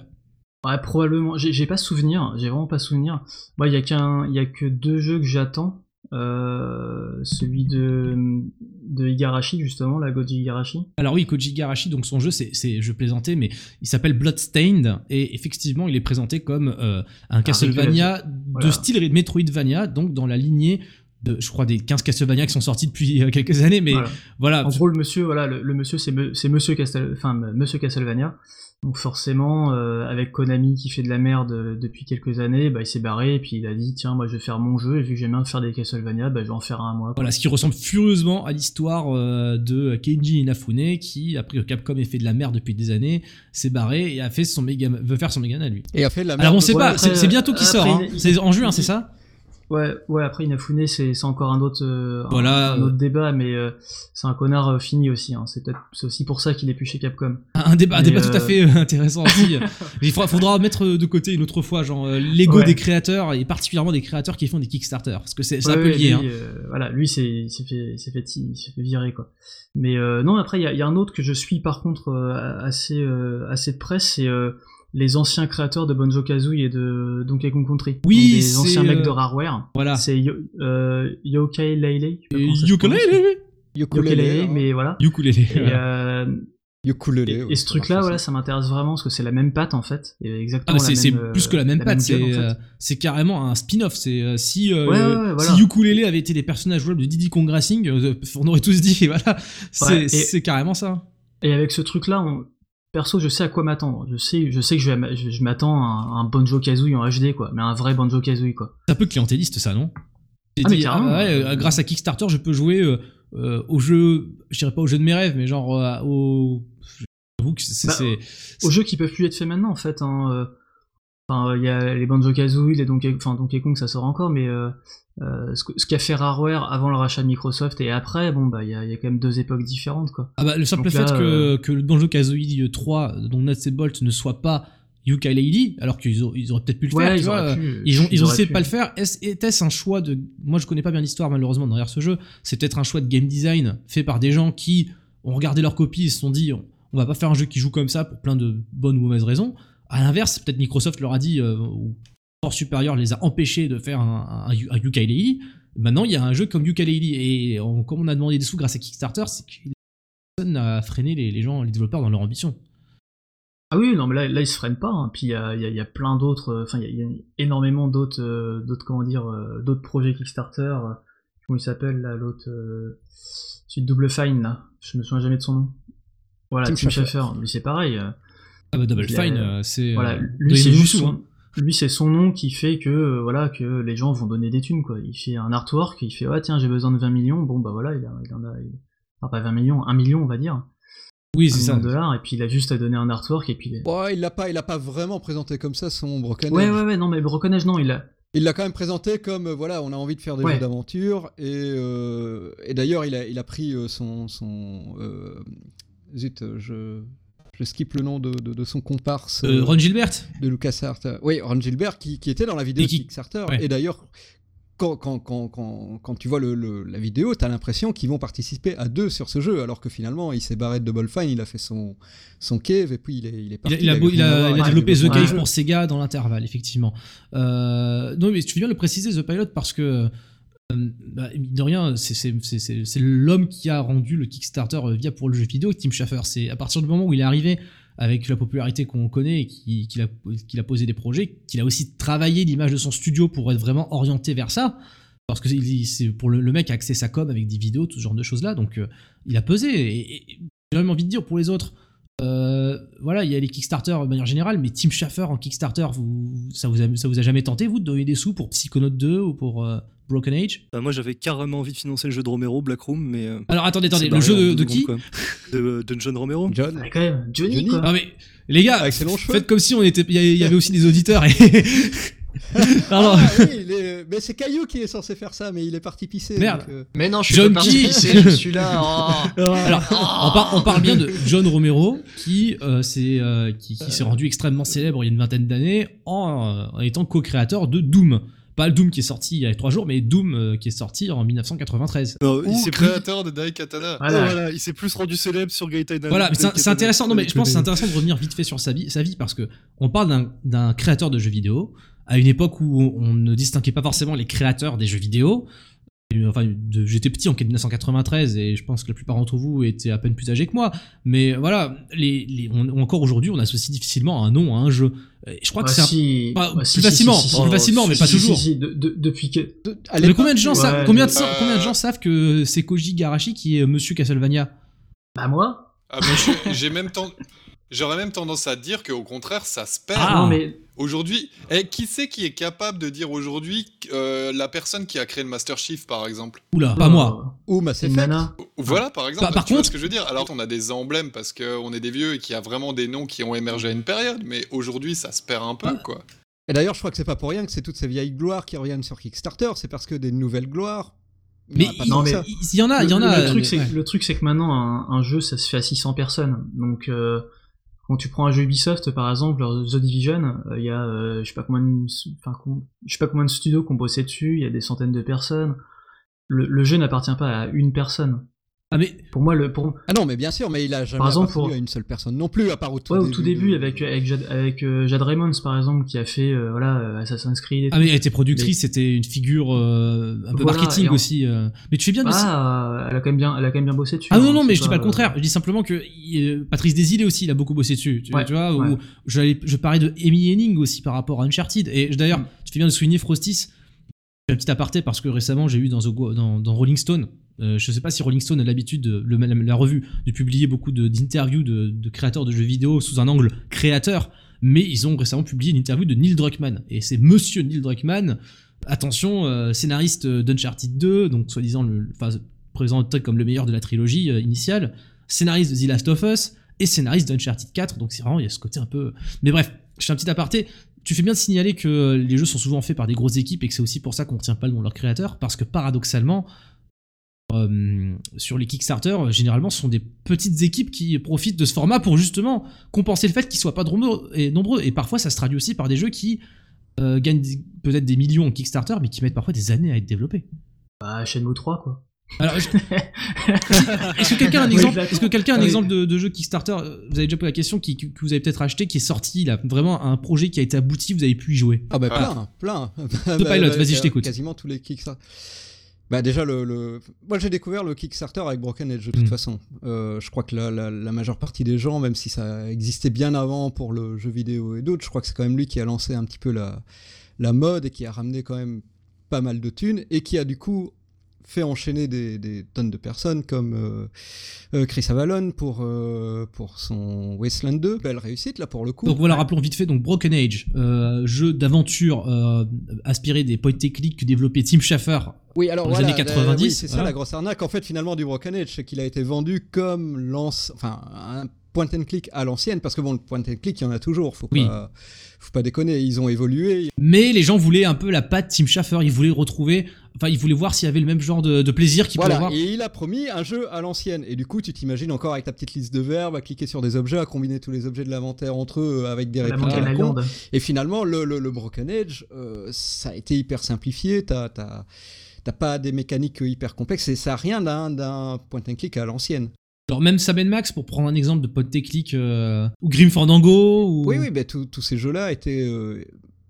Ouais, probablement. J'ai pas souvenir. J'ai vraiment pas souvenir. Moi, il y a qu'un, il y a que deux jeux que j'attends. Euh, celui de de Igarashi justement, la Goji Igarashi. Alors oui, Koji Igarashi, donc son jeu, c'est, je plaisantais, mais il s'appelle Bloodstained et effectivement, il est présenté comme euh, un Castlevania de Voilà. style Metroidvania, donc dans la lignée de, je crois, des 15 Castlevania qui sont sortis depuis euh, quelques années, mais Voilà. voilà. En gros, le monsieur, voilà, le, le monsieur, c'est me- Monsieur Castel, enfin Monsieur Castlevania. Donc forcément, euh, avec Konami qui fait de la merde euh, depuis quelques années, bah, il s'est barré et puis il a dit tiens, moi je vais faire mon jeu et vu que j'aime bien faire des Castlevania, bah, je vais en faire un moi. Voilà, ce qui ressemble furieusement à l'histoire euh, de Keiji Inafune, qui, après que Capcom ait fait de la merde depuis des années, s'est barré et a fait son méga, veut faire son Mégane à lui. Et a fait de la merde. Alors on sait pas, c'est, bientôt qui sort, hein. c'est en juin, c'est ça? Ouais, ouais. Après Inafune, c'est encore un autre, euh, un- Voilà, un, euh. autre débat, mais euh, c'est un connard euh, fini aussi. Hein. C'est aussi pour ça qu'il est plus chez Capcom. Un débat, un débat tout à fait intéressant aussi. Il faudra, faudra mettre de côté une autre fois, genre l'ego Ouais. des créateurs et particulièrement des créateurs qui font des Kickstarter, parce que c'est, c'est un Ouais, peu ouais, lié. lui, hein. voilà, lui, c'est, il s'est fait, fait, fait virer quoi. Mais non, après, il y a, il y a un autre que je suis par contre assez, assez de près, c'est les anciens créateurs de Banjo Kazooie et de Donkey Kong Country. Oui, c'est, anciens mecs de euh, Rareware. Voilà. C'est euh, Yokai Yokai Leile, hein. mais voilà. Et, voilà. euh, et, ouais, et ce truc-là, voilà, ça. m'intéresse vraiment parce que c'est la même patte en fait. Et Ah, exactement la c'est, plus que la même patte, gueule, c'est, en fait. c'est carrément un spin-off. C'est si, euh, Ouais, ouais, ouais, voilà. si Ukulélé avait été des personnages jouables de Diddy Kong Racing, on aurait tous dit, voilà, c'est, Ouais, et- c'est carrément ça. Et avec ce truc-là, on- perso, je sais à quoi m'attendre. Je sais, je sais que je, je, m'attends à un, un Banjo Kazooie en HD, quoi. Mais un vrai Banjo Kazooie, quoi. C'est un peu clientéliste, ça, non? Ah, mais dit, carrément. ouais, euh, grâce à Kickstarter, je peux jouer euh, euh, au jeu, je dirais pas au jeu de mes rêves, mais genre euh, au. J'avoue que c'est. Bah, c'est- Aux jeux qui peuvent plus être faits maintenant, en fait. Hein, Enfin, il y a les Banjo Kazooie, les Donkey, enfin Donkey Kong, ça sort encore, mais euh, euh, ce, qu'a fait Rareware avant le rachat de Microsoft et après, bon bah il y a, il y a quand même deux époques différentes, quoi. Ah bah, le simple Donc fait là, que, euh, que le Banjo Kazooie 3, dont Nuts et Bolt, ne soit pas Yooka-Laylee, alors qu'ils ils auraient peut-être pu le Ouais, faire, tu ils vois, euh, pu, ils ont, ils ont auraient essayé de pas le faire. Est-ce- Était-ce un choix de. Moi, je connais pas bien l'histoire, malheureusement, derrière ce jeu. C'est peut-être un choix de game design fait par des gens qui ont regardé leur copie et se sont dit on, on va pas faire un jeu qui joue comme ça pour plein de bonnes ou mauvaises raisons. À l'inverse, peut-être Microsoft leur a dit, euh, ou Force supérieur les a empêchés de faire un, un, un. Maintenant, il y a un jeu comme Yooka-Laylee. Et on- comme on a demandé des sous grâce à Kickstarter, c'est que personne n'a freiné les, les gens, les développeurs dans leur ambition. Ah oui, non, mais là, là ils se freinent pas. hein. Puis il y a, il y a- il y a plein d'autres, euh, enfin, il y a- il y, a énormément d'autres, euh, d'autres, comment dire, d'autres projets Kickstarter. comment il s'appelle, là, l'autre, de Double Fine, là. Je me souviens jamais de son nom. Voilà, Tim Tim, Schafer. Lui, c'est pareil. Euh, Ah bah Double a- Fine, euh, c'est. voilà, euh, lui, de c'est juste son, hein. lui, c'est son nom qui fait que, euh, voilà, que les gens vont donner des thunes, quoi. Il fait un artwork, il fait, ah, tiens, j'ai besoin de 20 millions. Bon, bah voilà, il, a, il en a, il- enfin, pas 20 millions, 1 million, on va dire. Oui, 1 c'est ça. de dollars, et puis il a juste à donner un artwork, et puis. Bon, il l'a pas, il l'a pas vraiment présenté comme ça son Broken Ouais, ouais, ouais, non, mais Broken non, il a, Il l'a quand même présenté comme euh, voilà, on a envie de faire des Ouais. jeux d'aventure et, euh, et d'ailleurs il a, il a pris euh, son son euh, zut, euh, je je skip le nom de, de, de son comparse Euh, Ron Gilbert de LucasArts. Oui, Ron Gilbert qui, qui était dans la vidéo Et qui- de Kickstarter ouais. et d'ailleurs quand, quand, quand, quand, tu vois le, le- la vidéo, t'as l'impression qu'ils vont participer à deux sur ce jeu, alors que finalement, il s'est barré de Double Fine, il a fait son, son cave, et puis il est, il est Il parti. a, il a il rien à a- il a développé The Cave pour Sega dans l'intervalle, effectivement. Euh, non, mais tu fais bien le préciser, The Pilot, parce que, bah, mine de rien, c'est- l'homme qui a rendu le Kickstarter euh, via pour le jeu vidéo, Tim Schafer. C'est à partir du moment où il est arrivé avec la popularité qu'on connaît et qui- qu'il a, posé des projets, qu'il a aussi travaillé l'image de son studio pour être vraiment orienté vers ça. Parce que c'est pour le, mec a axé sa com avec des vidéos, tout ce genre de choses-là. Donc, euh, il a pesé. J'ai même envie de dire pour les autres, euh, voilà, il y a les Kickstarter de manière générale, mais Tim Schafer en Kickstarter, ça, vous a, jamais tenté, vous, de donner des sous pour Psychonaut 2 ou pour euh, Broken Age Bah, moi, j'avais carrément envie de financer le jeu de Romero, Black Room, mais. euh, Alors attendez, attendez, le jeu de, qui de, de John Romero. John, Ouais, quand même, Johnny, Johnny. quoi. Ah mais les gars, Avec ses longs cheveux. faites comme si on était, il y, a- il y avait aussi des auditeurs. Et... Pardon. Ah, oui, il est- mais c'est Caillou qui est censé faire ça, mais il est parti pisser. Merde. donc, euh, Mais non, je suis John pas parti pisser, je suis là. oh. Alors, on, par- on parle bien de John Romero qui, euh, s'est, euh, qui, qui s'est rendu extrêmement célèbre il y a une vingtaine d'années en, euh, en étant co-créateur de Doom. Pas le Doom qui est sorti il y a trois jours, mais Doom euh, qui est sorti en 1993. Non, il Ou s'est plus... créateur de Daikatana. Voilà. voilà, il s'est plus rendu célèbre sur Gaita Voilà, mais c'est intéressant. Non, mais je pense que c'est intéressant de revenir vite fait sur sa vie, sa vie parce que on parle d'un- d'un créateur de jeux vidéo à une époque où on ne distinguait pas forcément les créateurs des jeux vidéo. Et, Enfin, j'étais petit en 1993 et je pense que la plupart d'entre vous étaient à peine plus âgés que moi. Mais voilà, les, les- on- encore aujourd'hui, on associe difficilement un nom à un jeu. Et je crois que Bah, c'est un- si. pas- Bah, plus si, facilement, si, si, si. plus facilement, mais Si, pas si, toujours. si, si, de- de- depuis que. Mais combien de gens ouais, savent combien de, euh, combien de gens savent que c'est Koji Garashi qui est Monsieur Castlevania? Bah, moi Ah, je- j'ai même ten- J'aurais même tendance à dire qu'au contraire, ça se perd. Ah. Mais. Aujourd'hui, eh, qui c'est qui est capable de dire aujourd'hui euh, la personne qui a créé le Master Chief, par exemple? Oula, pas moi. ou Mass Effect. nana. Voilà, par exemple. Par- par tu vois contre- ce que je veux dire? Alors, on a des emblèmes parce qu'on est des vieux et qu'il y a vraiment des noms qui ont émergé à une période, mais aujourd'hui, ça se perd un peu, Bah, quoi. Et d'ailleurs, je crois que c'est pas pour rien que c'est toutes ces vieilles gloires qui reviennent sur Kickstarter, c'est parce que des nouvelles gloires. il y Mais en a pas il, non, mais y en a, il y en le, a. le truc, mais- c'est ouais. le truc, c'est que maintenant, un, un jeu, ça se fait à 600 personnes. Donc, euh, quand tu prends un jeu Ubisoft, par exemple, The Division, euh, il y a, euh, je sais pas combien, de, enfin, je sais pas combien de studios qui ont bossé dessus. Il y a des centaines de personnes. Le jeu n'appartient pas à une personne. Ah mais Pour moi, le, pour, Ah non, mais bien sûr, mais il a jamais Par exemple, pour- à une seule personne non plus, à part au tout ouais, début. au tout début, avec avec Jade, avec euh, Jade Raymond, par exemple, qui a fait, euh, voilà, euh, Assassin's Creed. Et Ah tout. mais elle était productrice, c'était une figure euh, un peu Voilà, marketing en- aussi. euh. Mais tu fais bien de... Ah, elle a quand même bien, elle a quand même bien bossé dessus. Ah non hein, non mais je dis pas le contraire. Je dis simplement que Patrice Desilets aussi, il a beaucoup bossé dessus. Tu, Ouais, tu vois, ouais. je parlais de Amy Henning aussi par rapport à Uncharted. Et d'ailleurs, Mm. tu fais bien de souligner Frostis. Un petit aparté parce que récemment j'ai eu dans, The Go- dans, dans Rolling Stone. Euh, je sais pas si Rolling Stone a l'habitude, la, revue, de publier beaucoup d'interviews de, de créateurs de jeux vidéo sous un angle créateur, mais ils ont récemment publié une interview de Neil Druckmann. Et c'est Monsieur Neil Druckmann, attention, euh, scénariste d'Uncharted 2, donc soi-disant présenté comme le meilleur de la trilogie euh, initiale, scénariste de The Last of Us et scénariste d'Uncharted 4. Donc c'est vraiment, il y a ce côté un peu. Mais bref, je fais un petit aparté. Tu fais bien de signaler que les jeux sont souvent faits par des grosses équipes et que c'est aussi pour ça qu'on retient pas le nom de leur créateur, parce que paradoxalement, euh, sur les Kickstarter, euh, généralement, ce sont des petites équipes qui profitent de ce format pour justement compenser le fait qu'ils soient pas nombreux et, nombreux. Et parfois, ça se traduit aussi par des jeux qui euh, gagnent peut-être des millions en Kickstarter, mais qui mettent parfois des années à être développés. Bah, Shenmue 3, quoi. Alors, je- est-ce que quelqu'un a un exemple, est-ce que quelqu'un a un exemple de, de jeu Kickstarter Vous avez déjà posé la question qui, que vous avez peut-être acheté, qui est sorti, là, vraiment un projet qui a été abouti, vous avez pu y jouer. Ah bah Ah. plein, plein. The Pilot, vas-y, je t'écoute. Quasiment tous les Kickstarter. Bah déjà le, le- moi j'ai découvert le Kickstarter avec Broken Edge de toute Mm. façon. Euh, je crois que la, la- la majeure partie des gens, même si ça existait bien avant pour le jeu vidéo et d'autres, je crois que c'est quand même lui qui a lancé un petit peu la, la mode et qui a ramené quand même pas mal de thunes et qui a du coup fait enchaîner des, des tonnes de personnes comme euh, euh, Chris Avalon pour, euh, pour son Wasteland 2. Belle réussite là pour le coup. Donc voilà, rappelons vite fait, donc Broken Age, euh, jeu d'aventure inspiré des point and click que développait Tim Schafer. Oui, alors Dans les voilà, années 90, oui, c'est ça voilà. la grosse arnaque en fait finalement du Broken Age, c'est qu'il a été vendu comme lance, enfin un point and click à l'ancienne, parce que bon le point and click il y en a toujours, faut Oui. pas, faut pas déconner, ils ont évolué. Mais les gens voulaient un peu la patte Tim Schafer, ils voulaient retrouver, enfin ils voulaient voir s'il y avait le même genre de, de plaisir qu'ils pouvaient Voilà, avoir. et il a promis un jeu à l'ancienne. Et du coup, tu t'imagines encore avec ta petite liste de verbes, à cliquer sur des objets, à combiner tous les objets de l'inventaire entre eux euh, avec des répliques à la con. Et finalement, le, le- le Broken Age, euh, ça a été hyper simplifié. T'as t'as- t'as pas des mécaniques hyper complexes et ça a rien d'un d'un point and click à l'ancienne. Alors même Sam Max, pour prendre un exemple de pote technique, euh, ou Grim Fandango, ou... Oui, oui, ben, tous ces jeux-là étaient, euh,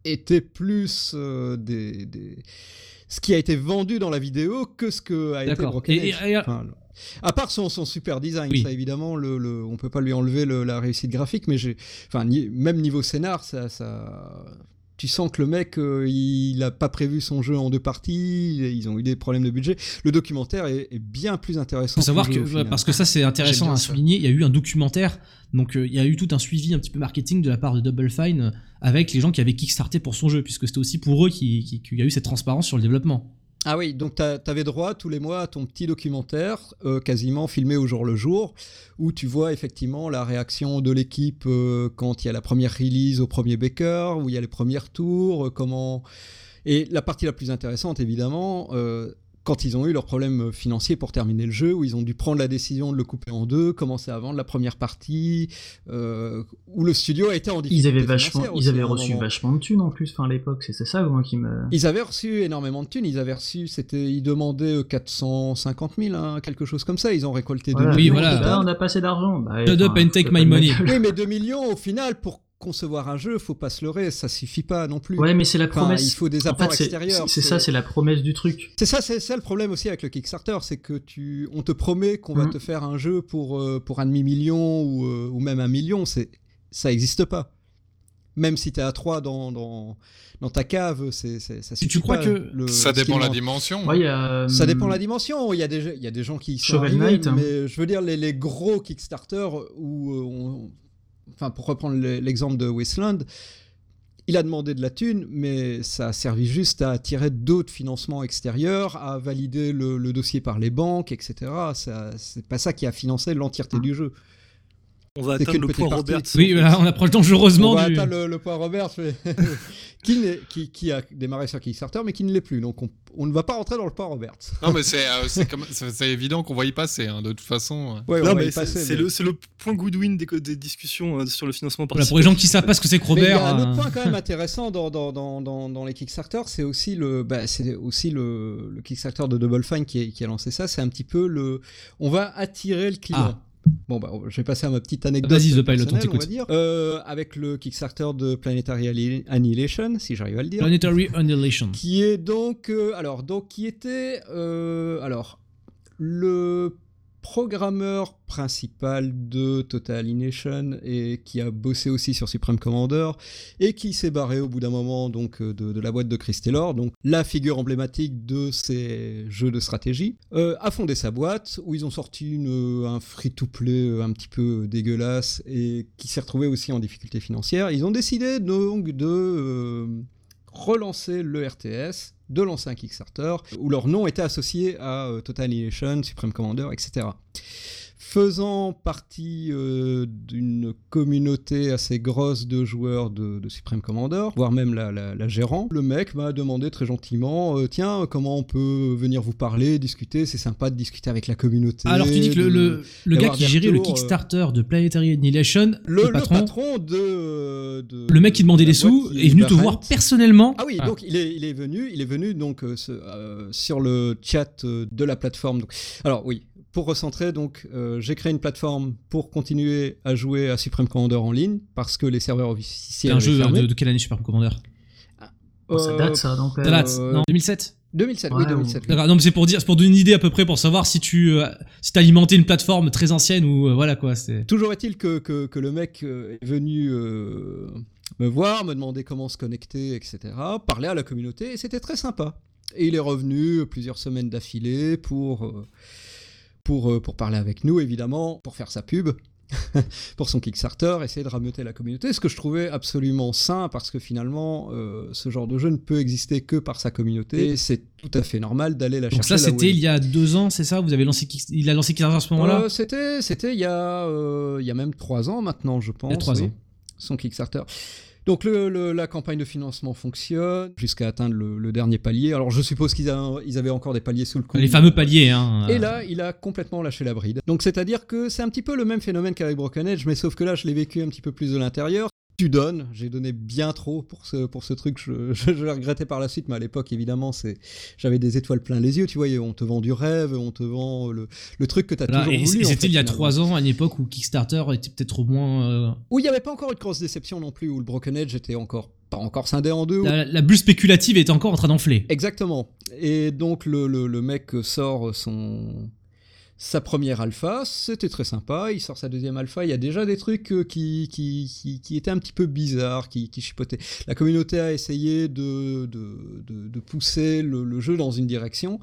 étaient plus euh, des, des- ce qui a été vendu dans la vidéo que ce que a été D'accord. Broken Et- et- et- Enfin, à part son, son super design, Oui. ça évidemment, le, le- on peut pas lui enlever le- la réussite graphique, mais j'ai, enfin, ni- même niveau scénar, ça, ça, tu sens que le mec, euh, il a pas prévu son jeu en deux parties, ils ont eu des problèmes de budget. Le documentaire est, est bien plus intéressant. faut savoir que, parce que ça c'est intéressant à souligner, il y a eu un documentaire, donc euh, il y a eu tout un suivi un petit peu marketing de la part de Double Fine euh, avec les gens qui avaient kickstarté pour son jeu, puisque c'était aussi pour eux qui- qui- qu'il y a eu cette transparence sur le développement. Ah oui, donc tu avais droit tous les mois à ton petit documentaire, euh, quasiment filmé au jour le jour, où tu vois effectivement la réaction de l'équipe euh, quand il y a la première release au premier Baker, où il y a les premiers tours, euh, comment... Et la partie la plus intéressante, évidemment, quand ils ont eu leurs problèmes financiers pour terminer le jeu, où ils ont dû prendre la décision de le couper en deux, commencer à vendre la première partie, euh, où le studio a été en difficulté Ils avaient vachement, ils avaient reçu moment. vachement de thunes en plus, enfin à l'époque, c'est ça moi qui me. Ils avaient reçu énormément de thunes. Ils avaient reçu, c'était, ils demandaient euh, 450 000, hein, quelque chose comme ça. Ils ont récolté 2 Voilà. Oui, millions. voilà. au total. Ah, on a pas assez d'argent. Bah, Shut up enfin, and take my money. Oui, mais 2 millions au final pour concevoir un jeu, faut pas se leurrer, ça suffit pas non plus. Ouais, mais c'est la Enfin, promesse. il faut des En apports fait, extérieurs. C'est ça, c'est la promesse du truc. C'est ça, c'est ça le problème aussi avec le Kickstarter, c'est que tu, on te promet qu'on va Mhm. te faire un jeu pour euh, pour un demi million ou euh, ou même un million, c'est ça existe pas. Même si t'es à 3 dans, dans dans ta cave, c'est ça tu suffit crois pas, que- le- Ça dépend la dimension? Ouais, il y a, Ça dépend hum, de la dimension. Il y a des, il y a des gens qui sont Shovel arrivés, Knight, hein. mais je veux dire les, les gros Kickstarter où, euh, on- enfin pour reprendre le- l'exemple de Wasteland, il a demandé de la thune, mais ça a servi juste à attirer d'autres financements extérieurs, à valider le, le dossier par les banques, etc. C'est pas ça qui a financé l'entièreté du jeu. On va atteindre le point partie. Robert. Oui, voilà, on approche dangereusement On va du... atteindre le, le point Robert, mais- qui, n'est- qui, qui a démarré sur Kickstarter, mais qui ne l'est plus. Donc on, on ne va pas rentrer dans le point Robert. Non, mais c'est euh, évident qu'on va y passer, hein, de toute façon. Ouais, c'est mais- le, point Goodwin des, des discussions euh, sur le financement Voilà, pour les gens qui savent pas ce que c'est que Mais il y Robert... a un autre euh, point quand même intéressant dans, dans, dans, dans, dans les Kickstarter, c'est aussi le, bah, c'est aussi le, le Kickstarter de Double Fine qui, est- qui a lancé ça. C'est un petit peu le, on va attirer le client. Ah. Bon bah, je vais passer à ma petite anecdote. Vas-y, The Pilot, on t'écoute. Euh, avec le Kickstarter de Planetary Anni- Annihilation, si j'arrive à le dire. Planetary Annihilation. qui est donc euh, alors donc qui était euh, alors le programmeur principal de Total Annihilation et qui a bossé aussi sur Supreme Commander et qui s'est barré au bout d'un moment donc euh, de, la boîte de Chris Taylor, donc la figure emblématique de ces jeux de stratégie, euh, a fondé sa boîte où ils ont sorti une, un free-to-play euh, un petit peu dégueulasse et qui s'est retrouvé aussi en difficulté financière. Ils ont décidé donc de euh, relancer le RTS, de lancer un Kickstarter, où leur nom était associé à euh, Total Annihilation, Supreme Commander, etc. faisant partie euh, d'une communauté assez grosse de joueurs de, de Supreme Commander, voire même la, la, la gérant, le mec m'a demandé très gentiment euh, Tiens, comment on peut venir vous parler, discuter C'est sympa de discuter avec la communauté. Alors tu dis que le, de- le, le gars qui gérait le retours, euh, Kickstarter de Planetary Annihilation, le, patron, patron, de, de- le mec qui demandait les sous, est venu te voir personnellement. Ah oui, donc il est, il est venu, il est venu donc euh, sur le chat de la plateforme. Donc, alors oui, pour recentrer, donc euh, j'ai créé une plateforme pour continuer à jouer à Supreme Commander en ligne parce que les serveurs C'est officiels un avaient jeu fermé. de, de quelle année Super Commander? Oh, ça date ça, donc. Ça euh, date, euh, non 2007 2007, Ouais, oui, ou- 2007. oui. D'accord, non mais c'est pour dire, c'est pour donner une idée à peu près pour savoir si tu euh, si t'as alimenté une plateforme très ancienne ou euh, voilà quoi. C'est Toujours est-il que, que, que le mec est venu euh, me voir, me demander comment se connecter, etc., parler à la communauté, et c'était très sympa. Et il est revenu plusieurs semaines d'affilée pour, euh, pour, euh, pour parler avec nous, évidemment, pour faire sa pub, pour son Kickstarter, essayer de rameuter la communauté, ce que je trouvais absolument sain, parce que finalement, euh, ce genre de jeu ne peut exister que par sa communauté, et c'est tout à fait normal d'aller la donc chercher ça là où c'était il y a deux ans, c'est ça Vous avez lancé il a lancé Kickstarter à ce moment-là euh, c'était, c'était il y a, euh, il y a même trois ans maintenant, je pense. trois oui, ans. Son Kickstarter. Donc le, le- la campagne de financement fonctionne jusqu'à atteindre le, le dernier palier. Alors je suppose qu'ils ils avaient encore des paliers sous le coude. Les fameux paliers hein. Et là, il a complètement lâché la bride. Donc c'est-à-dire que c'est un petit peu le même phénomène qu'avec Broken Edge, mais sauf que là, je l'ai vécu un petit peu plus de l'intérieur. Tu donnes, j'ai donné bien trop pour ce, pour ce truc, je, je, je l'ai regretté par la suite, mais à l'époque, évidemment, c'est, j'avais des étoiles plein les yeux, tu vois, on te vend du rêve, on te vend le, le truc que tu as Voilà, toujours et voulu. et c'était il y a trois ans, à une époque où Kickstarter était peut-être au moins. euh, Où il n'y avait pas encore une grosse déception non plus, où le Broken Edge était encore pas encore scindé en deux. la, la bulle spéculative était encore en train d'enfler. Exactement. Et donc le, le, le mec sort son sa première alpha, c'était très sympa. Il sort sa deuxième alpha. Il y a déjà des trucs euh, qui, qui, qui, étaient un petit peu bizarres, qui, qui chipotaient. La communauté a essayé de, de, de, de pousser le, le jeu dans une direction.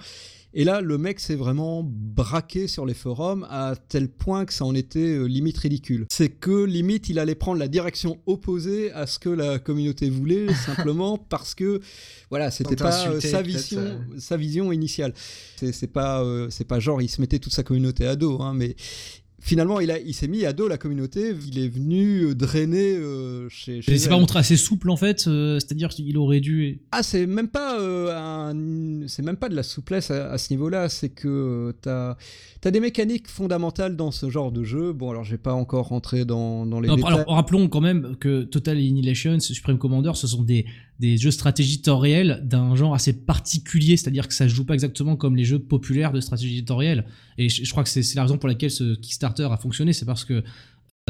Et là, le mec s'est vraiment braqué sur les forums à tel point que ça en était euh, limite ridicule. C'est que limite, il allait prendre la direction opposée à ce que la communauté voulait, simplement parce que voilà, c'était pas euh, sa vision, euh. sa vision initiale. C'est c'est pas, euh, c'est pas genre il se mettait toute sa communauté à dos, hein, mais finalement il, a, il s'est mis à dos la communauté. Il est venu euh, drainer euh, chez. chez c'est pas montré assez souple en fait, euh, c'est-à-dire qu'il aurait dû. Ah, c'est même pas euh, c'est même pas de la souplesse à, à ce niveau-là. C'est que t'as as des mécaniques fondamentales dans ce genre de jeu. Bon, alors je vais pas encore rentrer dans, dans les Non, détails. alors rappelons quand même que Total Annihilation, Supreme Commander, ce sont des, des jeux stratégie temps réel d'un genre assez particulier, c'est-à-dire que ça se joue pas exactement comme les jeux populaires de stratégie temps réel. Et je, je crois que c'est la raison pour laquelle ce Kickstarter a fonctionné, c'est parce que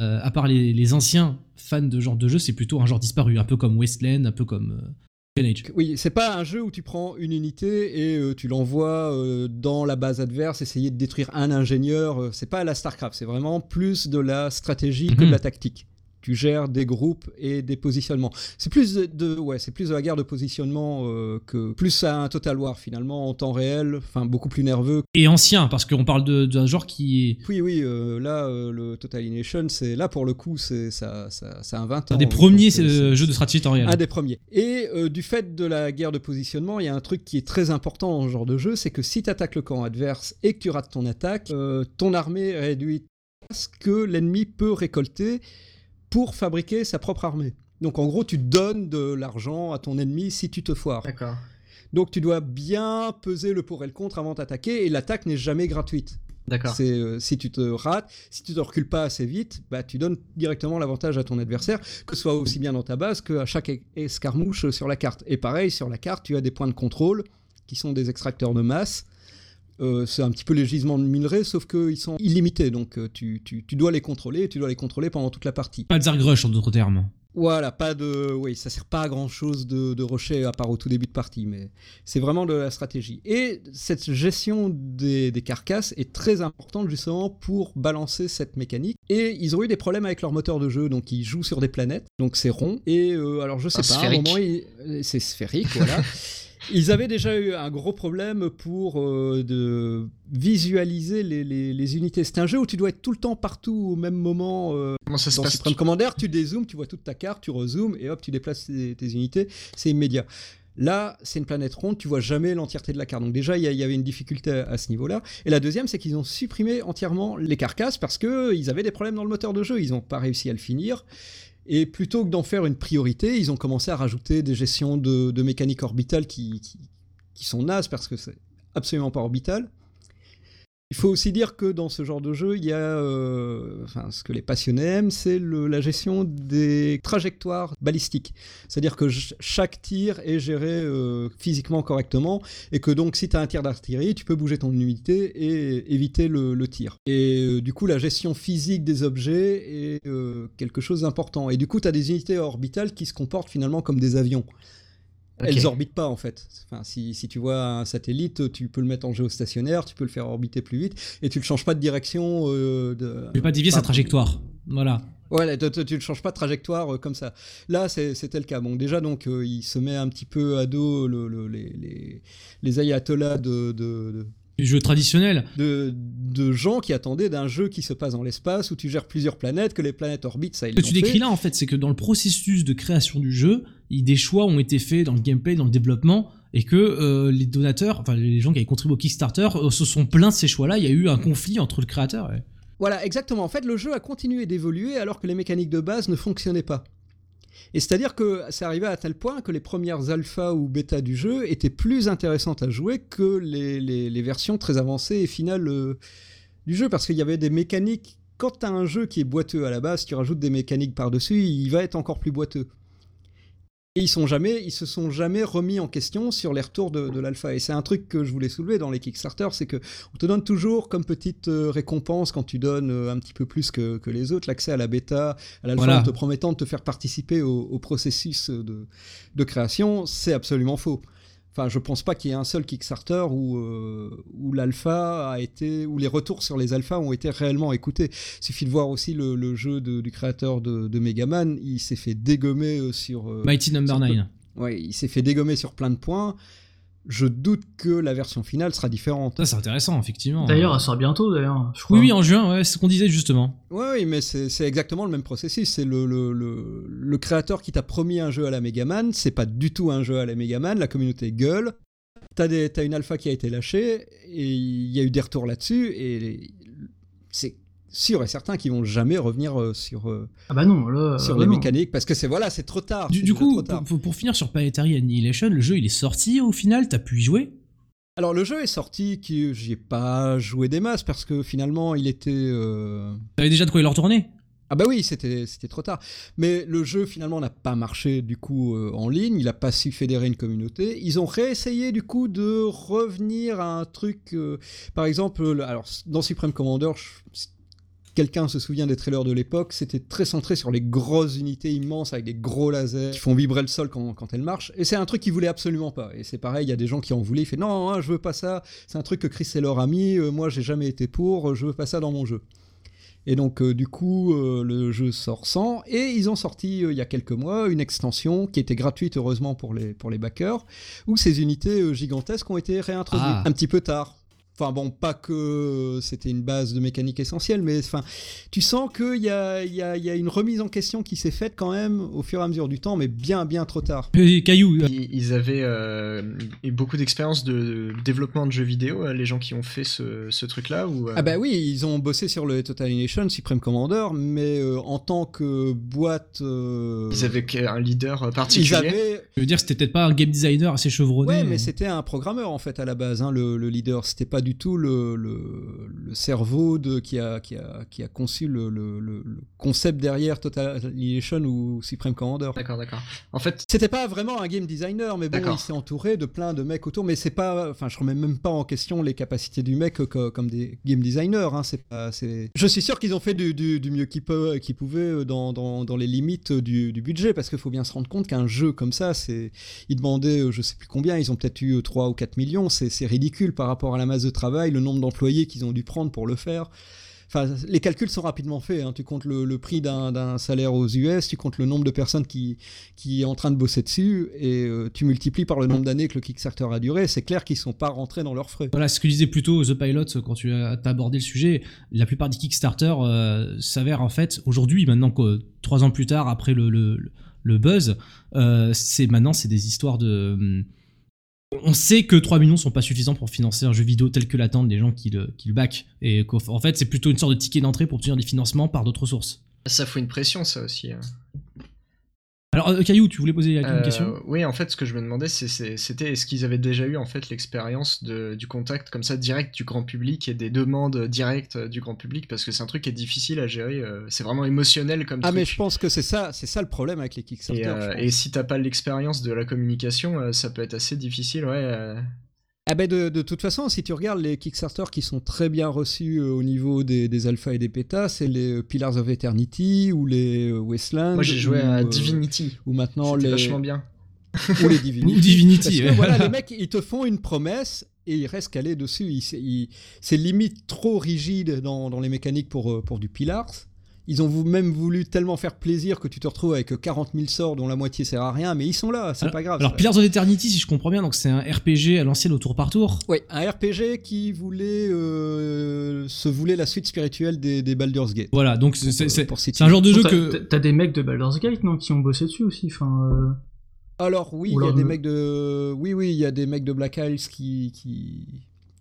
euh, à part les, les anciens fans de genre de jeu, c'est plutôt un genre disparu, un peu comme Wasteland, un peu comme euh. Oui, c'est pas un jeu où tu prends une unité et euh, tu l'envoies euh, dans la base adverse, essayer de détruire un ingénieur. euh, c'est pas la StarCraft, c'est vraiment plus de la stratégie que Mhm. de la tactique. Tu gères des groupes et des positionnements. C'est plus de, ouais, c'est plus de la guerre de positionnement euh, que plus à un Total War finalement en temps réel, enfin beaucoup plus nerveux. Et ancien, parce qu'on parle d'un genre qui est Oui, oui, euh, là euh, le Total Annihilation, c'est là pour le coup, c'est ça, ça, ça a 20 ans. un des premiers jeux de stratégie temps réel. un des premiers. Et du fait de la guerre de positionnement, il y a un truc qui est très important ce genre de jeu, c'est que si tu attaques le camp adverse et que tu rates ton attaque, ton armée est réduite à ce que l'ennemi peut récolter pour fabriquer sa propre armée. Donc en gros, tu donnes de l'argent à ton ennemi si tu te foires. D'accord. Donc tu dois bien peser le pour et le contre avant d'attaquer, et l'attaque n'est jamais gratuite. D'accord. C'est euh, si tu te rates, si tu te recules pas assez vite, bah tu donnes directement l'avantage à ton adversaire, que ce soit aussi bien dans ta base qu'à chaque escarmouche sur la carte. Et pareil, sur la carte, tu as des points de contrôle qui sont des extracteurs de masse. Euh, c'est un petit peu les gisements de minerais, sauf qu'ils sont illimités, donc euh, tu, tu- tu dois les contrôler, et tu dois les contrôler pendant toute la partie. Pas de Zargrush en d'autres termes. Voilà, pas de. Oui, ça sert pas à grand chose de, de rocher à part au tout début de partie, mais c'est vraiment de la stratégie. Et cette gestion des, des carcasses est très importante justement pour balancer cette mécanique. Et ils ont eu des problèmes avec leur moteur de jeu, donc ils jouent sur des planètes, donc c'est rond. Et euh, alors je sais Ah, pas, à un sphérique. moment, ils- c'est sphérique, voilà. Ils avaient déjà eu un gros problème pour euh, de visualiser les, les- les unités. C'est un jeu où tu dois être tout le temps partout au même moment. euh, Comment ça se dans passe Supreme Commander, tu dézoomes, tu vois toute ta carte, tu rezoomes et hop, tu déplaces tes, tes unités, c'est immédiat. Là, c'est une planète ronde, tu vois jamais l'entièreté de la carte. Donc déjà, il y, avait une difficulté à, à ce niveau-là. Et la deuxième, c'est qu'ils ont supprimé entièrement les carcasses parce que ils avaient des problèmes dans le moteur de jeu. Ils n'ont pas réussi à le finir. Et plutôt que d'en faire une priorité, ils ont commencé à rajouter des gestions de, mécanique orbitale qui sont nazes parce que c'est absolument pas orbital. Il faut aussi dire que dans ce genre de jeu, il y a, euh, ce que les passionnés aiment, c'est la gestion des trajectoires balistiques. C'est-à-dire que ch- chaque tir est géré euh, physiquement correctement et que donc si tu as un tir d'artillerie, tu peux bouger ton unité et éviter le, tir. Et euh, du coup, la gestion physique des objets est quelque chose d'important. Et du coup, tu as des unités orbitales qui se comportent finalement comme des avions. Elles orbitent pas en fait. Enfin, si, si tu vois un satellite, tu peux le mettre en géostationnaire, tu peux le faire orbiter plus vite, et tu le changes pas de direction. euh, de... Je vais pas dévier sa trajectoire. Voilà. Ouais, tu, tu- tu ne changes pas de trajectoire euh, comme ça. Là, c'était le cas. Bon, déjà, donc, euh, il se met un petit peu à dos le- le- les, les, les ayatollahs de, de, Les jeux traditionnels. de, de gens qui attendaient d'un jeu qui se passe dans l'espace où tu gères plusieurs planètes, que les planètes orbitent, ça Ce que tu décris fait. là, en fait, c'est que dans le processus de création du jeu, des choix ont été faits dans le gameplay, dans le développement, et que euh, les donateurs, enfin les gens qui avaient contribué au Kickstarter, euh, se sont plaints de ces choix-là. Il y a eu un conflit entre le créateur. et- Voilà, exactement. En fait, le jeu a continué d'évoluer alors que les mécaniques de base ne fonctionnaient pas. Et c'est-à-dire que c'est arrivé à tel point que les premières alphas ou bêtas du jeu étaient plus intéressantes à jouer que les versions très avancées et finales euh, du jeu, parce qu'il y avait des mécaniques. Quand tu as un jeu qui est boiteux à la base, tu rajoutes des mécaniques par-dessus, il va être encore plus boiteux. Et ils, sont jamais, ils se sont jamais remis en question sur les retours de, de l'alpha. Et c'est un truc que je voulais soulever dans les Kickstarter, c'est que on te donne toujours comme petite euh, récompense quand tu donnes euh, un petit peu plus que, que les autres l'accès à la bêta, à l'alpha, Voilà. en te promettant de te faire participer au, au processus de, de création. C'est absolument faux. Enfin, je pense pas qu'il y ait un seul Kickstarter où, euh, où l'alpha a été, où les retours sur les alphas ont été réellement écoutés. Il suffit de voir aussi le, le jeu de- du créateur de, de Megaman, il s'est fait dégommer euh, sur. euh, Mighty Number peu- 9. Ouais, il s'est fait dégommer sur plein de points. Je doute que la version finale sera différente. Ça, c'est intéressant, effectivement. D'ailleurs, elle sort bientôt, d'ailleurs. Oui, oui, en juin, ouais, c'est ce qu'on disait justement. Oui, oui, mais c'est exactement le même processus. C'est le, le, le, le créateur qui t'a promis un jeu à la Megaman, c'est pas du tout un jeu à la Megaman, la communauté gueule. T'as des- t'as une alpha qui a été lâchée, et il y a eu des retours là-dessus, et c'est sûr et certain qu'ils vont jamais revenir euh, sur, euh, Ah bah non, là. sur euh, les non. mécaniques, parce que c'est voilà, c'est trop tard. Du, coup, tard. pour, finir sur Planetary Annihilation, le jeu il est sorti au final, t'as pu y jouer? Alors le jeu est sorti, qui j'y ai pas joué des masses, parce que finalement il était... euh, T'avais déjà de quoi y le retourner Ah bah oui, c'était c'était trop tard. Mais le jeu finalement n'a pas marché du coup euh, en ligne, il n'a pas su fédérer une communauté. Ils ont réessayé du coup de revenir à un truc, euh, par exemple, le- alors dans Supreme Commander, je- quelqu'un se souvient des trailers de l'époque, c'était très centré sur les grosses unités immenses avec des gros lasers qui font vibrer le sol quand, quand elles marchent. Et c'est un truc qu'ils voulaient absolument pas. Et c'est pareil, il y a des gens qui en voulaient. Il fait non, hein, je veux pas ça. C'est un truc que Chris Taylor a mis. euh, moi, j'ai jamais été pour. Je veux pas ça dans mon jeu. Et donc, euh, du coup, euh, le jeu sort sans. Et ils ont sorti, euh, il y a quelques mois, une extension qui était gratuite, heureusement, pour les, pour les backers, où ces unités gigantesques ont été réintroduites Ah. un petit peu tard. Enfin bon, pas que c'était une base de mécanique essentielle, mais enfin, tu sens qu'il y a, il y, a, il y a une remise en question qui s'est faite quand même au fur et à mesure du temps, mais bien, bien trop tard. Caillou, euh, Ils, ils avaient euh, eu beaucoup d'expérience de développement de jeux vidéo, euh, les gens qui ont fait ce, ce truc-là ou, euh, Ah bah oui, ils ont bossé sur le Total Annihilation, Supreme Commander, mais euh, en tant que boîte... euh, Ils avaient un leader ils particulier. avaient je veux dire, c'était peut-être pas un game designer assez chevronné. Ouais, mais c'était un programmeur en fait à la base, hein, le, le leader. C'était pas du tout le, le, le cerveau de, qui, a, qui, a, qui a conçu le, le, concept derrière Total Annihilation ou Supreme Commander. D'accord, d'accord. En fait, C'était pas vraiment un game designer, mais bon, il s'est entouré de plein de mecs autour. Mais c'est pas, enfin, je remets même pas en question les capacités du mec co- comme des game designers. Hein, c'est pas, c'est. Je suis sûr qu'ils ont fait du, du, du mieux qu'ils qu'ils pouvaient dans, dans, dans les limites du, du budget, parce qu'il faut bien se rendre compte qu'un jeu comme ça, c'est, ils demandaient, euh, je sais plus combien, ils ont peut-être eu 3 ou 4 millions. C'est ridicule par rapport à la masse de le nombre d'employés qu'ils ont dû prendre pour le faire. Enfin, les calculs sont rapidement faits. hein. Tu comptes le, prix d'un, salaire aux US, tu comptes le nombre de personnes qui, qui est en train de bosser dessus, et euh, tu multiplies par le nombre d'années que le Kickstarter a duré. C'est clair qu'ils sont pas rentrés dans leurs frais. Voilà ce que disait plutôt The Pilot quand tu as abordé le sujet. La plupart des Kickstarter euh, s'avèrent en fait aujourd'hui, maintenant que trois ans plus tard, après le, buzz. Euh, c'est maintenant, c'est des histoires de. hum, On sait que 3 millions sont pas suffisants pour financer un jeu vidéo tel que l'attendent les gens qui le, qui back. Et qu'en en fait, c'est plutôt une sorte de ticket d'entrée pour obtenir des financements par d'autres sources. Ça fout une pression, ça aussi. Alors, euh, Caillou, tu voulais poser une Euh, question Oui, en fait, ce que je me demandais, c'est- c'est- c'était est-ce qu'ils avaient déjà eu en fait l'expérience de- du contact comme ça direct du grand public et des demandes directes euh, du grand public? Parce que c'est un truc qui est difficile à gérer. euh, c'est vraiment émotionnel comme Ah truc. mais je pense que c'est ça, c'est ça le problème avec les Kickstarter. Et, euh, et si t'as pas l'expérience de la communication, euh, ça peut être assez difficile, ouais. Ah ben de, de toute façon, si tu regardes les Kickstarter qui sont très bien reçus euh, au niveau des, des alphas et des bêtas, c'est les euh, Pillars of Eternity ou les euh, Wasteland. Moi, j'ai joué ou, à Divinity. Ou maintenant les vachement bien. ou les Divinity. Ou Divinity, Parce que, voilà, les mecs, ils te font une promesse et ils restent calés dessus. C'est limite trop rigide dans, dans les mécaniques pour, pour du Pillars. Ils ont même voulu tellement faire plaisir que tu te retrouves avec 40 000 sorts dont la moitié sert à rien, mais ils sont là, c'est pas grave. Alors, ça. Pillars of Eternity, si je comprends bien, donc c'est un RPG à l'ancienne au tour par tour. Oui, un RPG qui voulait euh, se voulait la suite spirituelle des, des Baldur's Gate. Voilà, donc c'est- Pour, c'est euh, c'est- un genre de jeu que. t'as- des mecs de Baldur's Gate, non, qui ont bossé dessus aussi. Enfin, euh, Alors oui, Ou il y a des mecs de oui oui, il y a des mecs de Black Isles qui qui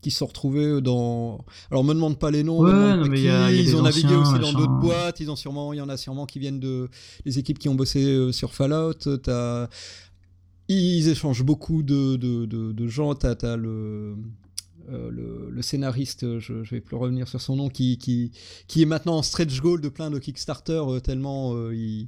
qui se sont retrouvés dans alors me demande pas les noms, Ouais, non, mais il qui, y a- il y a ils ont navigué aussi dans d'autres boîtes, ils ont sûrement il y en a sûrement qui viennent de les équipes qui ont bossé euh, sur Fallout, t'as ils échangent beaucoup de, de, de, de gens, t'as as le euh, le, le scénariste, je, je vais plus revenir sur son nom, qui, qui, qui est maintenant en stretch goal de plein de Kickstarter euh, tellement euh, il,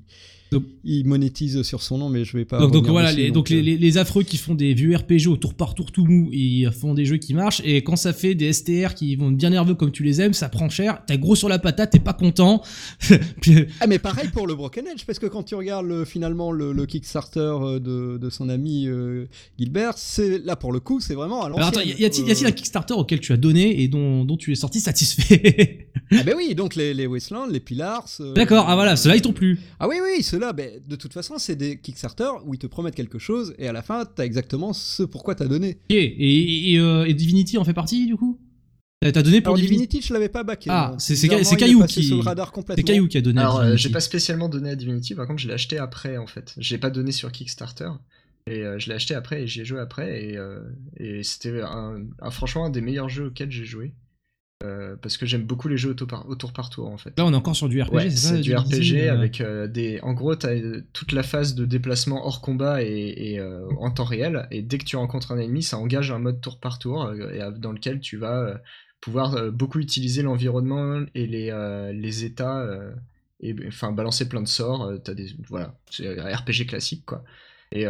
Donc- il monétise sur son nom, mais je vais pas. Donc, voilà, dessus, les, donc les, euh, les- les affreux qui font des vieux RPG au tour par tour tout mou, ils font des jeux qui marchent, et quand ça fait des STR qui vont bien nerveux comme tu les aimes, ça prend cher, t'es gros sur la patate, t'es pas content. Puis, Ah mais pareil pour le Broken Edge, parce que quand tu regardes le- finalement le, le Kickstarter euh, de, de son ami euh, Gilbert, c'est là pour le coup c'est vraiment à alors l'ancienne. attends, y a-t-il Euh, un Kickstarter auquel tu as donné et dont, dont tu es sorti satisfait? Ah ben oui, donc les, les Wastelands, les Pillars... euh, D'accord, ah voilà, ceux-là ils t'ont plu. Ah oui, oui, ceux-là, ben, de toute façon, c'est des Kickstarter où ils te promettent quelque chose et à la fin, t'as exactement ce pourquoi t'as donné. Ok, et, et, et, euh, et Divinity en fait partie du coup? T'as donné pour Alors Divinity? Divinity, je l'avais pas backé. Ah, c'est- Caillou qui-. C'est Caillou qui a donné à Alors, euh, Divinity. j'ai pas spécialement donné à Divinity, par contre, je l'ai acheté après, en fait. Je l'ai pas donné sur Kickstarter. Et euh, je l'ai acheté après et j'y ai joué après. Et, euh, et c'était un, un- franchement un des meilleurs jeux auxquels j'ai joué. Euh, parce que j'aime beaucoup les jeux au tour par, au tour par tour, en fait. Là on est encore sur du RPG, Ouais, c'est ça c'est du RPG avec euh, des. En gros, t'as euh, toute la phase de déplacement hors combat et, et, euh, en temps réel. Et dès que tu rencontres un ennemi, ça engage un mode tour par tour et, dans lequel tu vas pouvoir beaucoup utiliser l'environnement et les, les états et enfin balancer plein de sorts. T'as des voilà, c'est un RPG classique quoi. Et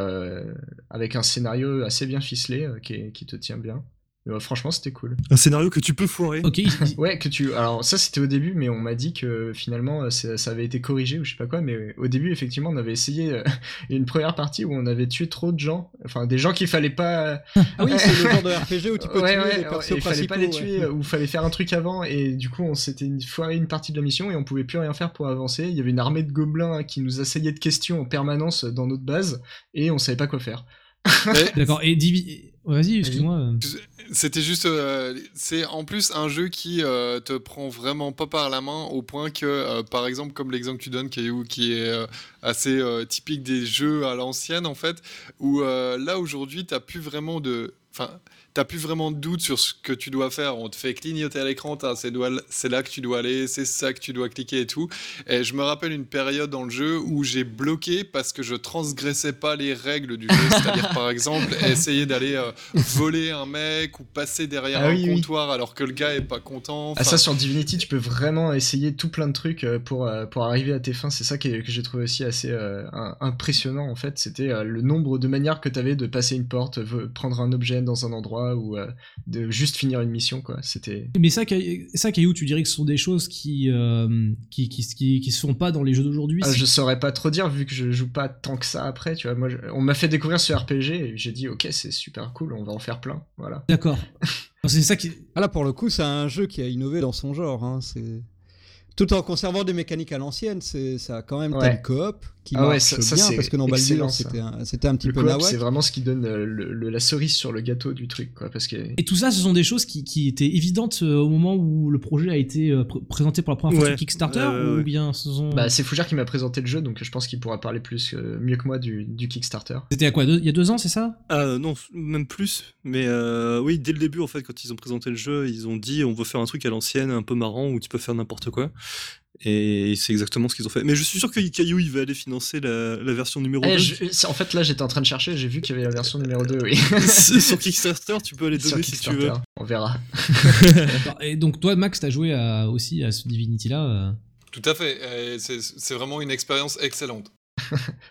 avec un scénario assez bien ficelé qui, est- qui te tient bien. Mais, euh, franchement, c'était cool. Un scénario que tu peux foirer. Ok, il- Ouais, que tu. Alors, ça, c'était au début, mais on m'a dit que finalement, euh, ça, ça avait été corrigé ou je sais pas quoi. Mais au début, effectivement, on avait essayé euh, une première partie où on avait tué trop de gens. Enfin, des gens qu'il fallait pas. Ah oui, c'est le genre de RPG où tu peux ouais, tuer ouais, les ouais, persos il fallait pas les ouais. tuer, euh, ou il fallait faire un truc avant. Et du coup, on s'était une- foiré une partie de la mission et on pouvait plus rien faire pour avancer. Il y avait une armée de gobelins hein, qui nous assaillait de questions en permanence dans notre base et on savait pas quoi faire. D'accord, et Divi... ouais, Vas-y, excuse-moi. C'était juste, euh, c'est en plus un jeu qui euh, te prend vraiment pas par la main au point que, euh, par exemple, comme l'exemple que tu donnes, Caillou, qui est assez typique des jeux à l'ancienne en fait, où là aujourd'hui t'as plus vraiment de, enfin, t'as plus vraiment de doute sur ce que tu dois faire. On te fait clignoter à l'écran, c'est là que tu dois aller, c'est ça que tu dois cliquer et tout. Et je me rappelle une période dans le jeu où j'ai bloqué parce que je transgressais pas les règles du jeu, c'est-à-dire par exemple essayer d'aller euh, voler un mec ou passer derrière Ah un oui, oui. comptoir alors que le gars est pas content. Ah, Enfin, ça sur Divinity, tu peux vraiment essayer tout plein de trucs euh, pour, euh, pour arriver à tes fins. C'est ça que j'ai trouvé aussi assez euh, impressionnant en fait. C'était euh, le nombre de manières que tu avais de passer une porte, prendre un objet dans un endroit ou euh, de juste finir une mission quoi. C'était. Mais ça, ça, Caillou, tu dirais que ce sont des choses qui, euh, qui, qui, qui, qui se font pas dans les jeux d'aujourd'hui Ah, je saurais pas trop dire vu que je joue pas tant que ça après. Tu vois, moi, je- on m'a fait découvrir ce RPG et j'ai dit ok c'est super cool, on va en faire plein. Voilà. D'accord. C'est ça qui. Ah là, pour le coup, c'est un jeu qui a innové dans son genre. hein, C'est tout en conservant des mécaniques à l'ancienne, c'est ça a quand même Ouais. t'as le coop qui Ah ouais, marche ça- ça, bien parce que dans Baldur c'était un, c'était un petit Le peu nawak. c'est vraiment ce qui donne euh, le- le- la cerise sur le gâteau du truc, quoi. Parce que Et tout ça, ce sont des choses qui, qui étaient évidentes euh, au moment où le projet a été euh, pr- présenté pour la première fois Ouais. sur Kickstarter ou ouais. bien ce sont... bah, c'est Fougère qui m'a présenté le jeu, donc je pense qu'il pourra parler plus euh, mieux que moi du, du Kickstarter. C'était à quoi deux- Il y a deux ans, c'est ça? Non, même plus. Mais euh, oui, dès le début, en fait, quand ils ont présenté le jeu, ils ont dit on veut faire un truc à l'ancienne, un peu marrant, où tu peux faire n'importe quoi. Et c'est exactement ce qu'ils ont fait. Mais je suis sûr que Caillou, il va aller financer la, la version numéro Eh, 2. je- c'est- en fait, là, j'étais en train de chercher, j'ai vu qu'il y avait la version numéro 2, oui. Sur Kickstarter, tu peux aller Sur donner si tu veux. On verra. Et donc toi, Max, t'as joué à- aussi à ce Divinity-là euh. Tout à fait. C'est c'est vraiment une expérience excellente.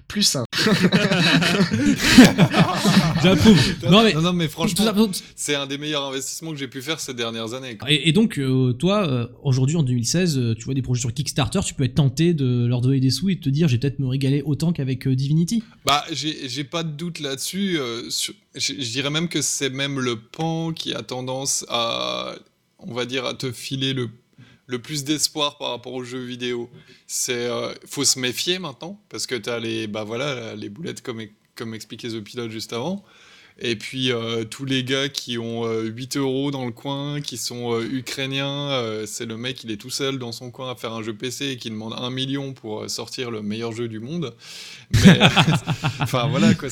Plus simple. J'approuve. non mais... non, non, mais franchement, c'est un des meilleurs investissements que j'ai pu faire ces dernières années. quoi. Et, et donc, euh, toi, euh, aujourd'hui, en 2016, euh, tu vois des projets sur Kickstarter, tu peux être tenté de leur donner des sous et de te dire, j'ai peut-être me régaler autant qu'avec Divinity. Bah, j'ai pas de doute là-dessus. je dirais même que c'est même le pan qui a tendance à, on va dire, à te filer le, le plus d'espoir par rapport aux jeux vidéo. C'est, euh, faut se méfier maintenant parce que t'as les, bah voilà, les boulettes comme comme expliquait The Pilote juste avant. Et puis euh, tous les gars qui ont euh, 8 euros dans le coin, qui sont euh, ukrainiens, euh, c'est le mec, il est tout seul dans son coin à faire un jeu PC et qui demande un million pour sortir le meilleur jeu du monde. Enfin voilà quoi,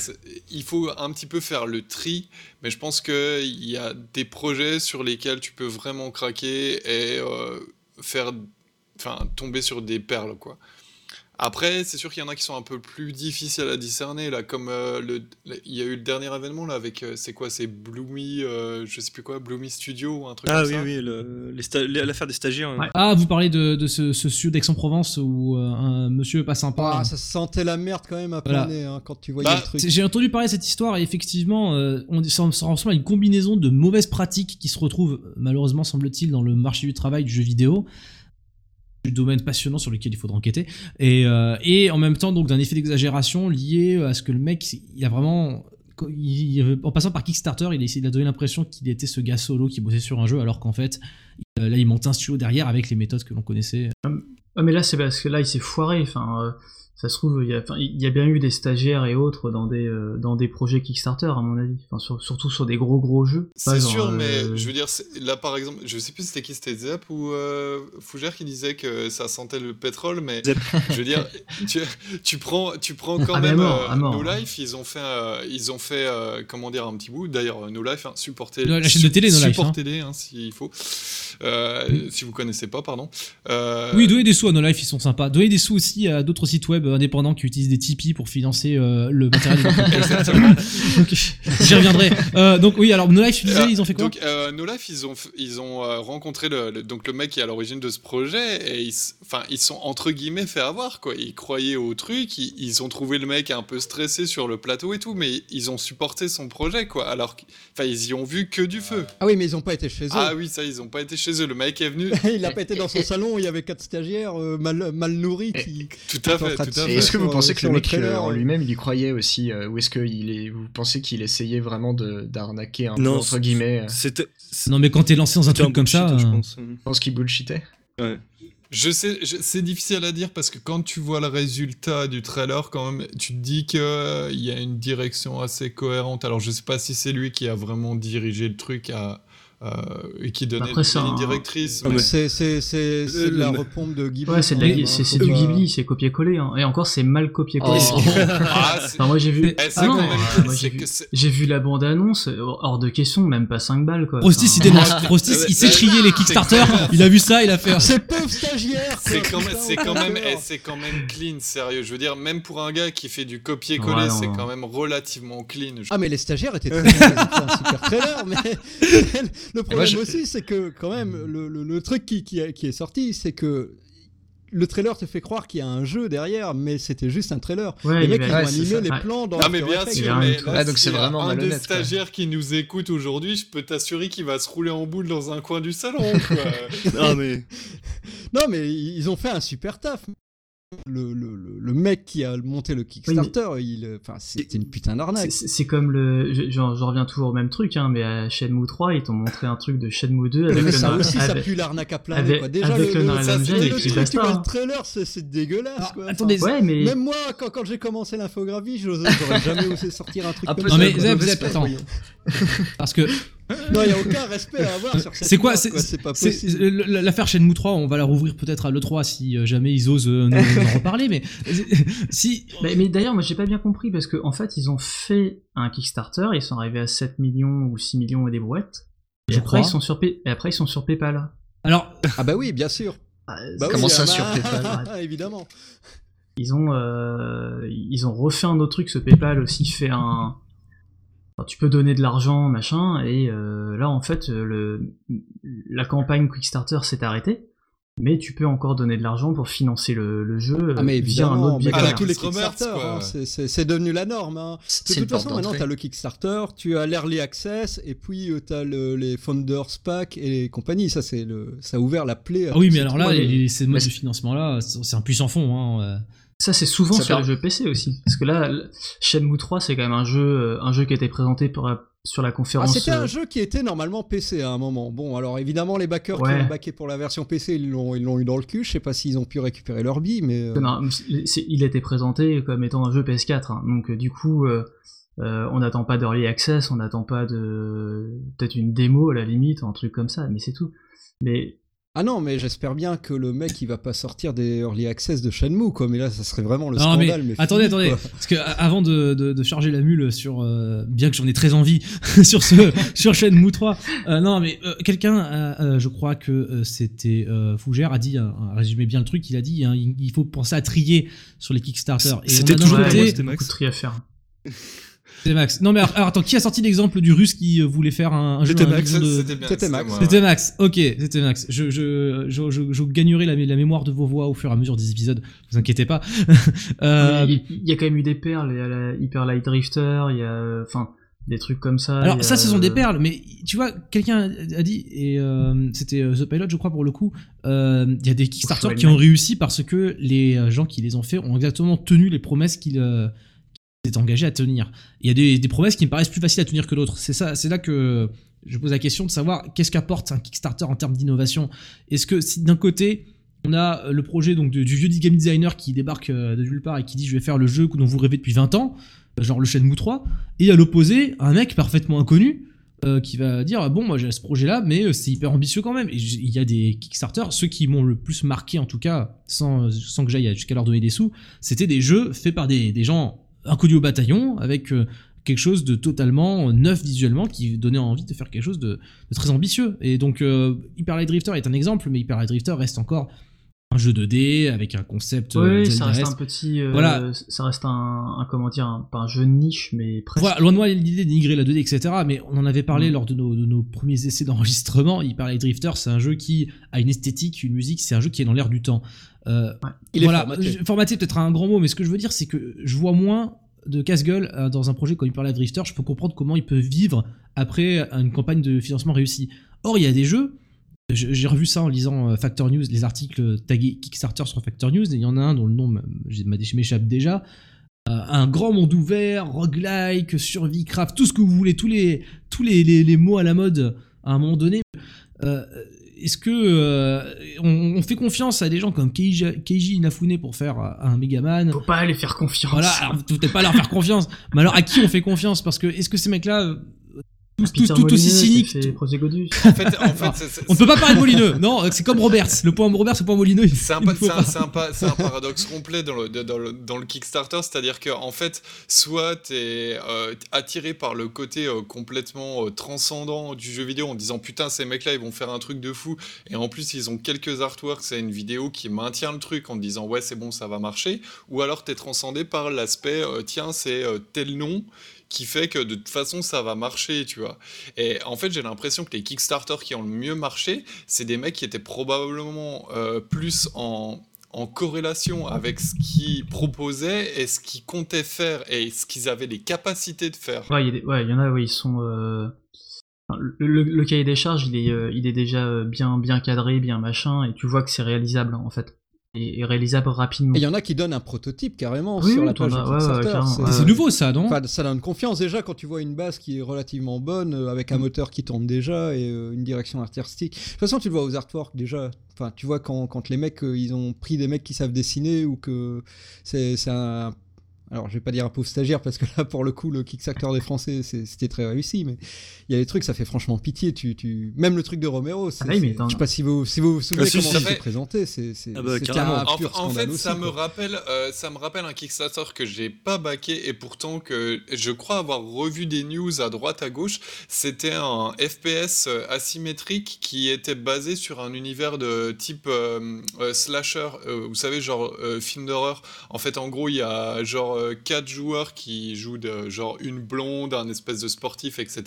il faut un petit peu faire le tri, mais je pense qu'il y a des projets sur lesquels tu peux vraiment craquer et faire, enfin tomber sur des perles quoi. Après, c'est sûr qu'il y en a qui sont un peu plus difficiles à discerner, là, comme euh, le, le- il y a eu le dernier événement, là, avec, euh, c'est quoi, c'est Bloomy, euh, je sais plus quoi, Bloomy Studio ou un truc Ah comme oui, ça oui, les sta- les- l'affaire des stagiaires. hein. Ouais. Ah, vous parlez de, de ce, ce studio d'Aix-en-Provence où euh, un monsieur pas sympa... Ah, ça sentait la merde quand même à Voilà. plein nez hein, quand tu voyais Bah, le truc. J'ai entendu parler de cette histoire et effectivement, euh, on, ça, ça ressemble à une combinaison de mauvaises pratiques qui se retrouvent, malheureusement, semble-t-il, dans le marché du travail du jeu vidéo. Domaine passionnant sur lequel il faudra enquêter. Et, euh, et en même temps, donc, d'un effet d'exagération lié à ce que le mec, il a vraiment. il- il- en passant par Kickstarter, il a essayé de donner l'impression qu'il était ce gars solo qui bossait sur un jeu, alors qu'en fait, euh, là, il monte un studio derrière avec les méthodes que l'on connaissait. Ah, mais là, c'est parce que là, il s'est foiré. Enfin, euh, ça se trouve, il y, a, enfin, il y a bien eu des stagiaires et autres dans des, euh, dans des projets Kickstarter, à mon avis. Enfin, sur- surtout sur des gros gros jeux. C'est sûr, euh, mais je veux dire, là par exemple, je sais plus c'était qui, c'était Zep ou euh, Fougère qui disait que ça sentait le pétrole, mais Zep. je veux dire, tu, tu prends, tu prends quand Ah, même mort, euh, mort. No Life, ils ont fait, euh, ils ont fait, euh, comment dire, un petit bout. D'ailleurs, No Life, hein, supportez, La chaîne de télé, No Life, hein. supportez-les hein, s'il faut, Euh, si vous connaissez pas, pardon. Euh, Oui, donner des sous à No Life, ils sont sympas. Donner des sous aussi à d'autres sites web indépendants qui utilisent des Tipeee pour financer euh, le matériel. Donc, J'y reviendrai. Euh, donc oui, alors No Life, tu disais, Euh, ils ont fait quoi Donc, euh, No Life, ils ont, ils ont euh, rencontré le, le- donc le mec qui est à l'origine de ce projet et ils, enfin, ils sont entre guillemets fait avoir quoi. Ils croyaient au truc, ils, ils ont trouvé le mec un peu stressé sur le plateau et tout, mais ils ont supporté son projet quoi. Alors, ils y ont vu que du feu. Ah oui, mais ils ont pas été chez eux. Ah oui, ça, ils ont pas été chez eux. Le mec est venu. il a pas été dans son salon, il y avait quatre stagiaires euh, mal, mal nourris qui. Tout à fait, tout est-ce que vous pensez que le le mec trailer, euh, en euh, lui-même il y croyait aussi euh, Ou est-ce que il est... vous pensez qu'il essayait vraiment de- d'arnaquer un Non, peu entre guillemets euh, C'était. Non, mais quand t'es lancé dans un truc comme ça. je pense. Je pense qu'il bullshitait? Ouais. Je sais, je- c'est difficile à dire parce que quand tu vois le résultat du trailer, quand même, tu te dis qu'il y a une direction assez cohérente. Alors, je sais pas si c'est lui qui a vraiment dirigé le truc à, et qui donnait Après, les c'est lignes un- directrices. Ah, mais- mais- C'est c'est- c'est- c'est de la repompe de Ghibli. Ouais, c'est de quand la- même, c'est hein, c'est du pas- Ghibli, c'est copier-coller. hein. Et encore, c'est mal copier-coller. Oh. Ah, c'est- Enfin, moi j'ai vu. Eh, c'est Ah non, euh, c'est j'ai vu, c'est- la bande-annonce, euh, hors de question, même pas 5 balles quoi. Rostis, Enfin, il dénonce. Rostis, Ouais, il sait ouais. trier les Kickstarter. Il a vu ça, il a fait. C'est quand même, putain, c'est quand eh, c'est quand même clean, sérieux. Je veux dire, même pour un gars qui fait du copier-coller, c'est quand même relativement clean. Ah mais les stagiaires étaient très c'était un super trailer, mais le problème moi, je- aussi c'est que quand même le, le- le truc qui, qui, qui est sorti c'est que le trailer te fait croire qu'il y a un jeu derrière, mais c'était juste un trailer. Ouais, les il y mecs ils ont ouais, animé ça. les plans dans Ah mais bien sûr, mais là, Ah, donc c'est vraiment un des quoi. stagiaires qui nous écoute aujourd'hui, je peux t'assurer qu'il va se rouler en boule dans un coin du salon. Quoi. Ah, mais. Non mais ils ont fait un super taf. Le, le, le, le mec qui a monté le Kickstarter, il, enfin, c'est c'est une putain d'arnaque. C'est comme le. je- J'en reviens toujours au même truc, hein, mais à Shenmue 3, ils t'ont montré un truc de Shenmue 2 avec Mais le ça aussi, ça avec- pue l'arnaque à plein avec- quoi. Déjà, avec le, le ça, tu vois trailer, c'est dégueulasse, Alors, quoi. attendez, Ouais, mais. Même moi, quand, quand j'ai commencé l'infographie, j'aurais jamais osé sortir un truc comme peu ça. Non, mais Zep, Zep, attends. Parce que Non, il n'y a aucun respect à avoir sur cette C'est quoi, c'est- pas possible. le- le- l'affaire Shenmue 3, on va la rouvrir peut-être à l'E3 si euh, jamais ils osent euh, nous, nous en reparler, mais si. Mais, mais d'ailleurs, moi j'ai pas bien compris parce qu'en en fait, ils ont fait un Kickstarter, ils sont arrivés à 7 millions ou 6 millions et des brouettes. Et Je après, crois. ils sont sur et après, ils sont sur PayPal. Alors, Ah bah oui, bien sûr. Ah, Bah Comment oui, ça, ah sur PayPal Évidemment. Ils ont, euh, ils ont refait un autre truc, ce PayPal aussi fait un. Tu peux donner de l'argent, machin, et euh, là en fait, euh, le, la campagne Kickstarter s'est arrêtée, mais tu peux encore donner de l'argent pour financer le, le jeu Ah mais euh, via un autre biais. comme tous les Kickstarter, hein, c'est- devenu la norme. hein. De toute façon, maintenant, tu as le Kickstarter, tu as l'Early Access, et puis tu as les Founders Pack et les compagnies. Ça, c'est le, ça a ouvert la plaie. à ah oui, mais alors là, les, les- ces modes de financement-là, c'est c'est un puissant fond. Hein, euh. Ça c'est souvent Ça sur les jeux PC aussi, parce que là, Shenmue 3 c'est quand même un jeu, euh, un jeu qui a été présenté pour la- sur la Ah, conférence. c'était un euh, jeu qui était normalement PC à un moment. Bon, alors évidemment, les backers Ouais. qui ont backé pour la version PC, ils l'ont, ils l'ont eu dans le cul. Je sais pas s'ils ont pu récupérer leur bille, mais. euh, Non, c'est- il a été présenté comme étant un jeu PS4, hein. donc du coup, euh, euh, on n'attend pas d'early access, on n'attend pas de peut-être une démo à la limite, un truc comme ça, mais c'est tout. Mais Ah non, mais j'espère bien que le mec, il va pas sortir des Early Access de Shenmue, quoi. Mais là, ça serait vraiment le Non, scandale. mais Mais, attendez, fini, attendez, quoi. parce que avant de, de, de charger la mule sur, euh, bien que j'en ai très envie sur ce sur Shenmue 3, euh, non, mais euh, quelqu'un, euh, je crois que c'était euh, Fougère a dit, a, a résumé bien le truc, il a dit, hein, il, il faut penser à trier sur les Kickstarter. Et C'était toujours ouais, a c'était beaucoup de tri à faire. C'était Max. Non mais alors, alors, attends, qui a sorti l'exemple du russe qui euh, voulait faire un, un jeu C'était Max, de- C'était Max. C'était. Max, ok, c'était Max. Je, je, je, je, je gagnerai la, mé- la mémoire de vos voix au fur et à mesure des épisodes, vous inquiétez pas. Euh, il, il y a quand même eu des perles, il y a la Hyper Light Drifter, il y a, enfin, des trucs comme ça. Alors a, ça, ce sont des perles, mais tu vois, quelqu'un a dit, et euh, c'était The Pilot, je crois pour le coup, euh, il y a des Kickstarter qui ont réussi parce que les gens qui les ont fait ont exactement tenu les promesses qu'ils étaient engagés à tenir. Il y a des, promesses qui me paraissent plus faciles à tenir que d'autres. C'est ça, c'est là que je pose la question de savoir qu'est-ce qu'apporte un Kickstarter en termes d'innovation. Est-ce que si d'un côté on a le projet donc du vieux game designer qui débarque euh, de nulle part et qui dit je vais faire le jeu dont vous rêvez depuis 20 ans, euh, genre le Shenmue 3, et à l'opposé, un mec parfaitement inconnu euh, qui va dire bon moi j'ai ce projet là mais c'est hyper ambitieux quand même il y a des Kickstarter ceux qui m'ont le plus marqué en tout cas sans, sans que j'aille jusqu'à leur donner des sous c'était des jeux faits par des, des gens inconnus au bataillon avec euh, quelque chose de totalement neuf visuellement qui donnait envie de faire quelque chose de, très ambitieux. Et donc euh, Hyper Light Drifter est un exemple mais Hyper Light Drifter reste encore un jeu 2D avec un concept euh, Oui, ça reste un petit. euh, Voilà. Ça reste un, un- comment dire, un- pas un jeu de niche, mais presque. Voilà, loin de moi l'idée de dénigrer la 2D, etc. Mais on en avait parlé Mm. lors de nos, de nos premiers essais d'enregistrement. Il parlait Drifter, c'est un jeu qui a une esthétique, une musique, c'est un jeu qui est dans l'air du temps. Euh, Il est voilà, formaté. je- formaté peut-être un grand mot, mais ce que je veux dire, c'est que je vois moins de casse-gueule euh, dans un projet comme il parlait Drifter. Je peux comprendre comment il peut vivre après une campagne de financement réussie. Or, il y a des jeux. J'ai revu ça en lisant euh, Factor News, les articles tagués Kickstarter sur Factor News, et il y en a un dont le nom m'échappe déjà. Euh, un grand monde ouvert, roguelike, survie, craft, tout ce que vous voulez, tous les, tous les, les, les mots à la mode à un moment donné. Euh, Est-ce que euh, on, on fait confiance à des gens comme Keiji, Keiji Inafune pour faire un Megaman Faut pas aller faire confiance. Voilà, peut-être pas leur faire confiance, mais alors à qui on fait confiance? Parce que est-ce que ces mecs-là, tous, tous, Peter tout aussi cyniques, fait Proségodus. En fait, en fait, c'est- c'est- on ne peut pas parler de Molineux. Non, c'est comme Roberts. Le point Roberts, le point Molineux. C'est un, pa- paradoxe complet dans le, dans le, dans le Kickstarter, c'est-à-dire que en fait, soit tu es attiré par le côté euh, complètement euh, transcendant du jeu vidéo en disant putain ces mecs-là ils vont faire un truc de fou et en plus ils ont quelques artworks, c'est une vidéo qui maintient le truc en te disant ouais c'est bon ça va marcher, ou alors tu es transcendé par l'aspect euh, tiens c'est euh, tel nom qui fait que de toute façon ça va marcher, tu vois. Et en fait j'ai l'impression que les Kickstarter qui ont le mieux marché, c'est des mecs qui étaient probablement euh, plus en, en corrélation avec ce qu'ils proposaient et ce qu'ils comptaient faire et ce qu'ils avaient les capacités de faire. Ouais, il y, ouais, en a, oui, ils sont. euh, Le, cahier des charges, il est, euh, il est déjà bien, bien cadré, bien machin, et tu vois que c'est réalisable en fait. Et, et réalisable rapidement. Et il y en a qui donnent un prototype carrément Oui, sur oui, la page ouais, ouais, c'est- nouveau ça, non Enfin, ça donne confiance déjà quand tu vois une base qui est relativement bonne, euh, avec un Mm. moteur qui tourne déjà et euh, une direction artistique. De toute façon, tu le vois aux artworks déjà. Enfin, tu vois quand, quand les mecs, euh, ils ont pris des mecs qui savent dessiner ou que c'est c'est un. Alors, je vais pas dire un pauvre stagiaire parce que là, pour le coup, le Kickstarter des Français, c'était très réussi, mais il y a des trucs, ça fait franchement pitié. Tu, tu... Même le truc de Romero, c'est. Ah oui, mais c'est- attends. je sais pas si vous si vous, vous souvenez Ah, si, comment si. c'était présenté. C'est c'est- Ah bah, En, pur en fait, aussi, ça me quoi. rappelle, euh, ça me rappelle un Kickstarter que j'ai pas baqué et pourtant que je crois avoir revu des news à droite à gauche. C'était un FPS euh, asymétrique qui était basé sur un univers de type euh, euh, slasher. euh, vous savez, genre euh, film d'horreur. En fait, en gros, il y a genre euh, quatre joueurs qui jouent de genre une blonde, un espèce de sportif, etc.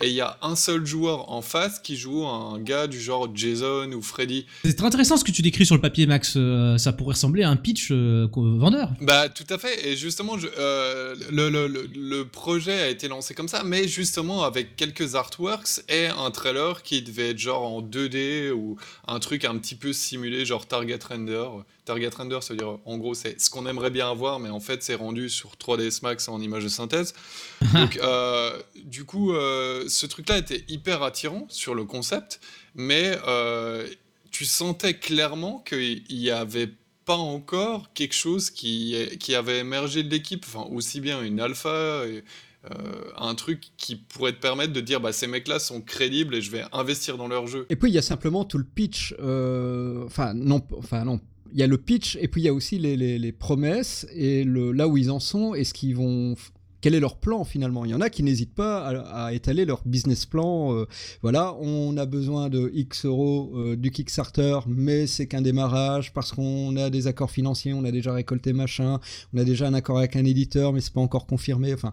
Et il y a un seul joueur en face qui joue un gars du genre Jason ou Freddy. C'est très intéressant ce que tu décris sur le papier, Max. Euh, ça pourrait ressembler à un pitch euh, vendeur. Bah tout à fait, et justement je- euh, le, le- le- le projet a été lancé comme ça, mais justement avec quelques artworks et un trailer qui devait être genre en 2D ou un truc un petit peu simulé, genre Target Render. Target Render, ça veut dire en gros c'est ce qu'on aimerait bien avoir, mais en fait c'est rendu sur 3ds Max en image de synthèse. Donc euh, du coup euh, ce truc-là était hyper attirant sur le concept, mais euh, tu sentais clairement qu'il y avait pas encore quelque chose qui, qui avait émergé de l'équipe, enfin aussi bien une alpha, et, euh, un truc qui pourrait te permettre de dire bah ces mecs-là sont crédibles et je vais investir dans leur jeu. Et puis il y a simplement tout le pitch. euh, Enfin non, enfin non. Il y a le pitch et puis il y a aussi les, promesses et là où ils en sont et ce qu'ils vont. Quel est leur plan finalement Il y en a qui n'hésitent pas à, à étaler leur business plan. euh, voilà, on a besoin de X euros euh, du Kickstarter, mais c'est qu'un démarrage parce qu'on a des accords financiers, on a déjà récolté machin, on a déjà un accord avec un éditeur, mais c'est pas encore confirmé. Enfin,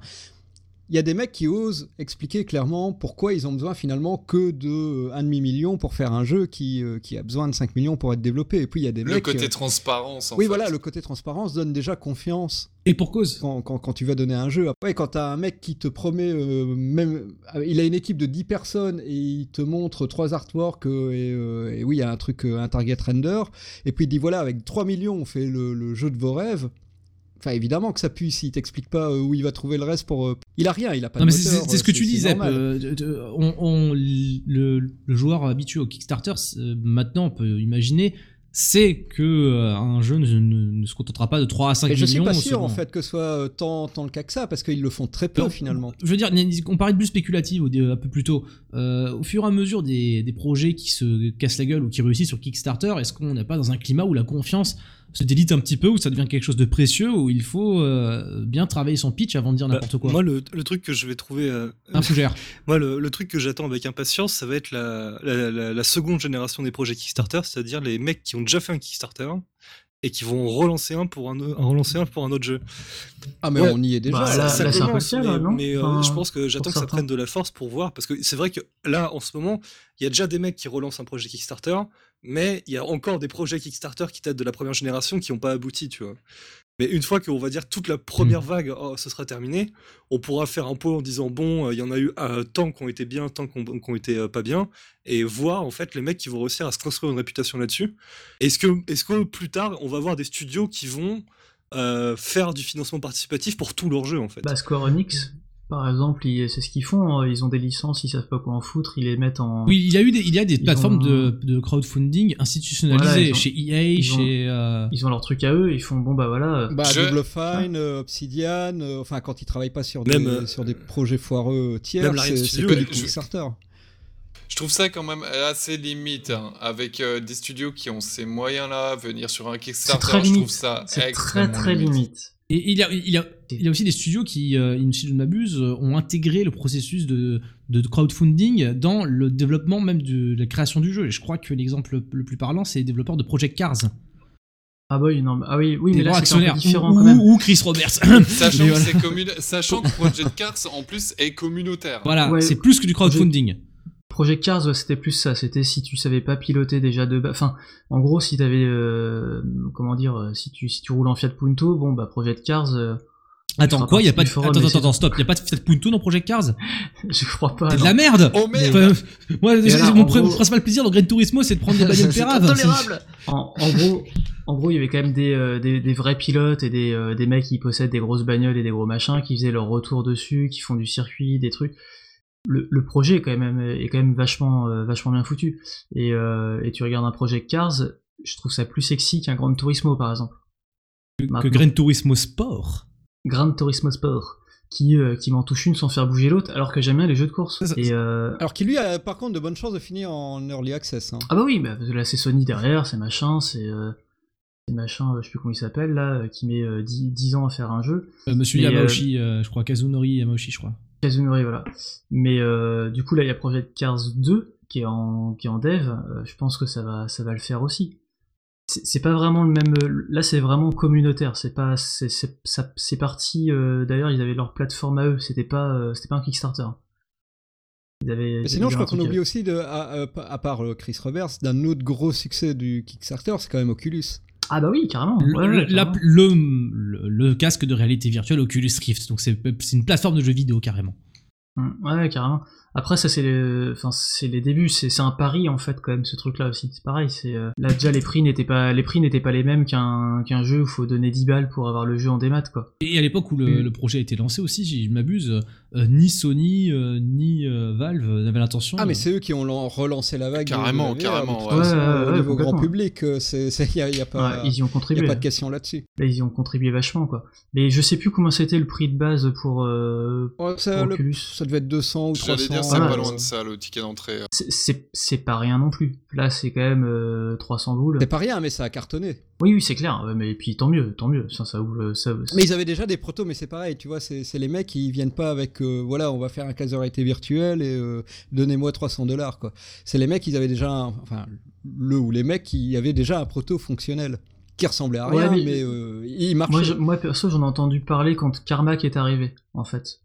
il y a des mecs qui osent expliquer clairement pourquoi ils ont besoin finalement que de euh, un demi million pour faire un jeu qui, euh, qui a besoin de 5 millions pour être développé. Et puis il y a des Le mecs. côté euh, transparence. En oui, fait. voilà, le côté transparence donne déjà confiance Et pour cause. quand, quand, quand tu vas donner un jeu. Après, quand tu as un mec qui te promet, euh, même, euh, il a une équipe de 10 personnes et il te montre trois artworks euh, et, euh, et oui, il y a un truc, euh, un target render, et puis il dit voilà, avec 3 millions, on fait le, le jeu de vos rêves. Enfin, évidemment que ça pue s'il t'explique pas euh, où il va trouver le reste pour. euh, Il a rien, il a pas Non, de mais c'est c'est- c'est ce que tu dis, Zep. Euh, on, on- le, le joueur habitué au Kickstarter, euh, maintenant, on peut imaginer, sait que euh, un jeu ne, ne- ne se contentera pas de 3 à 5 Et je suis millions. pas sûr en fait que ce soit tant, tant le cas que ça, parce qu'ils le font très peu finalement. Je veux dire, on parlait de bulle spéculative un peu plus tôt. Euh, au fur et à mesure des, des projets qui se cassent la gueule ou qui réussissent sur Kickstarter, est-ce qu'on n'est pas dans un climat où la confiance se délite un petit peu, où ça devient quelque chose de précieux, où il faut euh, bien travailler son pitch avant de dire Bah, n'importe quoi? Moi, le, le truc que je vais trouver. euh, Un fougère. moi, le, le truc que j'attends avec impatience, ça va être la, la, la- la seconde génération des projets Kickstarter, c'est-à-dire les mecs qui ont déjà fait un Kickstarter et qui vont relancer un pour un, relancer un pour un autre jeu. Ah, mais Ouais. on y est déjà. Bah, Ça- là- ça là, c'est commence, impossible, mais, non mais, euh, Enfin, je pense que j'attends que ça prenne de la force pour voir, parce que c'est vrai que là, en ce moment, il y a déjà des mecs qui relancent un projet Kickstarter, mais il y a encore des projets Kickstarter qui datent de la première génération qui n'ont pas abouti, tu vois. Mais une fois qu'on va dire toute la première Hmm. vague, oh, ce sera terminé, on pourra faire un pot en disant bon, euh, il y en a eu euh, tant qui ont été bien, tant qui ont été euh, pas bien, et voir en fait les mecs qui vont réussir à se construire une réputation là-dessus. Est-ce que, plus tard, on va voir des studios qui vont euh, faire du financement participatif pour tous leurs jeux en fait? Bah, Square Enix, par exemple, c'est ce qu'ils font. hein. Ils ont des licences, ils savent pas quoi en foutre, ils les mettent en. Oui, il y a eu des, il y a des Ils plateformes ont- de, de crowdfunding institutionnalisées Voilà, ont- chez EA, ils ont- chez. euh, Ils ont leur truc à eux, ils font bon bah voilà. Bah, Je- Double Fine, euh, Obsidian, euh, enfin quand ils travaillent pas sur des, Même, euh, sur des projets foireux tiers, c'est que du je- Kickstarter. Je trouve ça quand même assez limite, hein, avec euh, des studios qui ont ces moyens-là, venir sur un Kickstarter, très je trouve ça C'est très extrêmement très limite. Et il y, a, il, y a, il y a aussi des studios qui, euh, si je ne m'abuse, euh, ont intégré le processus de, de crowdfunding dans le développement même de la création du jeu. Et je crois que l'exemple le plus parlant, c'est les développeurs de Project Cars. Ah bah oui, non, mais- ah oui, oui, des mais là c'est un peu actionnaires. différent ou, quand même. ou- ou Chris Roberts. Sachant, que voilà. commun- Sachant que Project Cars, en plus, est communautaire. Voilà, Ouais. c'est plus que du crowdfunding. Project Cars, ouais, c'était plus ça. C'était si tu savais pas piloter déjà de bas. Enfin, en gros, si t'avais, euh, comment dire, euh, si tu si tu roules en Fiat Punto, bon bah Project Cars, euh, Attends, quoi Il y a pas de... forum, Attends, attends, attends, stop. Il a pas de Fiat Punto dans Project Cars? Je crois pas. C'est de la merde Oh merde Enfin, Moi, alors, mon gros- principal plaisir dans Gran Turismo, c'est de prendre des bagnoles C'est péraves. intolérable En, en gros, en gros, il y avait quand même des, euh, des, des vrais pilotes et des, euh, des mecs qui possèdent des grosses bagnoles et des gros machins, qui faisaient leur retour dessus, qui font du circuit, des trucs. Le, le projet est quand même, est quand même vachement, euh, vachement bien foutu. Et, euh, et tu regardes un projet Cars, je trouve ça plus sexy qu'un Gran Turismo, par exemple. Que Maintenant. Gran Turismo Sport. Gran Turismo Sport, qui, euh, qui m'en touche une sans faire bouger l'autre, alors que j'aime bien les jeux de course. Ça, ça- Et, euh, Alors qui lui a par contre de bonnes chances de finir en early access. hein. Ah bah oui, bah, parce que là c'est Sony derrière, c'est machin, c'est euh, machin, euh, je sais plus comment il s'appelle là, euh, qui met euh, 10, 10 ans à faire un jeu. Euh, Monsieur Yamauchi, euh, je crois. Kazunori Yamauchi, je crois. Kazunori, voilà. Mais euh, du coup là il y a Project Cars 2 qui est en, qui est en dev, euh, je pense que ça va, ça va le faire aussi. C'est pas vraiment le même. euh, Là c'est vraiment communautaire, c'est pas. C'est parti. euh, D'ailleurs ils avaient leur plateforme à eux, c'était pas, c'était pas un Kickstarter. Ils avaient, Mais sinon, je crois qu'on oublie aussi, de, à, part Chris Roberts, d'un autre gros succès du Kickstarter, c'est quand même Oculus. Ah bah oui, carrément. Le, ouais, la- le, le- le casque de réalité virtuelle Oculus Rift. Donc c'est c'est une plateforme de jeux vidéo carrément. Mm, Ouais, carrément. Après, ça, c'est les, enfin, c'est les débuts. C'est, c'est un pari, en fait, quand même, ce truc-là aussi. C'est pareil. C'est, euh, là, déjà, les prix n'étaient pas, les prix n'étaient pas les mêmes qu'un, qu'un jeu où il faut donner 10 balles pour avoir le jeu en démat, quoi. Et à l'époque où le, Mm. le projet a été lancé aussi, si je m'abuse, euh, ni Sony euh, ni euh, Valve n'avaient l'intention. Ah, mais c'est eux qui ont lan- relancé la vague. Carrément, carrément, ouais. façon, Ouais, ouais, au ouais, niveau grand public, il n'y a, y a pas, Ouais, ils y ont y a contribué. pas de question là-dessus. Là, ils y ont contribué vachement, quoi. Mais je sais plus comment c'était le prix de base pour, euh, Ouais, ça, pour le- Oculus. ça devait être 200 ou 300. C'est pas loin de ça, le ticket d'entrée. C'est, c'est, c'est pas rien non plus. Là, c'est quand même euh, 300 boules. C'est pas rien, mais ça a cartonné. Oui, oui, c'est clair. Mais puis, tant mieux, tant mieux. Ça, ça ouvre, ça, Mais ils avaient déjà des protos, mais c'est pareil, tu vois, c'est c'est les mecs qui viennent pas avec, euh, voilà, on va faire un casque de réalité virtuelle et euh, donnez-moi 300 dollars, quoi. C'est les mecs, ils avaient déjà, un- enfin, le ou les mecs qui avaient déjà un proto fonctionnel, qui ressemblait à Ouais, rien, mais- mais, euh, il marchait. moi, je- moi, perso, j'en ai entendu parler quand Carmack est arrivé, en fait.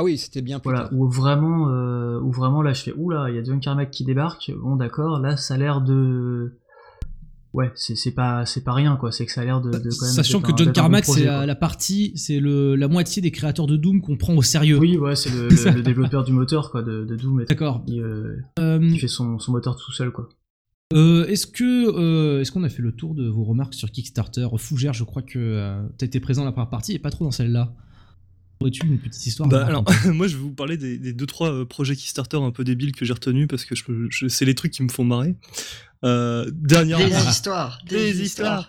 Ah oui, c'était bien plus Voilà, tard. où vraiment, euh, où vraiment là je fais oula, il y a John Carmack qui débarque. Bon d'accord, là ça a l'air de, ouais, c'est c'est pas c'est pas rien quoi, c'est que ça a l'air de, de quand même. Sachant que un- John Carmack, c'est la, partie, c'est le- la moitié des créateurs de Doom qu'on prend au sérieux. Oui, ouais, c'est le, le- le développeur du moteur quoi, de, de Doom, et D'accord. qui, euh, Euh, qui fait son, son moteur tout seul quoi. euh, est-ce que euh, est-ce qu'on a fait le tour de vos remarques sur Kickstarter? Fougère, je crois que euh, t'as été présent dans la première partie et pas trop dans celle-là. Aurais-tu une petite histoire Bah, alors, moi, je vais vous parler des, des deux trois euh, projets Kickstarter un peu débiles que j'ai retenus parce que je, je- c'est les trucs qui me font marrer. Euh, dernièrement, Des histoires Des histoires.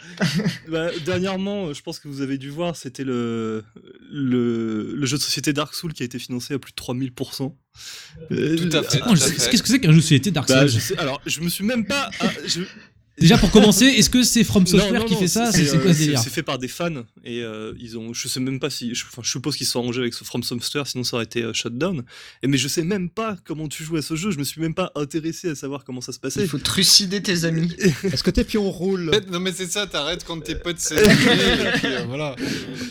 Bah, dernièrement, euh, je pense que vous avez dû voir, c'était le, le, le jeu de société Dark Souls qui a été financé à plus de 3000%. Euh, Tout à fait. Qu'est-ce que c'est qu'un jeu de société Dark bah, Souls je sais- alors, je me suis même pas. ah, je- Déjà pour commencer, est-ce que c'est From Software Non, non, qui non, fait ça c'est, C'est quoi euh, ce délire c'est fait par des fans et euh, ils ont. Je sais même pas si. Je, enfin, je suppose qu'ils se sont arrangés avec ce From Software, sinon ça aurait été euh, shutdown. Et mais je sais même pas comment tu joues à ce jeu. Je me suis même pas intéressé à savoir comment ça se passait. Il faut trucider tes amis. Est-ce que t'es pion roule Non mais c'est ça, t'arrêtes quand tes potes puis euh, voilà.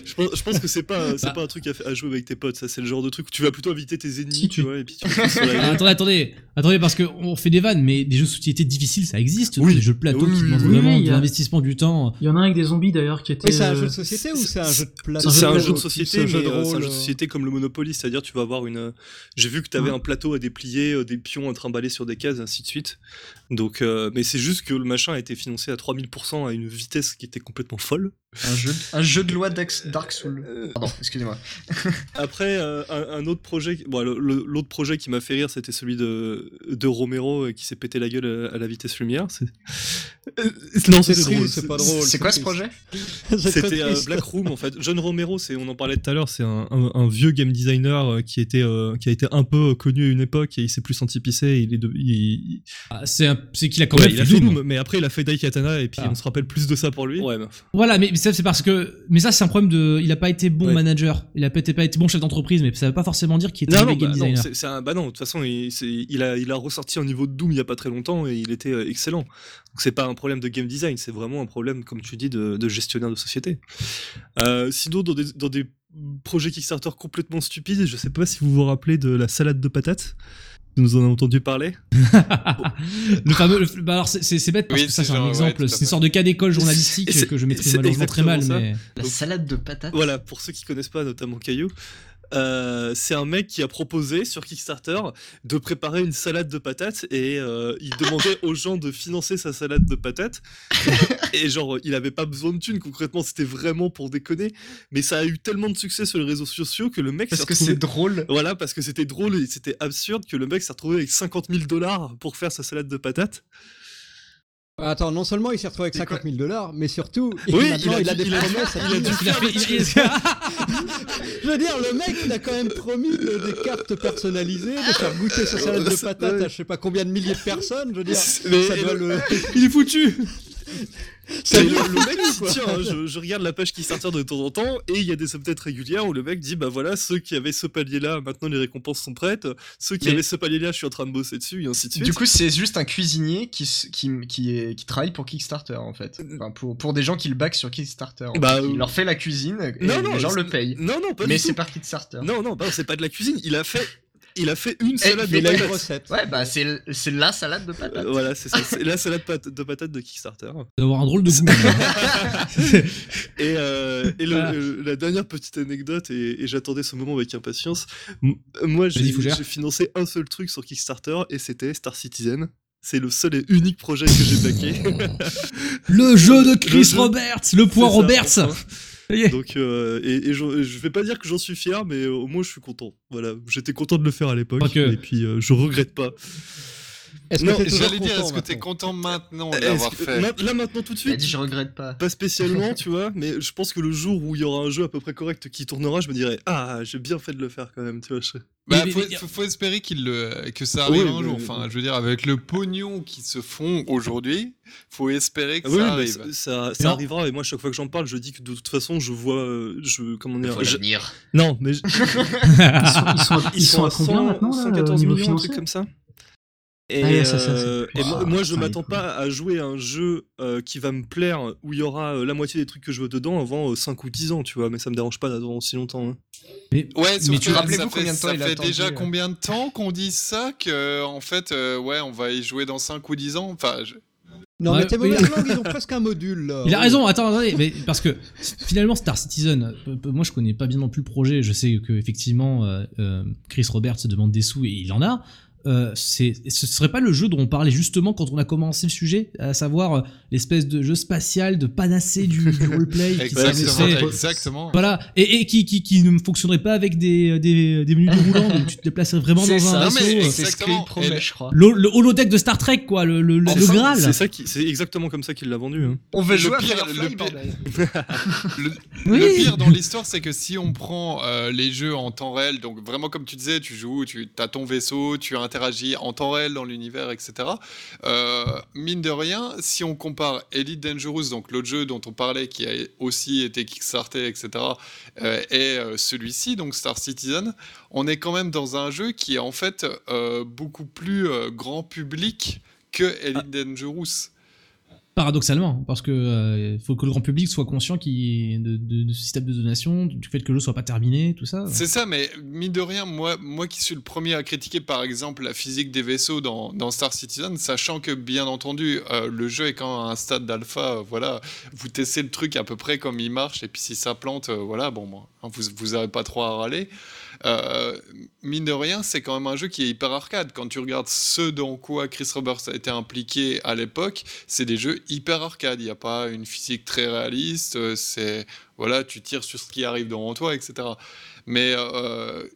Je pense, je pense que c'est pas, c'est Bah. pas un truc à, jouer avec tes potes. Ça, c'est le genre de truc où tu vas plutôt inviter tes ennemis, Si, tu tu- vois, et puis tu Ah, attendez, attendez, attendez, parce qu'on fait des vannes, mais des jeux de société difficiles, ça existe. Oui. Des jeux de plateau Oui, qui oui, demandent oui, vraiment il y de a- l'investissement du temps. Il y en a un avec des zombies d'ailleurs qui était. C'est un euh, jeu de société ou c'est un jeu de plateau C'est un jeu de C'est société, un mais jeu de euh, c'est un rôle, jeu de euh. société comme le Monopoly, c'est-à-dire tu vas avoir une. euh, J'ai vu que tu avais Ouais. un plateau à déplier, euh, des pions à trimballer sur des cases, ainsi de suite. Donc, euh, mais c'est juste que le machin a été financé à 3000% à une vitesse qui était complètement folle. Un jeu, un jeu de loi d'Ax- Dark Souls. Euh, Pardon, excusez-moi. Après, euh, un, un autre projet, bon, le- le- l'autre projet qui m'a fait rire, c'était celui de, de Romero euh, qui s'est pété la gueule à, à la vitesse lumière. C'est... Euh, non, C'est drôle. c'est pas drôle. C'est quoi ce projet C'était euh. Black Room en fait. John Romero, c'est on en parlait tout à l'heure, c'est un, un- un vieux game designer euh, qui était euh, qui a été un peu connu à une époque et il s'est plus senti pisser. Il est de, il, Ah, c'est qu'il a quand ouais, même il a fait Doom. Doom, mais après il a fait Daikatana et puis Ah. on se rappelle plus de ça pour lui. Ouais, mais- Voilà, mais ça c'est parce que, mais ça c'est un problème de, il a pas été bon Ouais. manager, il a pas été, pas été bon chef d'entreprise, mais ça veut pas forcément dire qu'il était Non, non, game bah, non, designer. c'est un, bah non, de toute façon, il, il a, il a ressorti un niveau de Doom il y a pas très longtemps et il était excellent. Donc c'est pas un problème de game design, c'est vraiment un problème, comme tu dis, de, de gestionnaire de société. Euh, sinon, dans des, dans des projets Kickstarter complètement stupides, je sais pas si vous vous rappelez de la salade de patates. nous en a entendu parler. le fameux. le- bah alors c'est- bête parce Oui, que ça c'est un ouais, exemple, c'est une sorte de cas d'école journalistique que je maîtrise malheureusement très mal, exactement ça. mais La Donc- salade de patates. Voilà, pour ceux qui connaissent pas, notamment Caillou, euh, c'est un mec qui a proposé sur Kickstarter de préparer une salade de patates et euh, il demandait aux gens de financer sa salade de patates. et genre, il avait pas besoin de thunes, concrètement, c'était vraiment pour déconner. Mais ça a eu tellement de succès sur les réseaux sociaux que le mec Parce s'est que retrouvé- c'est drôle. Voilà, parce que c'était drôle et c'était absurde que le mec s'est retrouvé avec 50 000 dollars pour faire sa salade de patates. Attends, non seulement il s'est retrouvé avec C'est 50 quoi 000 dollars, mais surtout, Oui, il il a des il a- promesses. à il a il Je veux dire, le mec, il a quand même promis de- des cartes personnalisées, de faire goûter sa salade de patates à je sais pas combien de milliers de personnes. Je veux dire, ça doit le. il est foutu. C'est le, mec hein, je, je regarde la page qui sortir de temps en temps et il y a des updates régulières où le mec dit bah voilà ceux qui avaient ce palier là maintenant les récompenses sont prêtes ceux qui Mais- avaient ce palier là je suis en train de bosser dessus et ainsi de suite Du coup, c'est juste un cuisinier qui, qui, qui, est, qui travaille pour Kickstarter en fait. Enfin, pour, pour des gens qui le back sur Kickstarter. Bah. Il euh, leur fait la cuisine et Non, non, les gens le payent. non non pas Mais c'est par Kickstarter. non non bah, c'est pas de la cuisine il a fait il a fait une salade mais de Il a une patates recette. Ouais, bah c'est la salade de patates. Euh, voilà c'est ça c'est la salade pat- de patates de Kickstarter D'avoir un drôle de goût. Et, euh, et le- Voilà. euh, la dernière petite anecdote, et, et j'attendais ce moment avec impatience. M- moi, j'ai financé un seul truc sur Kickstarter, et c'était Star Citizen. C'est le seul et unique projet que j'ai backé. le jeu de Chris jeu. Roberts, le point Roberts. Donc, euh, et, et je, je vais pas dire que j'en suis fier, mais au moins je suis content. Voilà, j'étais content de le faire à l'époque, que- et puis euh, je regrette pas. Est-ce que J'allais dire, est-ce que t'es content maintenant d'avoir que- fait ma- Là maintenant tout de suite, dit je regrette pas. Pas spécialement, tu vois, mais je pense que le jour où il y aura un jeu à peu près correct qui tournera, je me dirai Ah, j'ai bien fait de le faire quand même, tu vois. je- Bah, Mais- faut, mais- faut- faut espérer qu'il le, que ça arrive Oui, un jour. oui, Enfin, oui. je veux dire, avec le pognon qui se font aujourd'hui, faut espérer que Ah ça mais arrive. ça, arrivera, et moi, chaque fois que j'en parle, je dis que de toute façon, je vois. Je, comment dire je- venir. Non, mais. je- Ils sont, ils sont à, ils sont à combien 100, maintenant là, au 114 niveau millions, un truc comme ça. Et, Ah, ça, ça, euh, et moi, moi, je m'attends pas à jouer à un jeu euh, qui va me plaire, où il y aura euh, la moitié des trucs que je veux dedans avant 5 ou 10 ans, tu vois, mais ça me dérange pas d'attendre aussi longtemps. hein. Mais, Ouais, mais tu ça rappelez-vous fait- combien de temps ça il a fait attendu, déjà combien de temps qu'on dit ça que en fait euh, ouais on va y jouer dans 5 ou 10 ans? Enfin je- Non, Ouais, mais tes oui. langues, ils ont presque un module là. Il a raison, attends, attendez, mais parce que finalement Star Citizen, moi je connais pas bien non plus le projet, je sais que effectivement euh, Chris Roberts se demande des sous et il en a. Euh, c'est, ce serait pas le jeu dont on parlait justement quand on a commencé le sujet, à savoir euh, l'espèce de jeu spatial de panacée du, du roleplay qui exactement. Voilà, et, et qui, qui, qui ne fonctionnerait pas avec des, des, des menus déroulants, donc tu te déplacerais vraiment dans un ça, Non, vaisseau. mais euh, c'est ce qu'il promet, Et- je crois. le, le holodeck de Star Trek, quoi, le, le, le Graal. C'est ça qui, c'est exactement comme ça qu'il l'a vendu. hein. On veut Le jouer pire- Firefly, le pire- bordel. Le, Oui. le pire dans l'histoire, c'est que si on prend euh, les jeux en temps réel, donc vraiment comme tu disais, tu joues, tu as ton vaisseau, tu interagis en temps réel dans l'univers, etc. Euh, mine de rien, si on compare Elite Dangerous, donc l'autre jeu dont on parlait, qui a aussi été Kickstarter, etc., euh, et euh, celui-ci, donc Star Citizen, on est quand même dans un jeu qui est en fait euh, beaucoup plus euh, grand public que Elite Dangerous. Paradoxalement, parce que euh, faut que le grand public soit conscient de, ce système de donation, du fait que le jeu soit pas terminé, tout ça. C'est ça, mais mine de rien, moi, moi qui suis le premier à critiquer par exemple la physique des vaisseaux dans, dans Star Citizen, sachant que bien entendu euh, le jeu est quand à un stade d'alpha, euh, voilà, vous testez le truc à peu près comme il marche, et puis si ça plante, voilà, bon, hein, vous vous avez pas trop à râler. Euh, mine de rien, c'est quand même un jeu qui est hyper arcade. Quand tu regardes ce dans quoi Chris Roberts a été impliqué à l'époque, c'est des jeux hyper arcade. Il n'y a pas une physique très réaliste. euh, C'est voilà, tu tires sur ce qui arrive devant toi, etc. Mais euh,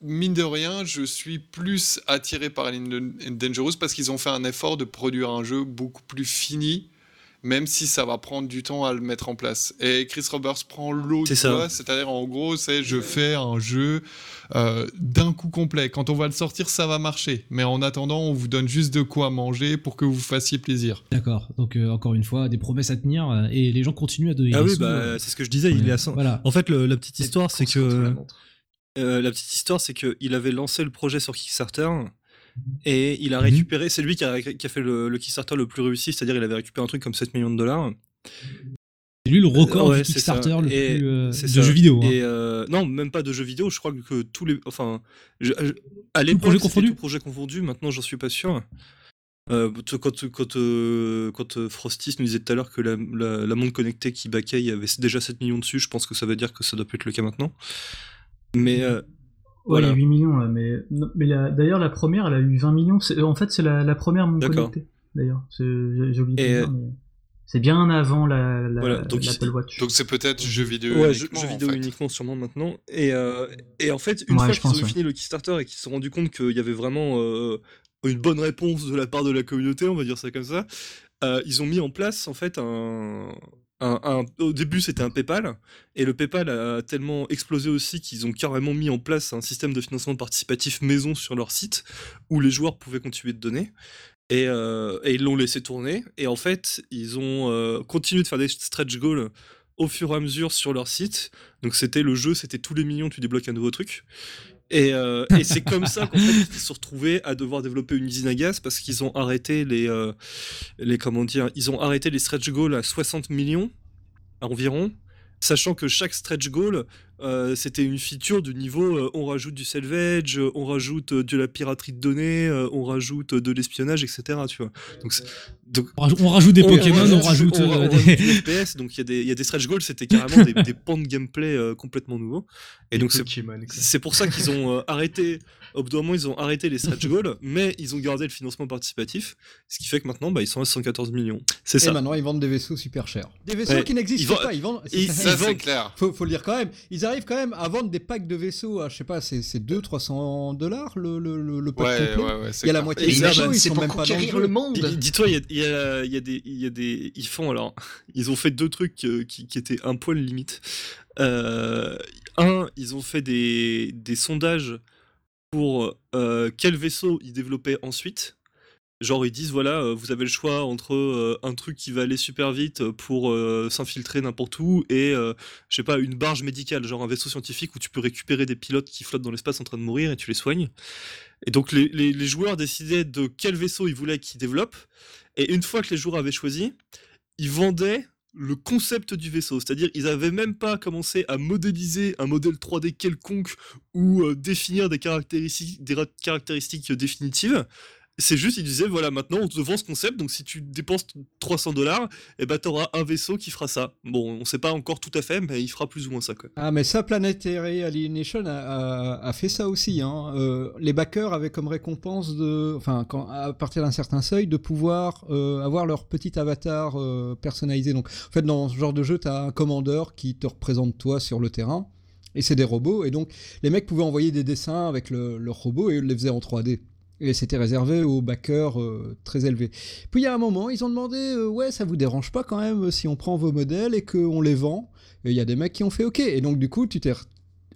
mine de rien, je suis plus attiré par Dangerous parce qu'ils ont fait un effort de produire un jeu beaucoup plus fini. Même si ça va prendre du temps à le mettre en place. Et Chris Roberts prend l'autre C'est ça. voie, c'est-à-dire en gros, c'est je fais un jeu euh, d'un coup complet. Quand on va le sortir, ça va marcher. Mais en attendant, on vous donne juste de quoi manger pour que vous vous fassiez plaisir. D'accord. Donc euh, encore une fois, des promesses à tenir euh, et les gens continuent à donner. Ah des oui, sous, bah, euh, c'est ce que je disais, il est à 100. Voilà. En fait, le- la petite histoire, c'est la que. Euh, la petite histoire, c'est qu'il avait lancé le projet sur Kickstarter et il a Mhm. récupéré. C'est lui qui a, qui a fait le, le Kickstarter le plus réussi, c'est-à-dire il avait récupéré un truc comme 7 millions de dollars. C'est lui le record Ouais, du. Kickstarter le Et plus, euh, de ça. jeux vidéo. hein. Et euh, non, même pas de jeux vidéo. Je crois que tous les, enfin, je- je- à l'époque, projet confondu tout projet confondu. Maintenant, j'en suis pas sûr. Euh, quand quand euh, quand euh, Frostis nous disait tout à l'heure que la, la, la montre connectée qui backait, il y avait déjà 7 millions dessus, je pense que ça veut dire que ça doit plus être le cas maintenant. Mais Ouais, il y a Voilà. 8 millions là, mais, mais la- d'ailleurs la première elle a eu 20 millions. En fait c'est la, la première montre D'accord. connectée. D'ailleurs, j'ai oublié de Et, dire, mais c'est bien avant la, la- Voilà, donc Watch. Donc c'est peut-être jeux vidéo ouais, uniquement, jeux en vidéo fait. uniquement sûrement maintenant. Et, euh, et en fait, une Ouais, fois qu'ils ont ouais. fini le Kickstarter et qu'ils se sont rendus compte qu'il y avait vraiment euh, une bonne réponse de la part de la communauté, on va dire ça comme ça, euh, ils ont mis en place en fait un, au début c'était un PayPal et le PayPal a tellement explosé aussi qu'ils ont carrément mis en place un système de financement participatif maison sur leur site où les joueurs pouvaient continuer de donner. Et, euh, et ils l'ont laissé tourner. Et en fait, ils ont euh, continué de faire des stretch goals au fur et à mesure sur leur site. Donc c'était le jeu, c'était tous les millions, tu débloques un nouveau truc. Et, euh, et c'est comme ça qu'en fait se sont à devoir développer une usine à gaz parce qu'ils ont arrêté les, euh, les comment dire, ils ont arrêté les stretch goals à 60 millions environ, sachant que chaque stretch goal euh, c'était une feature du niveau euh, on rajoute du salvage, euh, on rajoute euh, de la piraterie de données, euh, on rajoute euh, de l'espionnage, etc. Tu vois. Donc, On rajoute- des Pokémon, on rajoute. on, des- FPS, donc il y, a des- il y a des stretch goals, c'était carrément des, des pans de gameplay euh, complètement nouveaux. Et donc c'est pour ça qu'ils ont euh, arrêté, au bout d'un moment, ils ont arrêté les stretch goals, mais ils ont gardé le financement participatif, ce qui fait que maintenant, bah, ils sont à 114 millions. C'est Et ça. maintenant, ils vendent des vaisseaux super chers. Des vaisseaux Ouais. qui n'existent pas. Ils vendent. ils- Ça, c'est vendent- clair. Faut, faut le dire quand même. Ils arrivent quand même à vendre des packs de vaisseaux à, je sais pas, c'est c'est 200-300 dollars le, le, le, le pack Ouais, complet. ouais, ouais. c'est Il y a la moitié Et des vaisseaux, ils sont même pas dans le conquérir jeu. le monde. Dis- Dis-toi, il y a, y a- y a des, il y a des, ils font alors, ils ont fait deux trucs euh, qui, qui étaient un poil limite. Euh, un, ils ont fait des, des sondages pour euh, quel vaisseau ils développaient ensuite. Genre ils disent voilà, euh, vous avez le choix entre euh, un truc qui va aller super vite pour s'infiltrer n'importe où et je sais pas une barge médicale, genre un vaisseau scientifique où tu peux récupérer des pilotes qui flottent dans l'espace en train de mourir et tu les soignes. Et donc les- les joueurs décidaient de quel vaisseau ils voulaient qu'ils développent. Et une fois que les joueurs avaient choisi, ils vendaient le concept du vaisseau. C'est-à-dire ils avaient même pas commencé à modéliser un modèle 3D quelconque ou euh, définir des caractéristiques, des ra- caractéristiques définitives. C'est juste, ils disaient, voilà, maintenant on te vend ce concept, donc si tu dépenses 300 dollars, eh ben t'auras un vaisseau qui fera ça. Bon, on sait pas encore tout à fait, mais il fera plus ou moins ça, quoi. Ah, mais ça, Planetary Alienation a, fait ça aussi. Hein. Euh, les backers avaient comme récompense de, enfin, quand, à partir d'un certain seuil, de pouvoir euh, avoir leur petit avatar euh, personnalisé. Donc, en fait, dans ce genre de jeu, tu as un commandeur qui te représente toi sur le terrain. Et c'est des robots. Et donc, les mecs pouvaient envoyer des dessins avec le, leur robot et ils les faisaient en 3D. Et c'était réservé aux backers euh, très élevés. Puis il y a un moment, ils ont demandé euh, Ouais, ça vous dérange pas quand même si on prend vos modèles et qu'on les vend Et il y a des mecs qui ont fait OK. Et donc, du coup, tu t'es.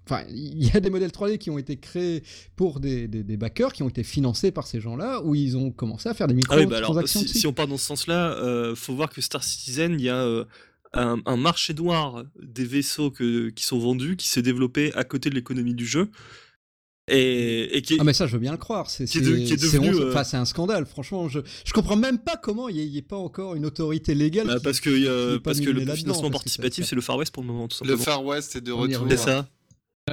Enfin, il y a des modèles 3D qui ont été créés pour des, des, des backers, qui ont été financés par ces gens-là, où ils ont commencé à faire des Ah oui, bah alors, micro-transactions si, si on part dans ce sens-là, euh, faut voir que Star Citizen, il y a euh, un, un marché noir des vaisseaux que- qui sont vendus, qui s'est développé à côté de l'économie du jeu. Et, et qui est- Ah mais ça je veux bien le croire, c'est Qui est de- c'est- qui est c'est devenu, honte- euh, enfin c'est un scandale franchement, je je comprends même pas comment il n'y ait pas encore une autorité légale bah, qui- parce que, il y a- est pas parce que le financement participatif, c'est le Far West pour le moment, tout Le. Far West est de retour. C'est ça.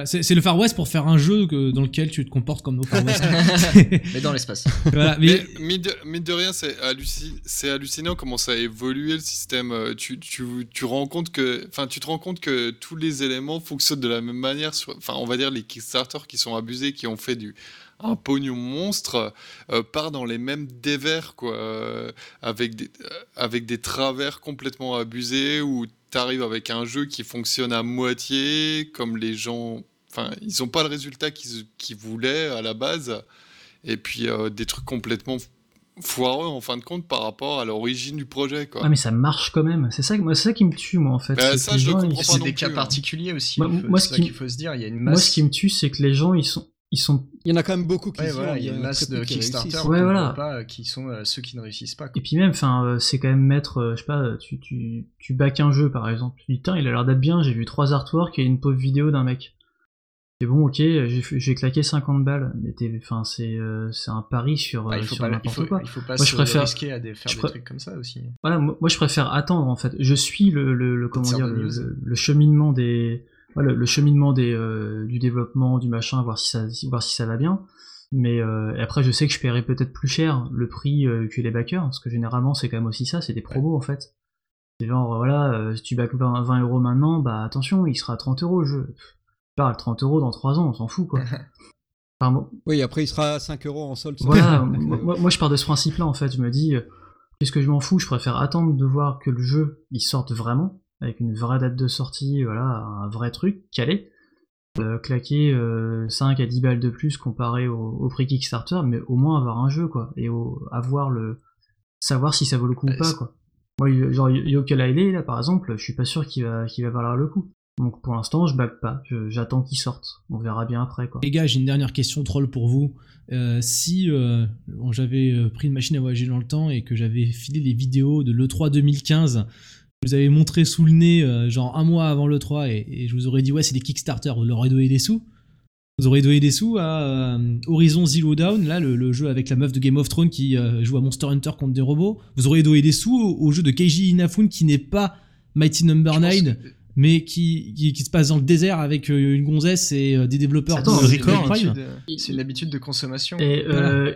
C'est c'est le Far West pour faire un jeu que- dans lequel tu te comportes comme au Far West. Mais dans l'espace. voilà, mais, Mais mine de, rien, c'est halluci- c'est hallucinant comment ça a évolué le système. Euh, Tu, tu, tu, rends compte que, enfin, tu te rends compte que tous les éléments fonctionnent de la même manière. Sur, enfin, on va dire les Kickstarter qui sont abusés, qui ont fait du un pognon monstre, euh, part dans les mêmes dévers, quoi, euh, avec, des, euh, avec des travers complètement abusés où tu arrives avec un jeu qui fonctionne à moitié, comme les gens. Enfin, ils n'ont pas le résultat qu'ils qu'ils voulaient à la base. Et puis euh, des trucs complètement foireux en fin de compte par rapport à l'origine du projet. Quoi. Ah mais ça marche quand même. C'est ça, moi, c'est ça qui me tue moi en fait. Bah, C'est ça, je gens, comprends ils- pas C'est des plus, cas hein. particuliers aussi. Moi- moi, ce ça qui- qu'il faut se dire. Il y a une Moi, masse. ce qui me tue, c'est que les gens, ils sont, ils sont. Il y en a quand même beaucoup qui Ouais, se voilà, il y a une masse de qui Kickstarter. Ouais, voilà. pas, qui sont euh, ceux qui ne réussissent pas. quoi. Et puis même, enfin, euh, c'est quand même mettre, euh, je sais pas, tu, tu, tu back un jeu par exemple. Tu dis, Putain, il a l'air d'être bien. J'ai vu trois artworks et une pauvre vidéo d'un mec. Et bon, ok, j'ai claqué 50 balles, mais t'es- enfin, c'est euh, c'est un pari sur, Ah, euh, il faut sur pas, il n'importe faut, quoi. il faut pas Moi, je se préfère- risquer à des, faire je des trucs comme ça aussi. Voilà, moi, moi, je préfère attendre en fait. Je suis le, le, le comment dire le, news. le- le cheminement des voilà, le cheminement des euh, du développement du machin, voir si ça si- voir si ça va bien. Mais euh, après, je sais que je paierai peut-être plus cher le prix euh, que les backers, parce que généralement c'est quand même aussi ça, c'est des promos en fait. C'est genre voilà, euh, si tu back 20, 20 euros maintenant, bah attention, il sera à 30 euros le jeu. Tu parles 30 euros dans 3 ans, on s'en fout quoi. Enfin, moi- Oui, après il sera à 5 euros en solde. voilà, moi, moi, je pars de ce principe-là en fait. Je me dis, euh, qu'est-ce que je m'en fous? Je préfère attendre de voir que le jeu il sorte vraiment, avec une vraie date de sortie, voilà, un vrai truc calé. Euh, claquer euh, 5 à 10 balles de plus comparé au, au prix Kickstarter, mais au moins avoir un jeu quoi, et au, avoir le savoir si ça vaut le coup ou Euh, pas c'est- quoi. Moi, genre Yooka-Laylee, là par exemple, je suis pas sûr qu'il va, qu'il va valoir le coup. Donc pour l'instant, je back pas, j'attends qu'il sorte. On verra bien après quoi. Les gars, j'ai une dernière question troll pour vous. Euh, si euh, bon, j'avais euh, pris une machine à voyager dans le temps et que j'avais filé les vidéos de l'E3 2015, je vous avais montré sous le nez, euh, genre un mois avant l'E3, et, et je vous aurais dit, ouais, c'est des Kickstarter, vous leur aurez donné des sous Vous aurez donné des sous à euh, Horizon Zero Dawn, là, le, le jeu avec la meuf de Game of Thrones qui euh, joue à Monster Hunter contre des robots. Vous auriez donné des sous au, au jeu de Keiji Inafune qui n'est pas Mighty Number pense 9, que- mais qui, qui, qui se passe dans le désert avec une gonzesse et euh, des développeurs Attends, de c'est de une Prime. habitude, euh, C'est une habitude de consommation. Et euh,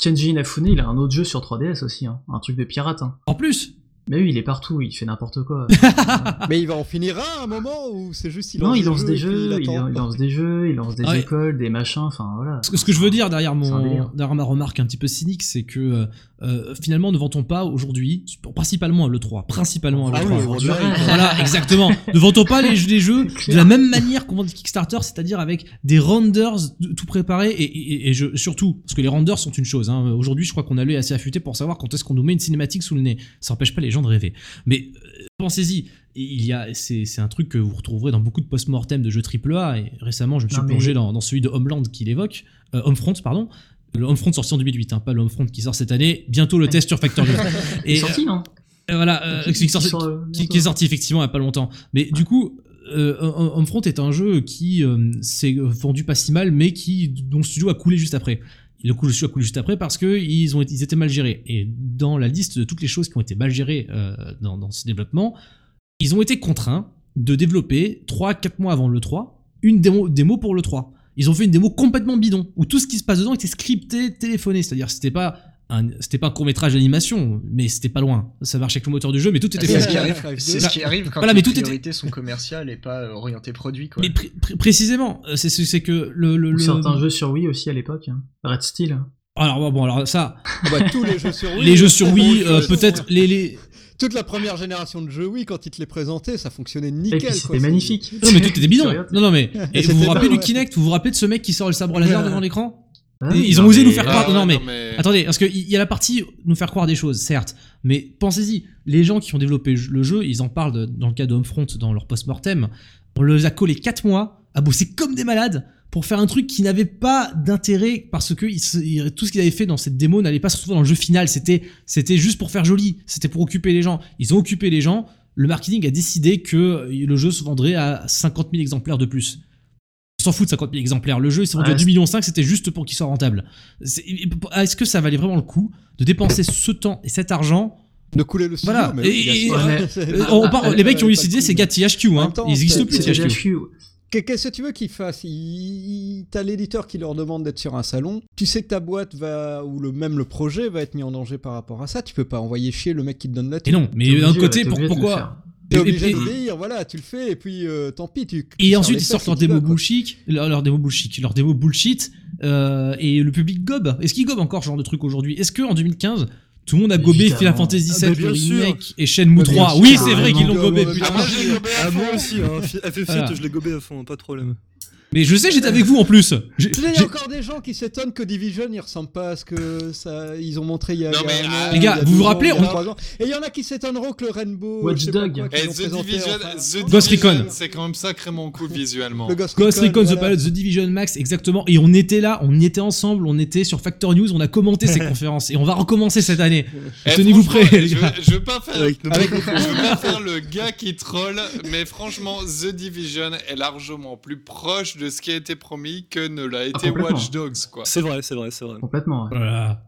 Kenji Inafune, il a un autre jeu sur 3DS aussi, hein. un truc de pirate. Hein. En plus, Mais oui, il est partout, il fait n'importe quoi. Mais il va en finir un à un moment ou c'est juste il non, lance il lance des jeux, il, lance des jeux, il lance des Ouais. écoles, des machins, enfin voilà. ce que, ce que je veux dire derrière, mon, derrière ma remarque un petit peu cynique, c'est que euh, euh, finalement, ne vantons pas aujourd'hui, principalement à l'E3, principalement à Ah l'E3. oui, Vends du voilà. exactement. Ne vantons pas les, les jeux de la même manière qu'on vend des Kickstarter, c'est-à-dire avec des renders de- tout préparés et, et- et je, surtout, parce que les renders sont une chose. Hein. Aujourd'hui, je crois qu'on a l'œil assez affûté pour savoir quand est-ce qu'on nous met une cinématique sous le nez. Ça n'empêche pas les gens de rêver. Mais euh, pensez-y, il y a, c'est, c'est un truc que vous retrouverez dans beaucoup de post-mortem de jeux AAA. Et récemment, je me suis Non, mais- plongé dans, dans celui de Homeland qui l'évoque, euh, Homefront, pardon. Le Homefront sorti en 2008, hein, pas le Homefront qui sort cette année. Bientôt le test sur Factor News. Il est Et, sorti, non euh, voilà, Qui- qui, qui sort- sort, qui- bientôt. qui est sorti effectivement il n'y a pas longtemps. Mais du coup, euh, Homefront est un jeu qui euh, s'est vendu pas si mal, mais qui dont le studio a coulé juste après. Le coup, a coulé juste après parce que ils étaient mal gérés. Et dans la liste de toutes les choses qui ont été mal gérées euh, dans, ce développement, ils ont été contraints de développer 3-4 mois avant le 3 une démo, démo pour le 3. Ils ont fait une démo complètement bidon où tout ce qui se passe dedans était scripté, téléphoné. C'est-à-dire c'était pas c'était pas un court métrage d'animation, mais c'était pas loin. Ça marchait avec le moteur du jeu, mais tout était C'est fait. ce qui arrive, c'est ce qui arrive quand voilà, mais les tout était- priorités sont commerciales et pas orientées produits. Quoi. Mais pré- pré- précisément, euh, c'est que le, le, Ou le- certains jeux sur Wii aussi à l'époque. hein. Red Steel. Alors bon, alors ça, Ah bah, tous les jeux sur Wii. les jeux sur Wii, Bon, euh, peut-être les, les Toute la première génération de jeux Wii, quand ils te les présentaient, ça fonctionnait nickel. c'était magnifique. non mais tout était bidon. Non non mais et vous vous rappelez du ouais. Kinect? Vous vous rappelez de ce mec qui sort le sabre laser devant l'écran? Ah, Ils ont osé mais- nous faire croire. Ah, non, mais, non, mais- attendez, parce qu'il y a la partie nous faire croire des choses, certes, mais pensez-y, les gens qui ont développé le jeu, ils en parlent de- dans le cas de Homefront dans leur post-mortem. On les a collés 4 mois à bosser comme des malades pour faire un truc qui n'avait pas d'intérêt parce que ils- tout ce qu'ils avaient fait dans cette démo n'allait pas se retrouver dans le jeu final. C'était c'était juste pour faire joli, c'était pour occuper les gens. Ils ont occupé les gens. Le marketing a décidé que le jeu se vendrait à 50 000 exemplaires de plus. Ils s'en foutent de 50 000 exemplaires. Le jeu, il s'est vendu Ouais, à 2 millions 5, c'était juste pour qu'il soit rentable. C'est- Est-ce que ça valait vraiment le coup de dépenser ce temps et cet argent De couler le studio. Voilà. mais Et- et- ouais, Les mecs qui ont eu cette idée, c'est gars THQ. Hein. temps, Ils existent c'est- plus, THQ. THQ. Qu'est- Qu'est-ce que tu veux qu'ils fassent T'as l'éditeur qui leur demande d'être sur un salon. Tu sais que ta boîte va, ou le, même le projet va être mis en danger par rapport à ça. Tu peux pas envoyer chier le mec qui te donne la Et thune. non, mais d'un côté, pour- pourquoi. T'es Et- obligé et- de dire, voilà, tu le fais, et puis euh, tant pis. Tu, Et ensuite, ils sortent leur démo bullshit, leur, leur démo bullshit, leur démo bullshit, euh, et le public gobe. Est-ce qu'ils gobent encore ce genre de truc aujourd'hui Est-ce qu'en 2015, tout le monde a gobé Évidemment. Final Fantasy Ah bah, VII, le bien sûr. remake, et Shenmue Bah, bien 3 sûr, Oui, ah, c'est vrai qu'ils l'ont gobé, gobe, putain. Ah, moi, je l'ai gobé à Ah, moi fond. aussi, hein. FF8, Voilà. je l'ai gobé à fond, pas de problème. Mais je sais, j'étais avec vous en plus. J'ai- il y j'ai- a encore des gens qui s'étonnent que Division il ressemble pas à ce que ça ils ont montré il y a, Non, il y a mais, un ah, an, Les gars, il y a vous deux vous ans, rappelez, il y a on- trois ans. Et il y en a qui s'étonneront que le Rainbow Watch je sais pas Dog. quoi, qu'ils Et ont The présenté, Division, enfin, The Ghost Division, Recon. c'est quand même sacrément cool visuellement. le Ghost, Ghost Recon, The voilà. Pilot, The Division Max, exactement. Et on était là, on y était ensemble, on était sur Factor News, on a commenté ces conférences. Et on va recommencer cette année. Eh, Tenez-vous franchement, prêts, les Je, gars. je veux pas faire. Avec nos- Avec Je veux pas faire le gars qui troll, mais franchement, The Division est largement plus proche de ce qui a été promis que ne l'a été Ah, complètement. Watch Dogs, quoi. C'est vrai, c'est vrai, c'est vrai. Complètement. ouais. Voilà.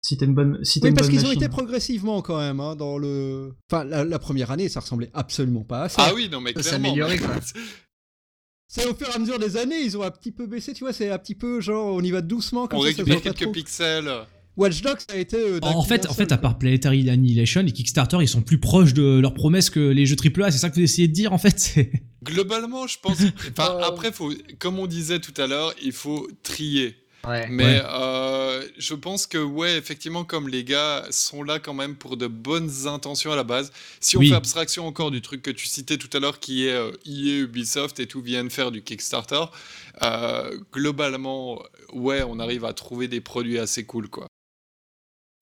Si t'as une bonne, si Oui, une parce bonne qu'ils ont été progressivement quand même hein, dans le. Enfin, la, la première année, ça ressemblait absolument pas à ça. Ah oui, non, mais Ça s'est clairement. amélioré, quoi. C'est au fur et à mesure des années, ils ont un petit peu baissé, tu vois, c'est un petit peu genre on y va doucement comme On ça, ça récupère quelques trop. pixels. Watch Dogs ça a été. euh, En fait, en fait, à part Planetary Annihilation, les Kickstarter, ils sont plus proches de leurs promesses que les jeux AAA. C'est ça que vous essayez de dire, en fait? Globalement, je pense. Enfin, après, faut, comme on disait tout à l'heure, il faut trier. Ouais. Mais Ouais. euh, je pense que, ouais, effectivement, comme les gars sont là quand même pour de bonnes intentions à la base, si on Oui. fait abstraction encore du truc que tu citais tout à l'heure, qui est euh, EA, Ubisoft et tout viennent faire du Kickstarter, euh, globalement, ouais, on arrive à trouver des produits assez cool, quoi.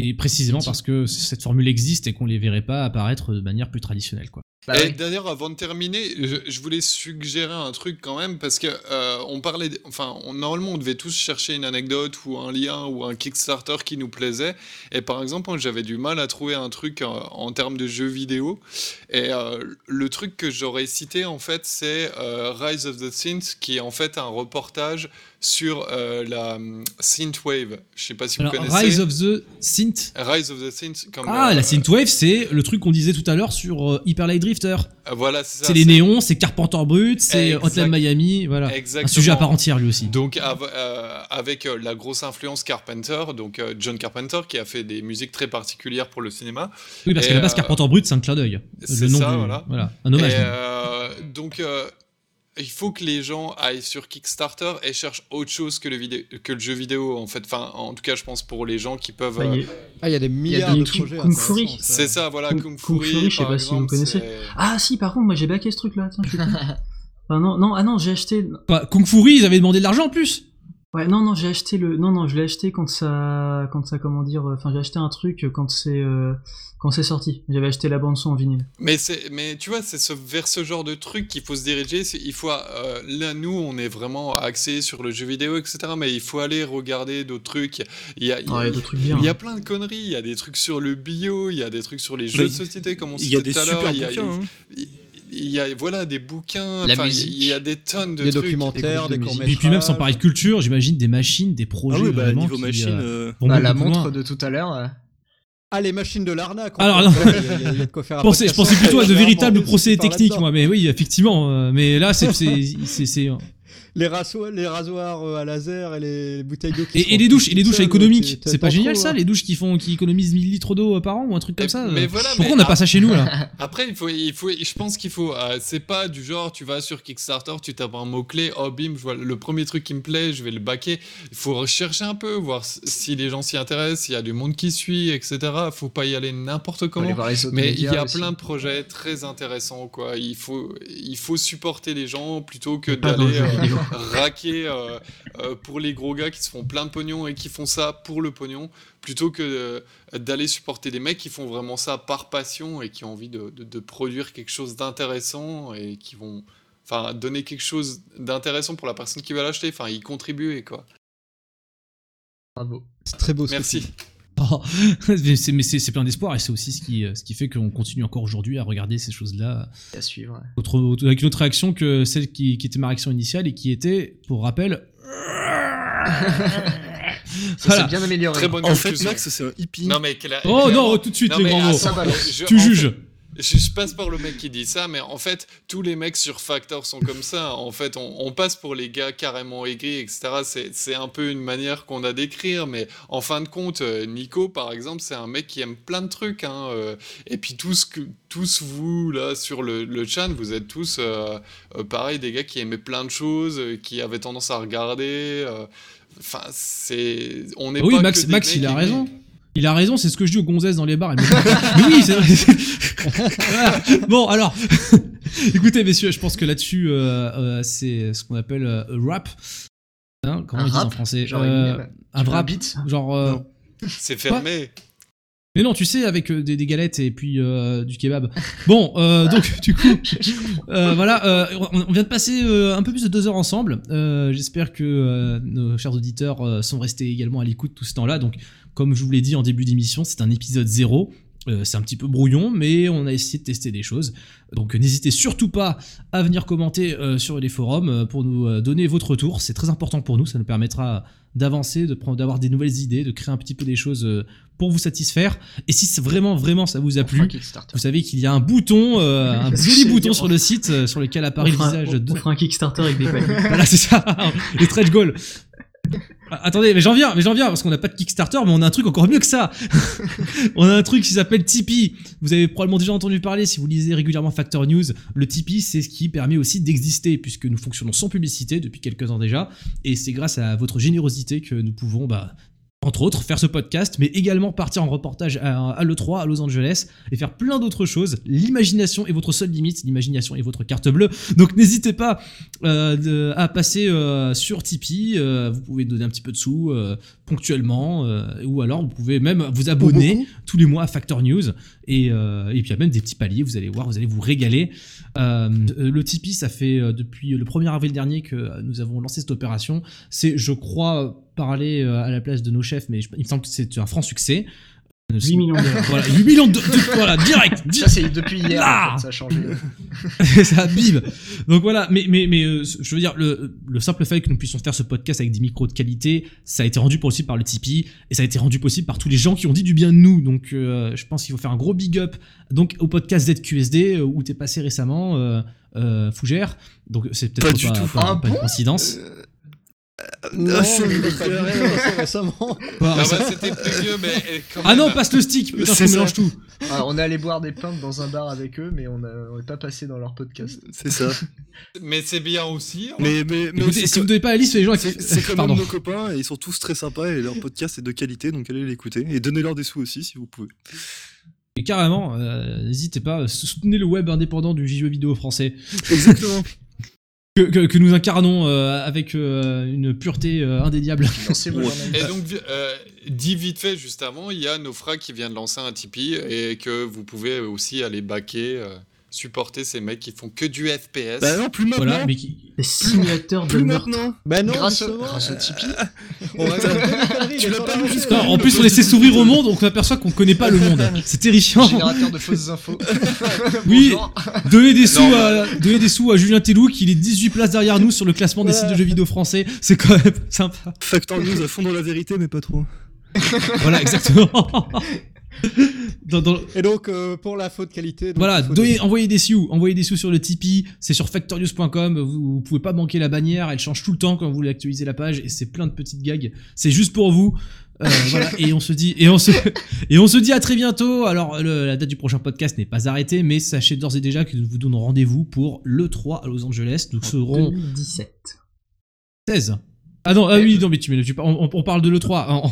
Et précisément parce que cette formule existe et qu'on les verrait pas apparaître de manière plus traditionnelle, quoi. Bah et oui. d'ailleurs, avant de terminer, je, je voulais suggérer un truc quand même parce que euh, on parlait, d- enfin, on- normalement, on devait tous chercher une anecdote ou un lien ou un Kickstarter qui nous plaisait. Et par exemple, j'avais du mal à trouver un truc euh, en termes de jeux vidéo. Et euh, le truc que j'aurais cité en fait, c'est Rise of the Synth, qui est en fait un reportage sur la hum, synthwave. Je sais pas si Alors, vous connaissez. Rise of the Synth. Rise of the Synth, comme Ah, la Synthwave, c'est le truc qu'on disait tout à l'heure sur Hyper Light Drifter. euh, voilà, c'est ça. C'est les néons, c'est Carpenter Brut, c'est. Hotline Miami, voilà. Un Exactement. sujet à part entière, lui aussi. Donc av- euh, avec euh, la grosse influence Carpenter, donc euh, John Carpenter qui a fait des musiques très particulières pour le cinéma. Oui, parce qu'à la base, Carpenter Brut, c'est un clin d'œil. c'est Le nom ça, du- voilà. Un hommage. Et, donc il faut que les gens aillent sur Kickstarter et cherchent autre chose que le, vidéo, que le jeu vidéo en fait. Enfin, en tout cas, je pense pour les gens qui peuvent. Bah, euh, il y a- Ah, il y a des milliards des de Kung- projets. Kung Fury. c'est ça, voilà, Kung- Kung, Kung Fury, Fury, je sais pas si vous connaissez. Ah si, par contre, moi j'ai backé ce truc-là. Tiens, je suis con. Ah non, non, ah non, j'ai acheté. Quoi, Kung Fury, ils avaient demandé de l'argent en plus Ouais, non, non, j'ai acheté le. Non, non, je l'ai acheté quand ça, quand ça, comment dire. Enfin, j'ai acheté un truc quand c'est, euh, quand c'est sorti. J'avais acheté la bande son en vinyle. Mais c'est, mais tu vois, c'est ce, vers ce genre de truc qu'il faut se diriger. Il faut, euh, là, nous, on est vraiment axé sur le jeu vidéo, etc. Mais il faut aller regarder d'autres trucs. Il y a, il y a- il y a d'autres trucs bien. il y a plein de conneries. Il y a des trucs sur le bio, il y a des trucs sur les jeux Mais de société, comme on Il y a citait des tout à l'heure. super Il y a- bouquins. hein. Il- y a, voilà, des bouquins. La enfin, musique. Il y a des tonnes de Des trucs. documentaires, des Des courts Et puis même sans parler de culture, j'imagine des machines, des projets Ah oui, bah, vraiment niveau qui, machine. euh, euh, vont Bah, la montre loin. de tout à l'heure. euh, Ah, les machines de l'arnaque. Alors, non. A- a- a Je pensais, plutôt à de véritables procédés techniques, moi. Mais oui, effectivement. mais là, c'est- Les, rasoirs, les rasoirs euh, à laser et les bouteilles d'eau qui Et, les douches, et les douches économiques, c'est pas génial ça, hein. les douches qui font, qui économisent 1000 litres d'eau par an ou un truc comme Et- ça. mais euh, voilà, Pourquoi mais on n'a pas ça chez nous là? Après, il faut, il faut, je pense qu'il faut. euh, c'est pas du genre, tu vas sur Kickstarter, tu tapes un mot-clé, oh bim, je vois le premier truc qui me plaît, je vais le baquer. Il faut rechercher un peu, voir si les gens s'y intéressent, s'il y a du monde qui suit, etc. Faut pas y aller n'importe comment. Mais il y a aussi. plein de projets très intéressants, quoi. Il faut, il faut supporter les gens plutôt que d'aller euh. Raquer euh, euh, pour les gros gars qui se font plein de pognon et qui font ça pour le pognon, plutôt que euh, d'aller supporter des mecs qui font vraiment ça par passion et qui ont envie de, de- de produire quelque chose d'intéressant et qui vont enfin donner quelque chose d'intéressant pour la personne qui va l'acheter, enfin y contribuer quoi. Bravo. C'est très beau Merci. Oh, mais c'est, mais c'est- c'est plein d'espoir et c'est aussi ce qui, euh, ce qui fait qu'on continue encore aujourd'hui à regarder ces choses-là À suivre. ouais. autre- autre- avec une autre réaction que celle qui, qui était ma réaction initiale et qui était, pour rappel, Ça Voilà. s'est bien amélioré. Très bonne En fait. Max, c'est un hippie. Non mais oh non, tout de suite Non, les grands mots. va, je- Tu juges. Je, passe par le mec qui dit ça, mais en fait, tous les mecs sur Factor sont comme ça. En fait, on, on passe pour les gars carrément aigris, etc. C'est- un peu une manière qu'on a d'écrire, mais en fin de compte, euh, Nico, par exemple, c'est un mec qui aime plein de trucs. hein, euh, et puis tous, que, tous vous, là, sur le, le chat, vous êtes tous, euh, euh, pareil, des gars qui aimaient plein de choses, qui avaient tendance à regarder. Enfin, c'est... On n'est oui, pas Max, que des Max mecs il a aimés. Il a raison, c'est ce que je dis aux gonzesses dans les bars. me Mais oui, c'est vrai. Voilà. Bon, alors, écoutez, messieurs, je pense que là-dessus, euh, euh, c'est ce qu'on appelle euh, un rap. Hein, comment Un ils disent en français Genre Euh, Eminem. Un rap. beat Genre. euh, Non. C'est fermé. Mais non, tu sais, avec euh, des, des galettes et puis euh, du kebab. Bon, euh, donc du coup, euh, voilà, euh, on, vient de passer un peu plus de deux heures ensemble. Euh, J'espère que nos chers auditeurs sont restés également à l'écoute tout ce temps-là. Donc, comme je vous l'ai dit en début d'émission, c'est un épisode zéro. Euh, c'est un petit peu brouillon, mais on a essayé de tester des choses. Donc n'hésitez surtout pas à venir commenter euh, sur les forums euh, pour nous donner votre retour. C'est très important pour nous, ça nous permettra d'avancer, de prendre, d'avoir des nouvelles idées, de créer un petit peu des choses pour vous satisfaire. Et si c'est vraiment, vraiment ça vous a plu, vous savez qu'il y a un bouton, un joli bouton sur le site sur lequel On apparaît le visage de... on fera un Kickstarter avec des paliers. Voilà, c'est ça, les stretch goals. Ah, Attendez, mais j'en viens, mais j'en viens, parce qu'on n'a pas de Kickstarter, mais on a un truc encore mieux que ça. on a un truc qui s'appelle Tipeee. Vous avez probablement déjà entendu parler, si vous lisez régulièrement Factor News, le Tipeee, c'est ce qui permet aussi d'exister, puisque nous fonctionnons sans publicité depuis quelques ans déjà, et c'est grâce à votre générosité que nous pouvons, bah, entre autres, faire ce podcast, mais également partir en reportage à, à l'E3 à Los Angeles et faire plein d'autres choses. L'imagination est votre seule limite, l'imagination est votre carte bleue. Donc n'hésitez pas euh, à passer euh, sur Tipeee. euh, vous pouvez donner un petit peu de sous ponctuellement, euh, ou alors vous pouvez même vous abonner tous les mois à Factor News. Et, euh, et puis il y a même des petits paliers, vous allez voir, vous allez vous régaler. Euh, le Tipeee, ça fait depuis le 1er avril dernier que nous avons lancé cette opération. C'est, je crois, parler à la place de nos chefs, mais je- il me semble que c'est un franc succès. Euh, 8 millions de dollars. Voilà, 8 millions de, de- voilà, direct, direct. Ça, c'est depuis hier, Là en fait, ça a changé. ça bim donc voilà mais mais mais euh, je veux dire le, le simple fait que nous puissions faire ce podcast avec des micros de qualité ça a été rendu possible par le Tipeee et ça a été rendu possible par tous les gens qui ont dit du bien de nous donc euh, je pense qu'il faut faire un gros big up donc au podcast ZQSD euh, où t'es passé récemment euh, euh, Fougère donc c'est peut-être Pas pas, du tout. pas- Ah pas une coïncidence Non, Ah, c'est- il est pas du tout lancé récemment. Pas- Ah bah, c'était plus vieux, mais quand ah même. non passe le stick putain ça. mélange tout Ah, on est allé boire des pintes dans un bar avec eux, mais on n'est pas passé dans leur podcast. C'est ça. Mais c'est bien aussi. hein. Mais, mais, mais Écoutez, aussi, si vous donnez pas la liste les gens c'est c'est quand même nos copains et ils sont tous très sympas et leur podcast est de qualité donc allez l'écouter et donnez-leur des sous aussi si vous pouvez. Et carrément, euh, n'hésitez pas, soutenez le web indépendant du jeu vidéo français. Exactement. que, que- que nous incarnons euh, avec euh, une pureté euh, indéniable. Et donc, euh, dit vite fait, juste avant, il y a Nofra qui vient de lancer un Tipeee et que vous pouvez aussi aller backer, euh, supporter ces mecs qui font que du FPS. bah non, plus maintenant. voilà, mais qui... Des simulateurs de plus meurtre. maintenant. Bah non, grâce, au, grâce au euh, Tipeee. on va Tu l'as pas vu en plus, on essaie de s'ouvrir au monde, donc on aperçoit qu'on connaît pas le monde. C'est terrifiant. Générateur de fausses infos. Oui. Donner des sous Non, à, donner des sous à Julien Tellou, qui est 18 places derrière nous sur le classement des sites de jeux vidéo français. C'est quand même sympa. Factor News à fond dans la vérité mais pas trop. Voilà, exactement. Dans- dans- Et donc, euh, pour la faute qualité. donc, Voilà, envoyez des sous, envoyez des sous sur le Tipeee, c'est sur factornews.com, vous, vous pouvez pas manquer la bannière, elle change tout le temps quand vous voulez actualiser la page et c'est plein de petites gags, c'est juste pour vous. Euh, voilà, et on se dit et on se et on se dit à très bientôt. Alors le- la date du prochain podcast n'est pas arrêtée, mais sachez d'ores et déjà que nous vous donnons rendez-vous pour le 3 à Los Angeles. Nous serons 2017. 16. Ah non, ah oui, non, mais tu, mais tu- on, on parle de l'E3. hein.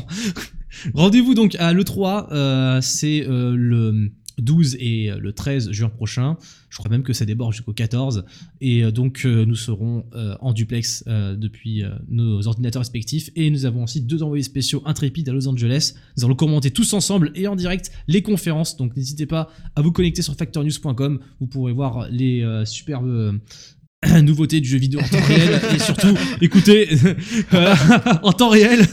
Rendez-vous donc à l'E3, euh, c'est euh, le 12 et le 13 juin prochain. Je crois même que ça déborde jusqu'au 14. Et euh, donc, euh, nous serons euh, en duplex euh, depuis euh, nos ordinateurs respectifs. Et nous avons aussi deux envoyés spéciaux intrépides à Los Angeles. Nous allons commenter tous ensemble et en direct les conférences. Donc, n'hésitez pas à vous connecter sur factornews.com. Vous pourrez voir les euh, superbes euh, nouveautés du jeu vidéo en temps réel et surtout écoutez en temps réel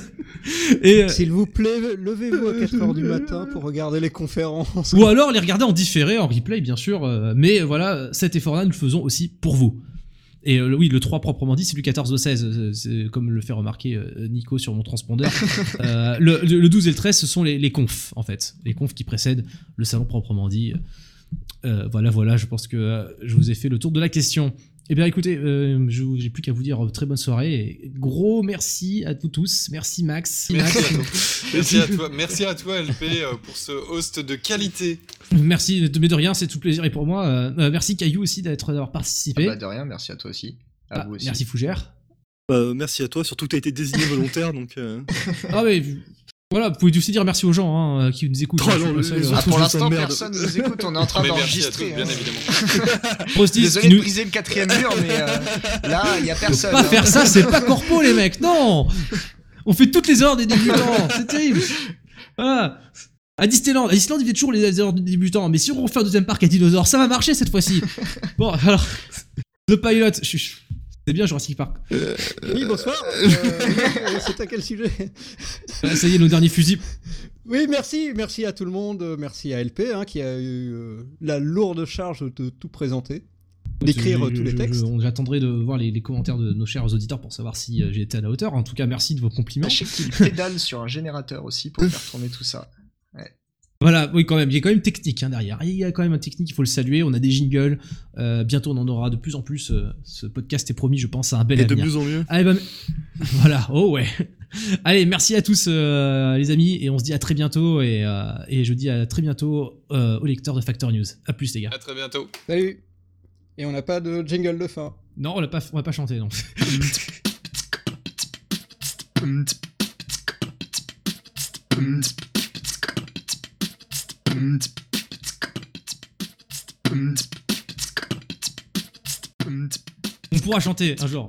et euh, S'il vous plaît, levez-vous à 4h du matin pour regarder les conférences. ou alors les regarder en différé en replay bien sûr euh, mais voilà cet effort là nous le faisons aussi pour vous et euh, oui, le 3 proprement dit, c'est du 14 au 16, euh, c'est comme le fait remarquer euh, Nico sur mon transpondeur. Euh, le, le 12 et le 13, ce sont les, les confs, en fait. Les confs qui précèdent le salon proprement dit. Voilà, voilà, je pense que je vous ai fait le tour de la question. Eh bien, écoutez, euh, je j'ai plus qu'à vous dire euh, très bonne soirée. Et gros merci à vous tous. Merci Max. Merci à toi. Merci à toi, merci à toi LP euh, pour ce host de qualité. Merci, de- mais de rien, c'est tout plaisir et pour moi. Euh, merci Caillou aussi d'être d'avoir Ah participé. bah, de rien, merci à toi aussi. À Ah, vous aussi. merci Fougère. Bah, merci à toi, surtout que t'as été désigné volontaire donc. euh, Ah mais voilà, vous pouvez aussi dire merci aux gens hein, qui nous écoutent. Oh suis non, les- les Ah, pour l'instant, personne nous écoute, on est en train d'enregistrer. bien hein. Prostis, évidemment. Désolé nous- de briser le quatrième mur, mais euh, là, il y a personne. pas hein. faire ça, c'est pas corpo les mecs, non On fait toutes les erreurs des débutants, c'est terrible. Voilà. À Disneyland, à Disneyland, il fait toujours les erreurs des débutants, mais si on refait un deuxième parc à dinosaures, ça va marcher cette fois-ci. Bon, alors, The Pilot, je suis- C'est bien Jurassic Park. Oui, bonsoir. Euh, oui, c'est à quel sujet Ça y est, nos derniers fusils. Oui, merci, merci à tout le monde, euh, merci à LP hein, qui a eu euh, la lourde charge de tout présenter, d'écrire Je- euh, tous les je- textes. je- J'attendrai de voir les, les commentaires de nos chers auditeurs pour savoir si euh, j'ai été à la hauteur. En tout cas, merci de vos compliments. Sachez qu'il pédale sur un générateur aussi pour faire tourner tout ça. Voilà, oui, quand même, il y a quand même technique hein, derrière. Il y a quand même un technique, il faut le saluer. On a des jingles. Euh, bientôt, on en aura de plus en plus. Euh, ce podcast est promis, je pense, à un bel Et de avenir. mieux en mieux. Allez, bah, voilà, oh ouais. Allez, merci à tous, euh, les amis, et on se dit à très bientôt. Et, euh, et je dis à très bientôt euh, aux lecteurs de Factor News. À plus, les gars. À très bientôt. Salut. Et on n'a pas de jingle de fin. Non, on on va pas chanter, non. pourra chanter un jour.